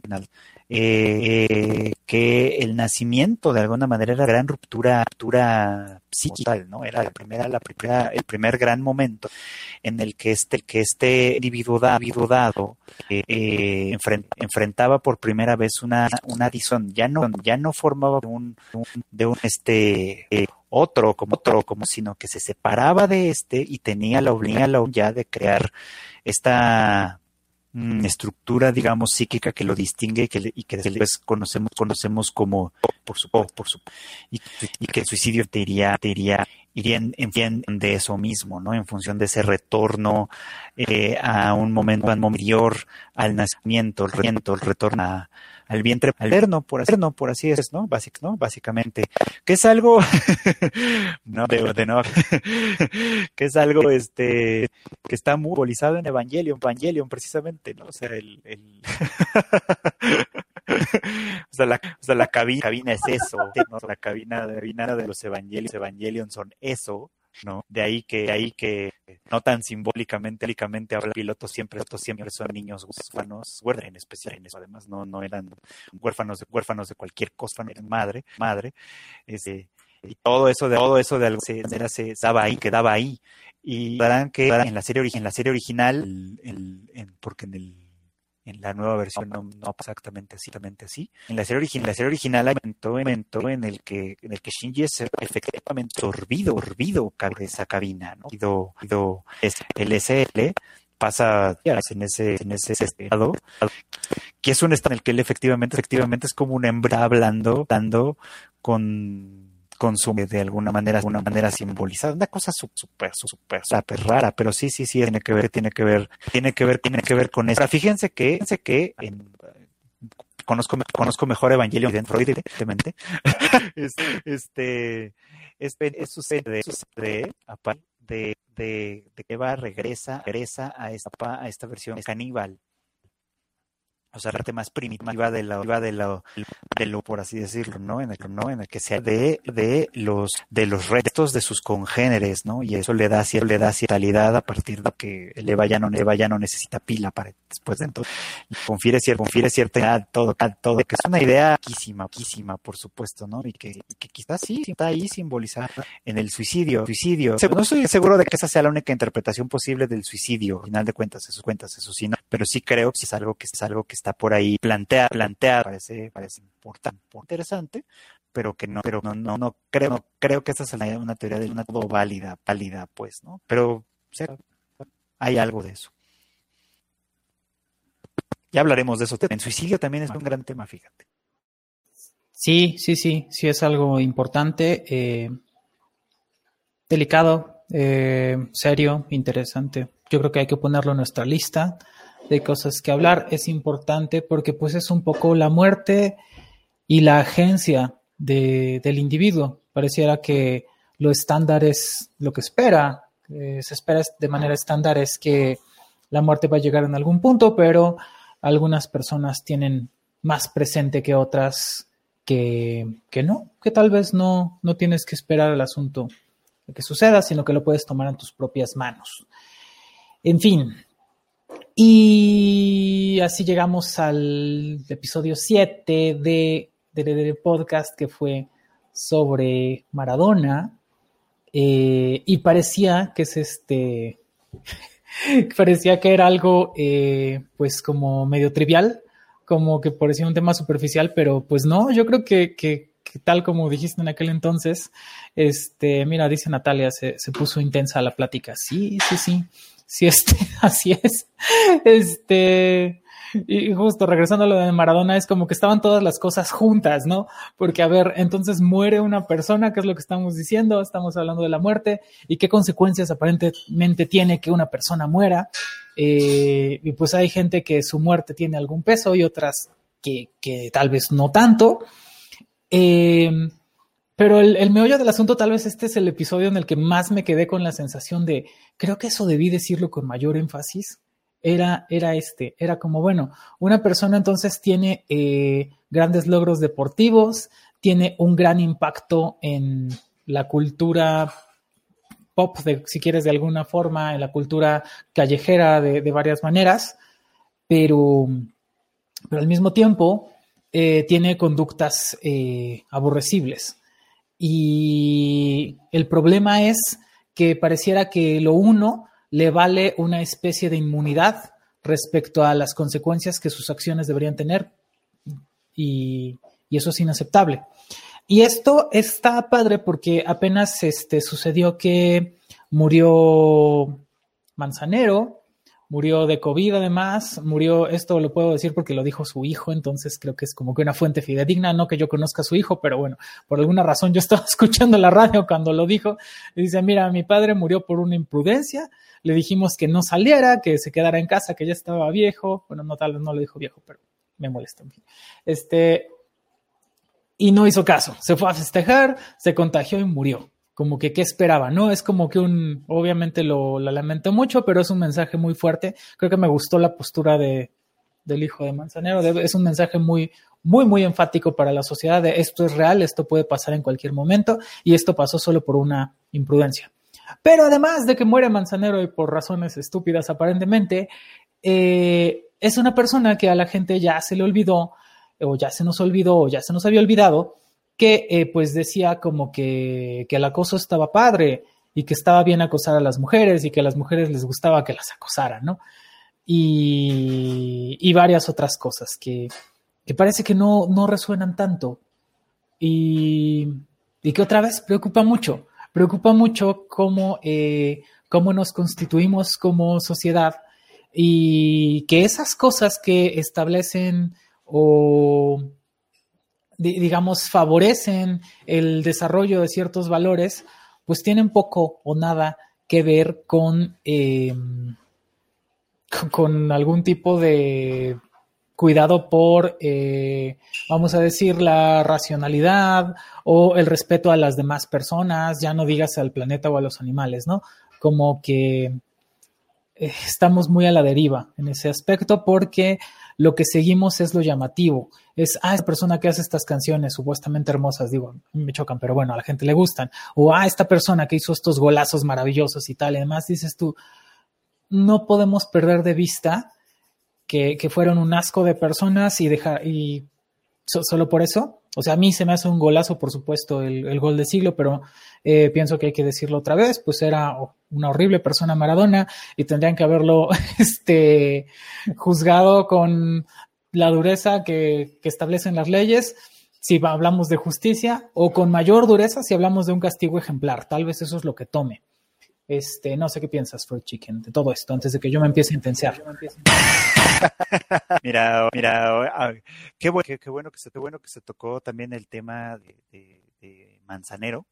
eh, que el nacimiento de alguna manera era la gran ruptura, ruptura psíquica, ¿no? Era la primera, la primera, el primer gran momento en el que este, que este individuo, dado eh, enfrentaba por primera vez una, una adición, ya no, ya no formaba de un, de un este eh, otro como otro, como sino que se separaba de este y tenía la obligación ya de crear esta Mm, estructura, digamos, psíquica que lo distingue y que, y que después conocemos, conocemos como por su, por su y, que el suicidio te iría, te iría, iría en, de eso mismo, ¿no? En función de ese retorno eh, a un momento anterior al nacimiento, el retorno, el retorno a, al vientre alterno, por así, no, por así es, ¿no? Básic, ¿no? Básicamente, que es algo, [laughs] no, de, de no, [laughs] que es algo, este, que está muy simbolizado en Evangelion, Evangelion precisamente, ¿no? O sea, el, el [laughs] o, sea, la, o sea, la cabina, cabina es eso, ¿no? La cabina, la cabina de los Evangelion, Evangelion son eso, ¿no? De ahí que, de ahí que no tan simbólicamente, simbólicamente habla pilotos siempre, siempre son niños huérfanos, en especial en eso, además no, no eran huérfanos de huérfanos de cualquier cosa, eran madre, madre, este, y todo eso de todo eso de algo se, se daba ahí, quedaba ahí. Y verán que en la serie, en la serie original, el, el, porque en el en la nueva versión no, no pasa exactamente así, exactamente así. En la serie original, la serie original hay un momento en el que en el que Shinji es efectivamente sorbido, sorbido de esa cabina, ¿no? Ido, ido, el SL pasa en ese, en ese estado, que es un estado en el que él efectivamente, efectivamente es como una hembra hablando, hablando con consume de alguna manera, de alguna manera simbolizada, una cosa súper, súper, súper rara, pero sí, sí, sí, tiene que ver, tiene que ver, tiene que ver, tiene que ver con eso. fíjense que, fíjense que conozco, conozco mejor Evangelion de Freud, evidentemente. [laughs] este, este, es sucede, sucede de, de, de Eva regresa, regresa a esta, a esta versión caníbal o sea, la parte más primitiva de lo, de lo, de lo, por así decirlo, ¿no? En el, ¿no? En el que sea de, de los, de los restos de sus congéneres, ¿no? Y eso le da, le da cierta a partir de que el Eva ya no, Eva ya no necesita pila para después de entonces, confiere cierta, confiere cierta edad, todo, todo, que es una idea quísima, por supuesto, ¿no? Y que, que quizás sí está ahí simbolizada en el suicidio, suicidio. No estoy seguro de que esa sea la única interpretación posible del suicidio, al final de cuentas, eso cuentas, eso sí, no, pero sí creo que es algo que es algo que está por ahí plantear, plantear, parece, parece importante, interesante, pero que no, pero no, no, no creo, no creo que esa sea una teoría de una todo válida, válida, pues, ¿no? Pero hay algo de eso. Ya hablaremos de eso. En suicidio también es un gran tema, fíjate. Sí, sí, sí, sí es algo importante, eh, delicado, eh, serio, interesante. Yo creo que hay que ponerlo en nuestra lista de cosas que hablar. Es importante porque pues es un poco la muerte y la agencia de, del individuo. Pareciera que lo estándar es lo que espera, se espera de manera estándar es que la muerte va a llegar en algún punto, pero algunas personas tienen más presente que otras que, que no, que tal vez no, no tienes que esperar el asunto que suceda, sino que lo puedes tomar en tus propias manos. En fin, y así llegamos al episodio 7 de, podcast que fue sobre Maradona. Eh, y parecía que es este. [laughs] parecía que era algo, eh, pues, como medio trivial, como que parecía un tema superficial, pero pues no, yo creo que, que, tal como dijiste en aquel entonces, este, mira, dice Natalia, se, se puso intensa la plática. Sí, sí, sí sí, este, [laughs] así es. Este, y justo regresando a lo de Maradona, es como que estaban todas las cosas juntas, ¿no? Porque, a ver, entonces muere una persona, ¿qué es lo que estamos diciendo? Estamos hablando de la muerte y qué consecuencias aparentemente tiene que una persona muera. Eh, y pues hay gente que su muerte tiene algún peso y otras que, que tal vez no tanto. Eh, pero el, meollo del asunto, tal vez este es el episodio en el que más me quedé con la sensación de, creo que eso debí decirlo con mayor énfasis, era, era este, era como, bueno, una persona entonces tiene eh, grandes logros deportivos, tiene un gran impacto en la cultura pop, de, si quieres de alguna forma, en la cultura callejera de, varias maneras, pero, pero al mismo tiempo eh, tiene conductas eh, aborrecibles. Y el problema es que pareciera que lo uno le vale una especie de inmunidad respecto a las consecuencias que sus acciones deberían tener y, eso es inaceptable. Y esto está padre porque apenas este, sucedió que murió Manzanero, murió de COVID además, murió, esto lo puedo decir porque lo dijo su hijo, entonces creo que es como que una fuente fidedigna, no que yo conozca a su hijo, pero bueno, por alguna razón yo [laughs] estaba escuchando la radio cuando lo dijo dice, mira, mi padre murió por una imprudencia, le dijimos que no saliera, que se quedara en casa, que ya estaba viejo, bueno, no tal vez no lo dijo viejo, pero me molesta. Este, y no hizo caso, se fue a festejar, se contagió y murió como que qué esperaba, ¿no? Es como que un, obviamente lo, lamento mucho, pero es un mensaje muy fuerte. Creo que me gustó la postura de, del hijo de Manzanero. es un mensaje muy, muy, muy enfático para la sociedad de esto es real, esto puede pasar en cualquier momento y esto pasó solo por una imprudencia. Pero además de que muere Manzanero y por razones estúpidas aparentemente, eh, es una persona que a la gente ya se le olvidó o ya se nos olvidó o ya se nos había olvidado que eh, pues decía como que, que el acoso estaba padre y que estaba bien acosar a las mujeres y que a las mujeres les gustaba que las acosaran, ¿no? Y, y varias otras cosas que, que parece que no, no resuenan tanto y, y, que otra vez preocupa mucho, preocupa mucho cómo, eh, cómo nos constituimos como sociedad y que esas cosas que establecen o digamos, favorecen el desarrollo de ciertos valores, pues tienen poco o nada que ver con, em, con algún tipo de cuidado por, eh, vamos a decir, la racionalidad o el respeto a las demás personas, ya no digas al planeta o a los animales, ¿no? Como que eh, estamos muy a la deriva en ese aspecto porque lo que seguimos es lo llamativo. Es, ah, esta persona que hace estas canciones supuestamente hermosas, digo, me chocan, pero bueno, a la gente le gustan. O, ah, esta persona que hizo estos golazos maravillosos y tal. Y además dices tú, no podemos perder de vista que, fueron un asco de personas y dejar, y solo por eso. O sea, a mí se me hace un golazo, por supuesto, el, gol de siglo, pero eh, pienso que hay que decirlo otra vez, pues era una horrible persona Maradona y tendrían que haberlo [laughs] este, juzgado con la dureza que, que establecen las leyes si hablamos de justicia o con mayor dureza si hablamos de un castigo ejemplar. Tal vez eso es lo que tome. Este, no sé qué piensas, Fruit Chicken, de todo esto, antes de que yo me empiece a intensiar. [laughs] mira, mira, qué, bueno, qué, bueno que se, bueno que se tocó también el tema de, Manzanero,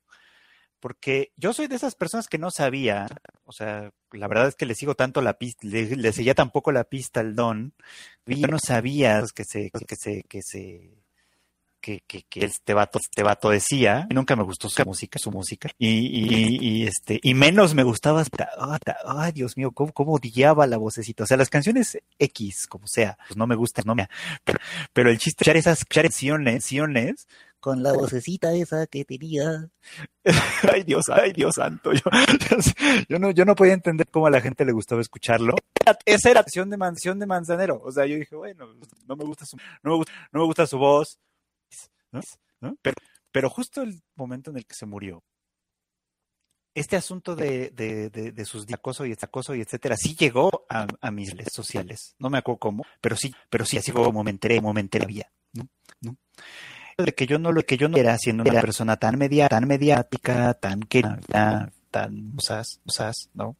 porque yo soy de esas personas que no sabía, o sea, la verdad es que le sigo tanto la pista, le, seguía tampoco la pista al don, y yo no sabía que se, que se, que se que, que, que este vato, este vato decía. Nunca me gustó su música, su música. Y, y, y este, y menos me gustaba ay, Dios mío, cómo, cómo odiaba la vocecita. O sea, las canciones X, como sea, pues no me gustan, no me, pero, el chiste, escuchar esas canciones, con la vocecita esa que tenía. [laughs] ay Dios, ay Dios santo. Yo, yo, no, yo no podía entender cómo a la gente le gustaba escucharlo. Esa era la canción de mansión de Manzanero. O sea, yo dije, bueno, no me gusta su, no me gusta, no me gusta su voz. ¿No? Pero, pero justo el momento en el que se murió, este asunto de, de, de, de sus acoso y acoso y etcétera, sí llegó a, a, mis redes sociales. No me acuerdo cómo, pero sí, pero sí, así como me enteré, como me enteré había, ¿no? ¿no? De que yo no lo que yo no era siendo una persona tan media, tan mediática, tan querida, tan usas, usas, ¿no?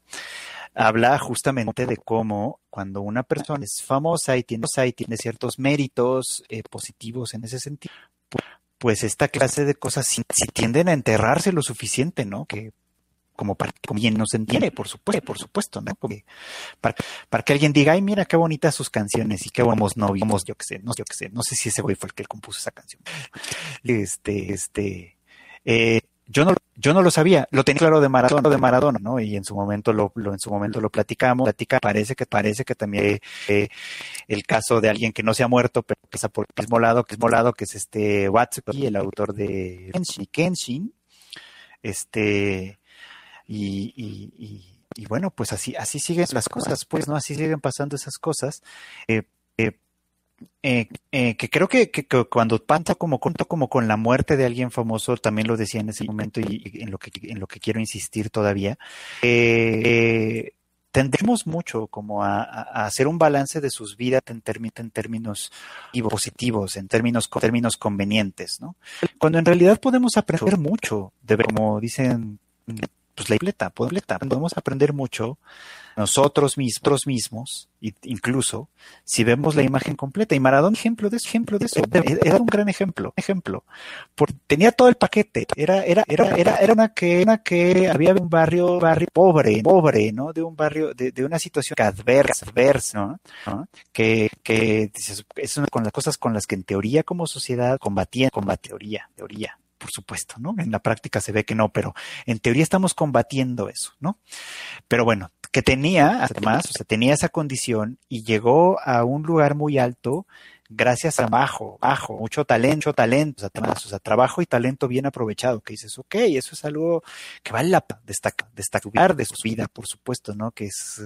Habla justamente de cómo cuando una persona es famosa y tiene, y tiene ciertos méritos eh, positivos en ese sentido, pues esta clase de cosas si, tienden a enterrarse lo suficiente, ¿no? Que como para que bien nos entiende, por supuesto, por supuesto, ¿no? Para, que alguien diga, ay, mira qué bonitas sus canciones y qué buenos novios, yo qué sé, no, yo qué sé, no sé si ese güey fue el que compuso esa canción. Este, este, eh, yo no, yo no lo sabía, lo tenía claro de Maradona, de Maradona, ¿no? Y en su momento lo, en su momento lo platicamos, platica, parece que, parece que también eh, el caso de alguien que no se ha muerto, pero que por el mismo lado, que es molado, que es este Watsuki, el autor de Kenshin, Kenshin este, y, y, y, y, bueno, pues así, así siguen las cosas, pues, ¿no? Así siguen pasando esas cosas. Eh, eh, eh, eh, que creo que, que, que, cuando panta como como con la muerte de alguien famoso, también lo decía en ese momento y, y en lo que en lo que quiero insistir todavía, eh, tendremos mucho como a, a, hacer un balance de sus vidas en, en términos positivos, en términos, términos convenientes, ¿no? Cuando en realidad podemos aprender mucho, de como dicen pues la completa. Podemos aprender mucho nosotros mismos, mismos, incluso si vemos la imagen completa. Y Maradona, ejemplo de ejemplo de eso, era un gran ejemplo, ejemplo. Por, tenía todo el paquete. Era, era, era, era, era una que, una que había un barrio, barrio pobre, pobre, ¿no? De un barrio, de, de una situación adversa, adversa, ¿no? ¿no? Que, que es una con las cosas con las que en teoría como sociedad combatían, combatían teoría, teoría por supuesto, ¿no? En la práctica se ve que no, pero en teoría estamos combatiendo eso, ¿no? Pero bueno, que tenía, además, o sea, tenía esa condición y llegó a un lugar muy alto gracias a bajo, bajo, mucho talento, mucho talento, o sea, o sea, trabajo y talento bien aprovechado, que dices, ok, eso es algo que vale la pena destacar, destacar de su vida, por supuesto, ¿no? Que es,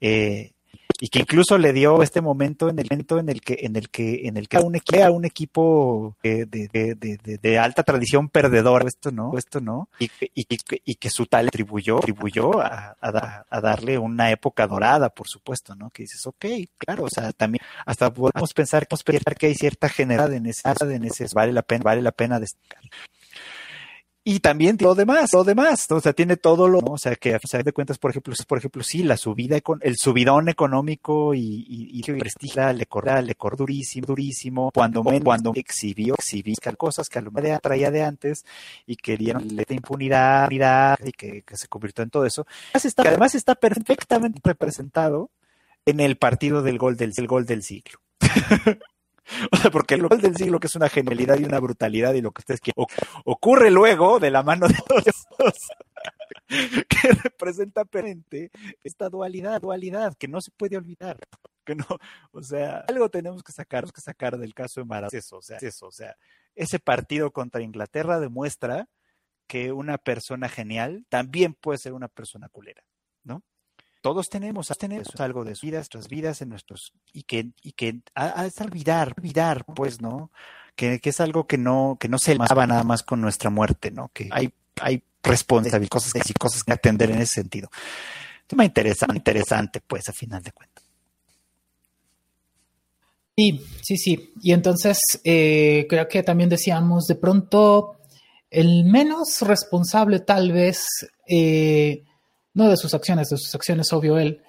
eh, y que incluso le dio este momento en el momento en el que en el que en el que a un, a un equipo de, de, de, de, alta tradición perdedor esto no esto no y, y, y que su tal atribuyó atribuyó a, a, a, darle una época dorada por supuesto no que dices ok claro o sea también hasta podemos pensar, podemos pensar que hay cierta generalidad en ese en ese vale la pena vale la pena destacar y también lo demás, lo demás, o sea, tiene todo lo, ¿no? o sea, que a fin de cuentas, por ejemplo, por ejemplo, sí, la subida, el subidón económico y, y, y prestigio le corda, le corda durísimo, durísimo, cuando, cuando exhibió, exhibió cosas que a lo mejor traía de antes y querían de impunidad, y que, se convirtió en todo eso. Además está, además está perfectamente representado en el partido del gol del, del gol del siglo. [laughs] [laughs] O sea, porque el gol del siglo que es una genialidad y una brutalidad y lo que ustedes quieren ocurre luego de la mano de Dios [laughs] que representa perente esta dualidad, dualidad que no se puede olvidar. Que no, o sea, algo tenemos que sacar, que sacar del caso de Maradona. O sea, eso, o sea, ese partido contra Inglaterra demuestra que una persona genial también puede ser una persona culera, ¿no? Todos tenemos, tenemos algo de sus vidas, nuestras vidas, en nuestros, y que, y que a, a olvidar, olvidar, pues, ¿no? Que, que, es algo que no, que no se lava nada más con nuestra muerte, ¿no? Que hay, hay responsabilidades, cosas y cosas que atender en ese sentido. Tema interesante, interesante, pues, a final de cuentas. Sí, sí, sí. Y entonces eh, creo que también decíamos, de pronto, el menos responsable tal vez eh, no de sus acciones, de sus acciones, obvio él,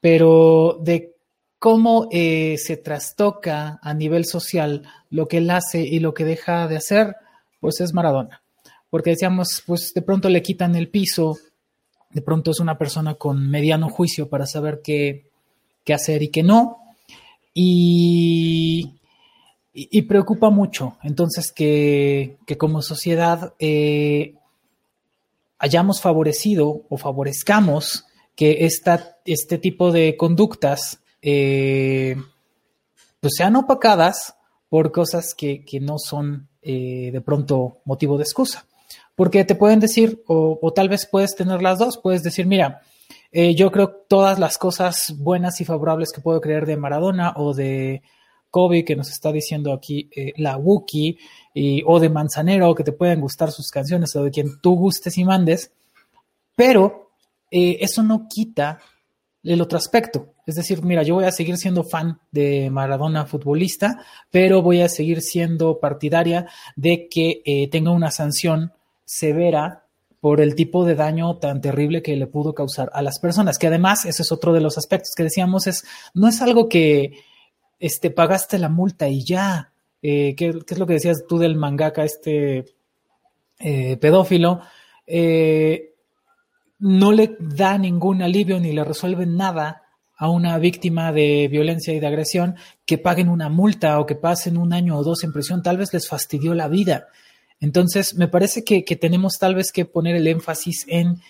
pero de cómo eh, se trastoca a nivel social lo que él hace y lo que deja de hacer, pues es Maradona. Porque decíamos, pues de pronto le quitan el piso, de pronto es una persona con mediano juicio para saber qué, qué hacer y qué no. Y, y, preocupa mucho. Entonces, que, como sociedad eh, hayamos favorecido o favorezcamos que esta, este tipo de conductas eh, pues sean opacadas por cosas que, no son eh, de pronto motivo de excusa. Porque te pueden decir, o, tal vez puedes tener las dos, puedes decir, mira, yo creo todas las cosas buenas y favorables que puedo creer de Maradona o de Kobe que nos está diciendo aquí eh, la Wookie o de Manzanero que te pueden gustar sus canciones o de quien tú gustes y mandes, pero eh, eso no quita el otro aspecto. Es decir, mira, yo voy a seguir siendo fan de Maradona futbolista, pero voy a seguir siendo partidaria de que eh, tenga una sanción severa por el tipo de daño tan terrible que le pudo causar a las personas, que además, ese es otro de los aspectos que decíamos, es, no es algo que, este, pagaste la multa y ya. Eh, ¿qué, es lo que decías tú del mangaka, este eh, pedófilo? Eh, no le da ningún alivio ni le resuelve nada a una víctima de violencia y de agresión que paguen una multa o que pasen un año o dos en prisión, tal vez les fastidió la vida. Entonces, me parece que, tenemos tal vez que poner el énfasis en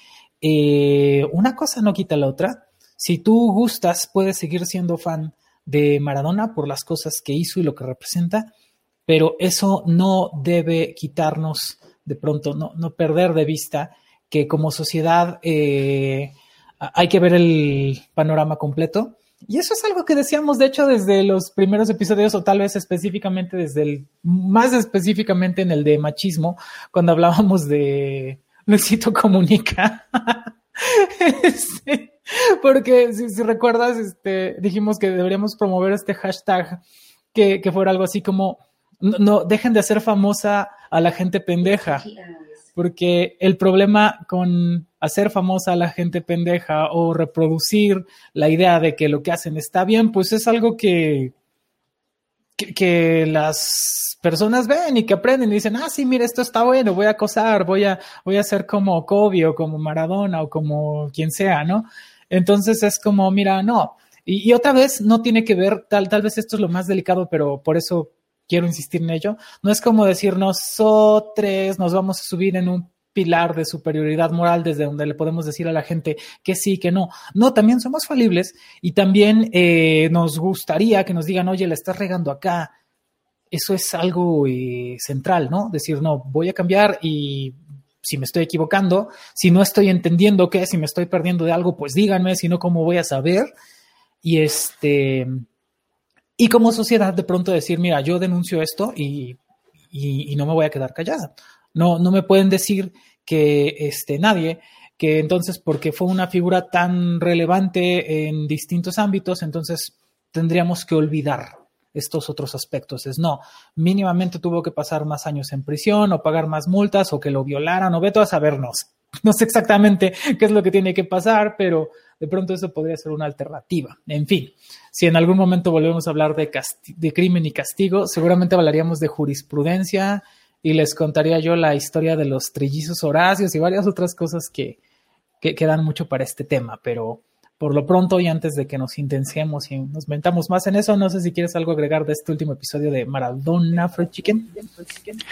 una cosa no quita la otra. Si tú gustas, puedes seguir siendo fan de Maradona por las cosas que hizo y lo que representa, pero eso no debe quitarnos de pronto, no, no perder de vista que como sociedad eh, hay que ver el panorama completo. Y eso es algo que decíamos, de hecho, desde los primeros episodios, o tal vez específicamente desde el, más específicamente en el de machismo, cuando hablábamos de Luisito Comunica. [laughs] este, porque si, recuerdas, este, dijimos que deberíamos promover este hashtag que, fuera algo así como no, dejen de hacer famosa a la gente pendeja. Porque el problema con hacer famosa a la gente pendeja o reproducir la idea de que lo que hacen está bien, pues es algo que, que, las personas ven y que aprenden y dicen, ah, sí, mira, esto está bueno, voy a acosar, voy a, voy a ser como Kobe o como Maradona o como quien sea, ¿no? Entonces es como, mira, no. Y, otra vez no tiene que ver, tal, tal vez esto es lo más delicado, pero por eso quiero insistir en ello. No es como decir nosotros nos vamos a subir en un pilar de superioridad moral desde donde le podemos decir a la gente que sí, que no. No, también somos falibles y también eh, nos gustaría que nos digan, oye, le estás regando acá. Eso es algo eh, central, ¿no? Decir, no, voy a cambiar y si me estoy equivocando, si no estoy entendiendo qué, si me estoy perdiendo de algo, pues díganme, si no, ¿cómo voy a saber? Y este, y como sociedad de pronto decir, mira, yo denuncio esto y, y, no me voy a quedar callada. No, no me pueden decir que este, nadie, que entonces porque fue una figura tan relevante en distintos ámbitos, entonces tendríamos que olvidar estos otros aspectos. Es no, mínimamente tuvo que pasar más años en prisión o pagar más multas o que lo violaran o veto a sabernos. [laughs] No sé exactamente qué es lo que tiene que pasar, pero de pronto eso podría ser una alternativa. En fin, si en algún momento volvemos a hablar de, de crimen y castigo, seguramente hablaríamos de jurisprudencia y les contaría yo la historia de los trillizos horacios y varias otras cosas que, que, que dan mucho para este tema, pero por lo pronto y antes de que nos intensemos y nos mentamos más en eso, no sé si quieres algo agregar de este último episodio de Maradona Fried Chicken.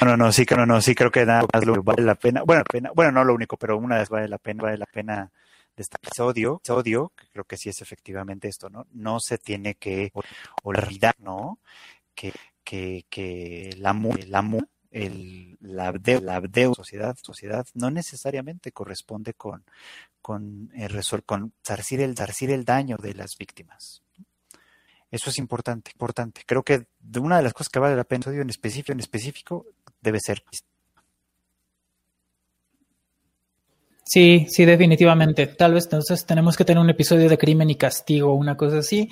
No, no, sí, no, no, sí creo que nada más vale la pena, bueno, pena, bueno, no lo único, pero una vez vale la pena, vale la pena de este episodio, episodio, creo que sí es efectivamente esto, ¿no? No se tiene que olvidar, ¿no? Que, que, que la, la el, la, de, la deuda sociedad, sociedad no necesariamente corresponde con, con, el con zarcir el, el daño de las víctimas. Eso es importante, importante. Creo que una de las cosas que vale la pena en específico, en específico debe ser. Sí, sí, definitivamente. Tal vez entonces tenemos que tener un episodio de crimen y castigo, una cosa así,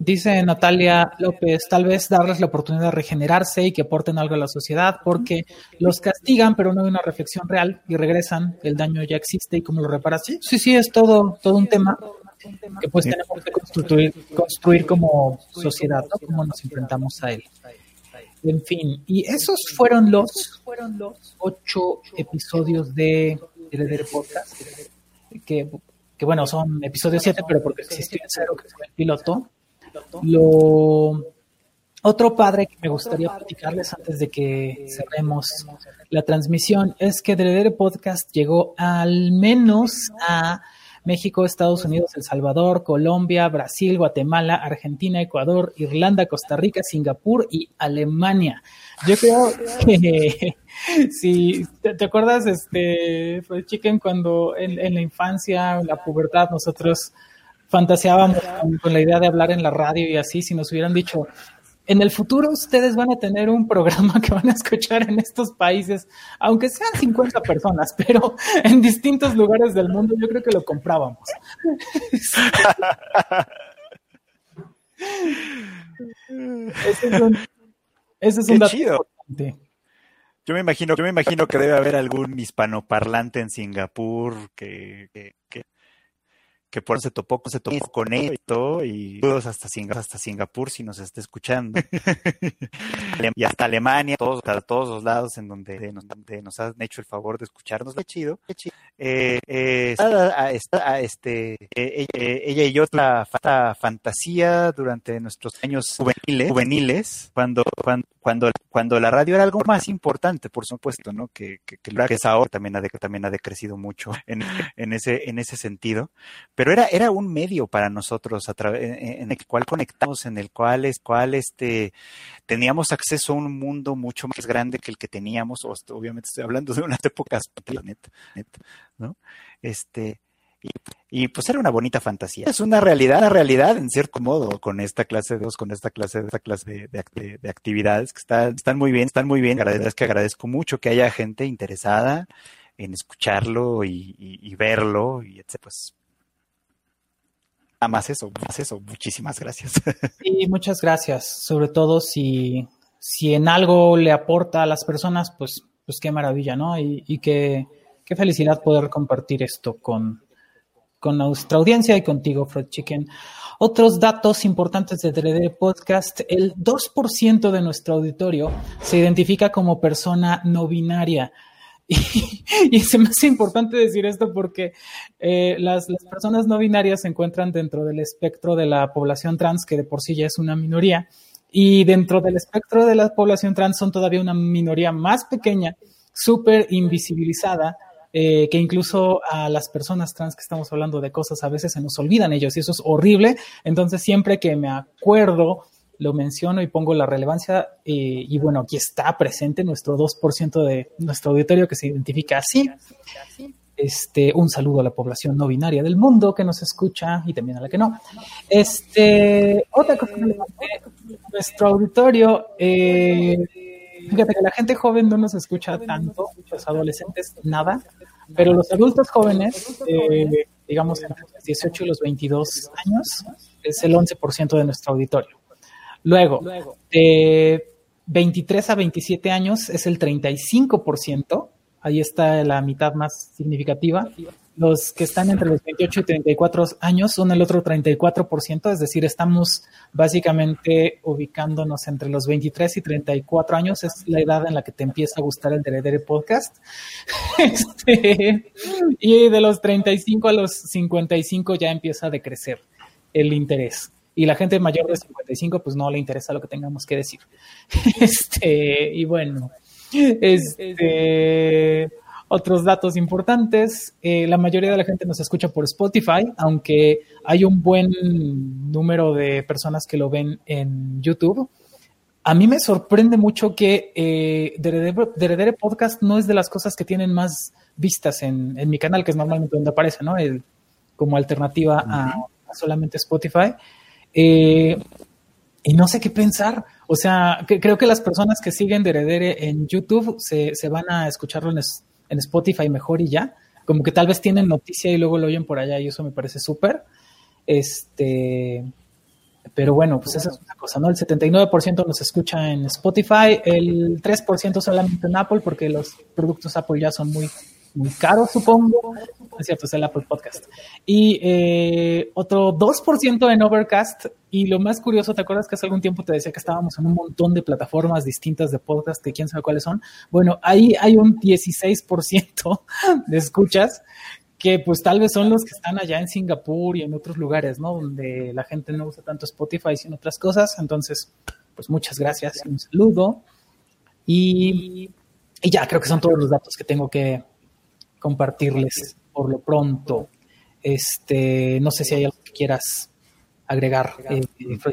Dice Natalia López, tal vez darles la oportunidad de regenerarse y que aporten algo a la sociedad, porque los castigan, pero no hay una reflexión real y regresan, el daño ya existe y cómo lo reparas. Sí, sí, sí, es todo, todo un tema que pues tenemos que construir, construir como sociedad, ¿no? Cómo nos enfrentamos a él. En fin, y esos fueron los ocho episodios de Heredero Podcast, que, que bueno, son episodios siete, pero porque existió el cero, que fue el piloto lo, otro padre que me gustaría platicarles antes de que cerremos la transmisión es que Dredere Podcast llegó al menos a México, Estados Unidos, El Salvador, Colombia, Brasil, Guatemala, Argentina, Ecuador, Irlanda, Costa Rica, Singapur y Alemania. Yo creo que [laughs] si te, acuerdas, este, fue Chicken, cuando en, la infancia, en la pubertad, nosotros fantaseábamos con, la idea de hablar en la radio y así, si nos hubieran dicho, en el futuro ustedes van a tener un programa que van a escuchar en estos países, aunque sean 50 personas, pero en distintos lugares del mundo, yo creo que lo comprábamos. ese es un, ese es un dato importante. Yo me imagino, yo me imagino que debe haber algún hispanoparlante en Singapur que, que, que que por se topó, se topó con esto y todos hasta, Singapur, hasta Singapur si nos está escuchando. [laughs] y hasta Alemania, todos, a todos los lados en donde nos, nos, han hecho el favor de escucharnos. Qué chido, qué chido. Eh, eh, está, este, eh, ella, y yo la, fantasía durante nuestros años juveniles, juveniles cuando, cuando, cuando, cuando la radio era algo más importante, por supuesto, ¿no? Que, que, que, que es ahora también ha, también ha decrecido mucho en, en, ese, en ese sentido pero era, era un medio para nosotros en, el cual conectamos, en el cual, es, cual este, teníamos acceso a un mundo mucho más grande que el que teníamos, obviamente estoy hablando de unas [laughs] épocas, ¿no? Este, y, pues era una bonita fantasía. Es una realidad, una realidad en cierto modo con esta clase de con esta clase esta clase de, de, actividades que están, están muy bien, están muy bien. Agradezco, que agradezco mucho que haya gente interesada en escucharlo y, y, verlo y etc. Pues Nada más eso, más eso. Muchísimas gracias. [laughs] Sí, muchas gracias. Sobre todo si, si en algo le aporta a las personas, pues, pues qué maravilla, ¿no? Y, y qué, qué felicidad poder compartir esto con, con nuestra audiencia y contigo, Fred Chicken. Otros datos importantes de 3D Podcast, el 2% de nuestro auditorio se identifica como persona no binaria. [laughs] Y, se me hace importante decir esto porque eh, las, personas no binarias se encuentran dentro del espectro de la población trans, que de por sí ya es una minoría, y dentro del espectro de la población trans son todavía una minoría más pequeña, súper invisibilizada, eh, que incluso a las personas trans que estamos hablando de cosas a veces se nos olvidan ellos y eso es horrible. Entonces siempre que me acuerdo lo menciono y pongo la relevancia eh, y bueno, aquí está presente nuestro 2% de nuestro auditorio que se identifica así. Este, un saludo a la población no binaria del mundo que nos escucha y también a la que no. Este, otra cosa nuestro auditorio, eh, fíjate que la gente joven no nos escucha tanto, los adolescentes nada, pero los adultos jóvenes, eh, digamos entre los 18 y los 22 años, es el 11% de nuestro auditorio. Luego, de 23 a 27 años es el 35%, ahí está la mitad más significativa. Los que están entre los 28 y 34 años son el otro 34%, es decir, estamos básicamente ubicándonos entre los 23 y 34 años, es la edad en la que te empieza a gustar el Deredere Podcast. [laughs] Este, y de los 35 a los 55 ya empieza a decrecer el interés y la gente mayor de 55 pues no le interesa lo que tengamos que decir. [laughs] Este, y bueno, este, otros datos importantes, eh, la mayoría de la gente nos escucha por Spotify, aunque hay un buen número de personas que lo ven en YouTube. A mí me sorprende mucho que eh, Deredere, Podcast no es de las cosas que tienen más vistas en, mi canal, que es normalmente donde aparece, ¿no? como alternativa a solamente Spotify. Eh, y no sé qué pensar. O sea, creo que las personas que siguen de Heredere en YouTube se, van a escucharlo en, Spotify mejor y ya. Como que tal vez tienen noticia y luego lo oyen por allá y eso me parece súper. Este, pero bueno, pues esa es una cosa, ¿no? El 79% nos escucha en Spotify, el 3% solamente en Apple porque los productos Apple ya son muy muy caro, supongo. Es cierto, el Apple Podcast. Y eh, otro 2% en Overcast. Y lo más curioso, ¿te acuerdas que hace algún tiempo te decía que estábamos en un montón de plataformas distintas de podcast que quién sabe cuáles son? Bueno, ahí hay un 16% de escuchas que pues tal vez son los que están allá en Singapur y en otros lugares, ¿no? Donde la gente no usa tanto Spotify sino otras cosas. Entonces, pues muchas gracias, un saludo. Y, y ya, creo que son todos los datos que tengo que compartirles por lo pronto. Este, no sé si hay algo que quieras agregar, eh,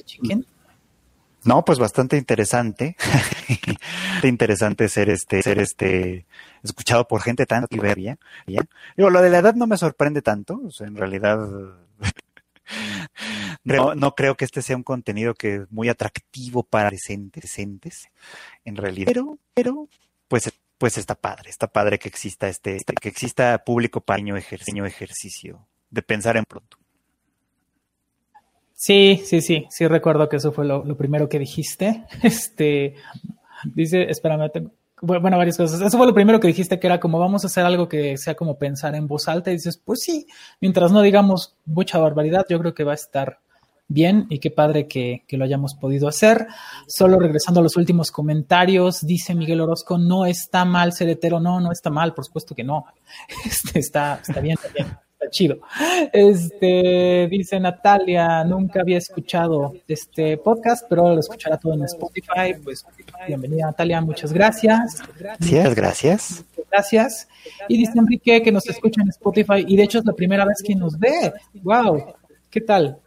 Chicken. No, pues bastante interesante. [laughs] interesante ser este, ser este, escuchado por gente tan diversa. Digo, lo de la edad no me sorprende tanto. En realidad, [laughs] no, no, creo que este sea un contenido que es muy atractivo para presentes, en realidad. Pero, pero, pues, pues está padre, está padre que exista este, que exista público para ejercicio, ejercicio de pensar en pronto. Sí, sí, sí, sí recuerdo que eso fue lo, primero que dijiste. [laughs] Este, dice, espérame, bueno, varias cosas. Eso fue lo primero que dijiste, que era como vamos a hacer algo que sea como pensar en voz alta. Y dices, pues sí, mientras no digamos mucha barbaridad, yo creo que va a estar bien y qué padre que, que, lo hayamos podido hacer. Solo regresando a los últimos comentarios, dice Miguel Orozco, no está mal ser hetero, no, no está mal, por supuesto que no. [laughs] Este, está, está bien, está bien chido. Este, dice Natalia, nunca había escuchado este podcast, pero lo escuchará todo en Spotify. Pues bienvenida Natalia, muchas gracias. Gracias, gracias. Gracias. Y dice Enrique que nos escucha en Spotify y de hecho es la primera vez que nos ve. Wow, ¿qué tal?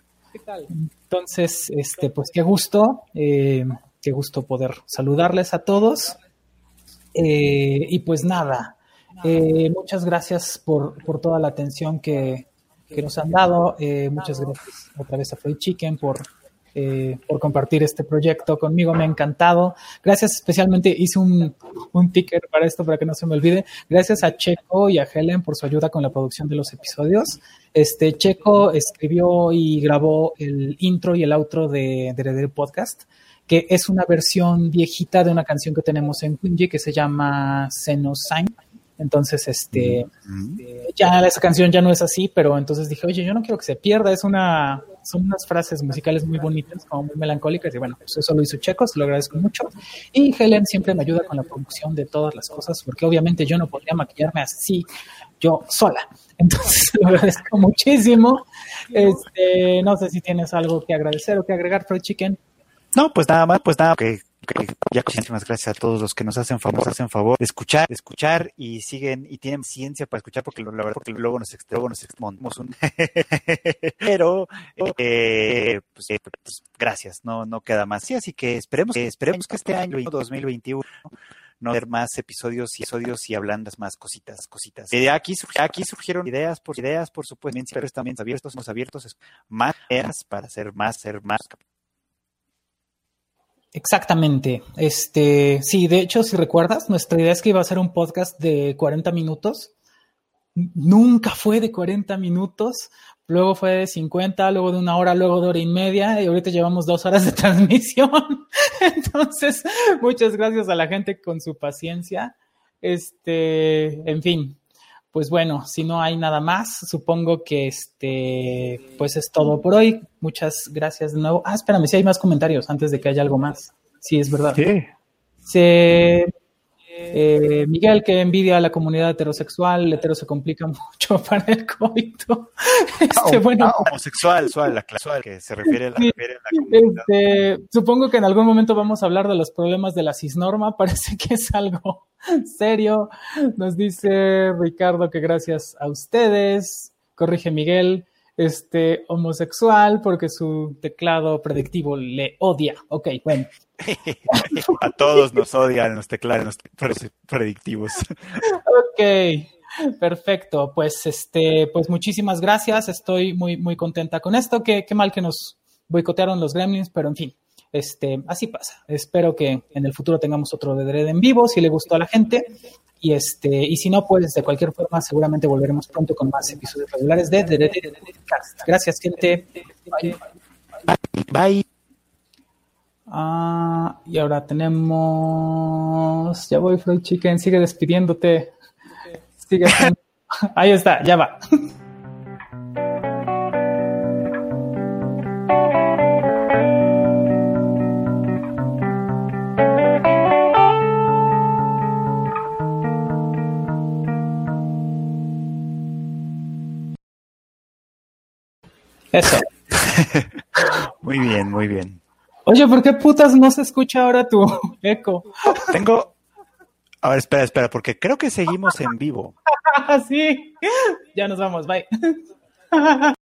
Entonces, este, pues qué gusto, eh, qué gusto poder saludarles a todos. Eh, y pues nada, eh, muchas gracias por, por, toda la atención que, que nos han dado. Eh, muchas gracias otra vez a Free Chicken por, eh, por compartir este proyecto conmigo. Me ha encantado. Gracias especialmente, hice un, un ticker para esto, para que no se me olvide. Gracias a Checo y a Helen por su ayuda con la producción de los episodios. Este Checo escribió y grabó el intro y el outro de Heredero Podcast que es una versión viejita de una canción que tenemos en Quinji que se llama Sign entonces, este, ya esa canción ya no es así, pero entonces dije, oye, yo no quiero que se pierda, es una, son unas frases musicales muy bonitas, como muy melancólicas, y bueno, pues eso lo hizo Checo, lo agradezco mucho. Y Helen siempre me ayuda con la producción de todas las cosas, porque obviamente yo no podría maquillarme así yo sola. [laughs] Entonces, lo agradezco muchísimo. Este, no sé si tienes algo que agradecer o que agregar, Fred Chicken. No, pues nada más, pues nada, que ya muchísimas gracias a todos los que nos hacen favor, hacen favor de escuchar, de escuchar y siguen y tienen ciencia para escuchar porque la verdad porque luego nos luego nos exponemos un [laughs] pero eh, pues, eh, pues, gracias, no no queda más. Sí, así que esperemos que esperemos que este año 2021 no haber más episodios y episodios y hablandas más cositas, cositas. De aquí, aquí surgieron ideas por ideas, por supuesto, pero estamos abiertos, somos abiertos más ideas para hacer más, ser más Exactamente. Este, sí, de hecho, si recuerdas, nuestra idea es que iba a ser un podcast de 40 minutos. Nunca fue de 40 minutos, luego fue de 50, luego de una hora, luego de hora y media, y ahorita llevamos dos horas de [laughs] transmisión. Entonces, muchas gracias a la gente con su paciencia. Este, en fin, pues bueno, si no hay nada más, supongo que este, pues es todo por hoy. Muchas gracias de nuevo. Ah, espérame, si hay más comentarios antes de que haya algo más. Sí, es verdad. Sí. Se, eh, Miguel, que envidia a la comunidad heterosexual, el hetero se complica [laughs] mucho para el coito. [laughs] Este, ah, bueno, ah, homosexual, la clase que se refiere a la, comunidad. Este, supongo que en algún momento vamos a hablar de los problemas de la cisnorma, [laughs] parece que es algo serio. Nos dice Ricardo que gracias a ustedes, corrige Miguel, este homosexual porque su teclado predictivo le odia. Ok, bueno. [laughs] a todos nos odian los teclados predictivos. ok. Perfecto, pues este, pues muchísimas gracias. Estoy muy, muy contenta con esto. Qué, qué mal que nos boicotearon los gremlins, pero en fin, este, así pasa. Espero que en el futuro tengamos otro de Dread en vivo, si le gustó a la gente. Y este, y si no, pues de cualquier forma, seguramente volveremos pronto con más episodios regulares de Dread Gracias, gente. Bye. Bye. Ah, y ahora tenemos. Ya voy, Floyd Chicken, sigue despidiéndote. Sigue. [laughs] Ahí está, ya va. Eso. [laughs] muy bien, muy bien. Oye, ¿por qué putas no se escucha ahora tu [laughs] eco? Tengo. A ver, espera, espera, porque creo que seguimos en vivo. [laughs] sí. Ya nos vamos, bye. [laughs]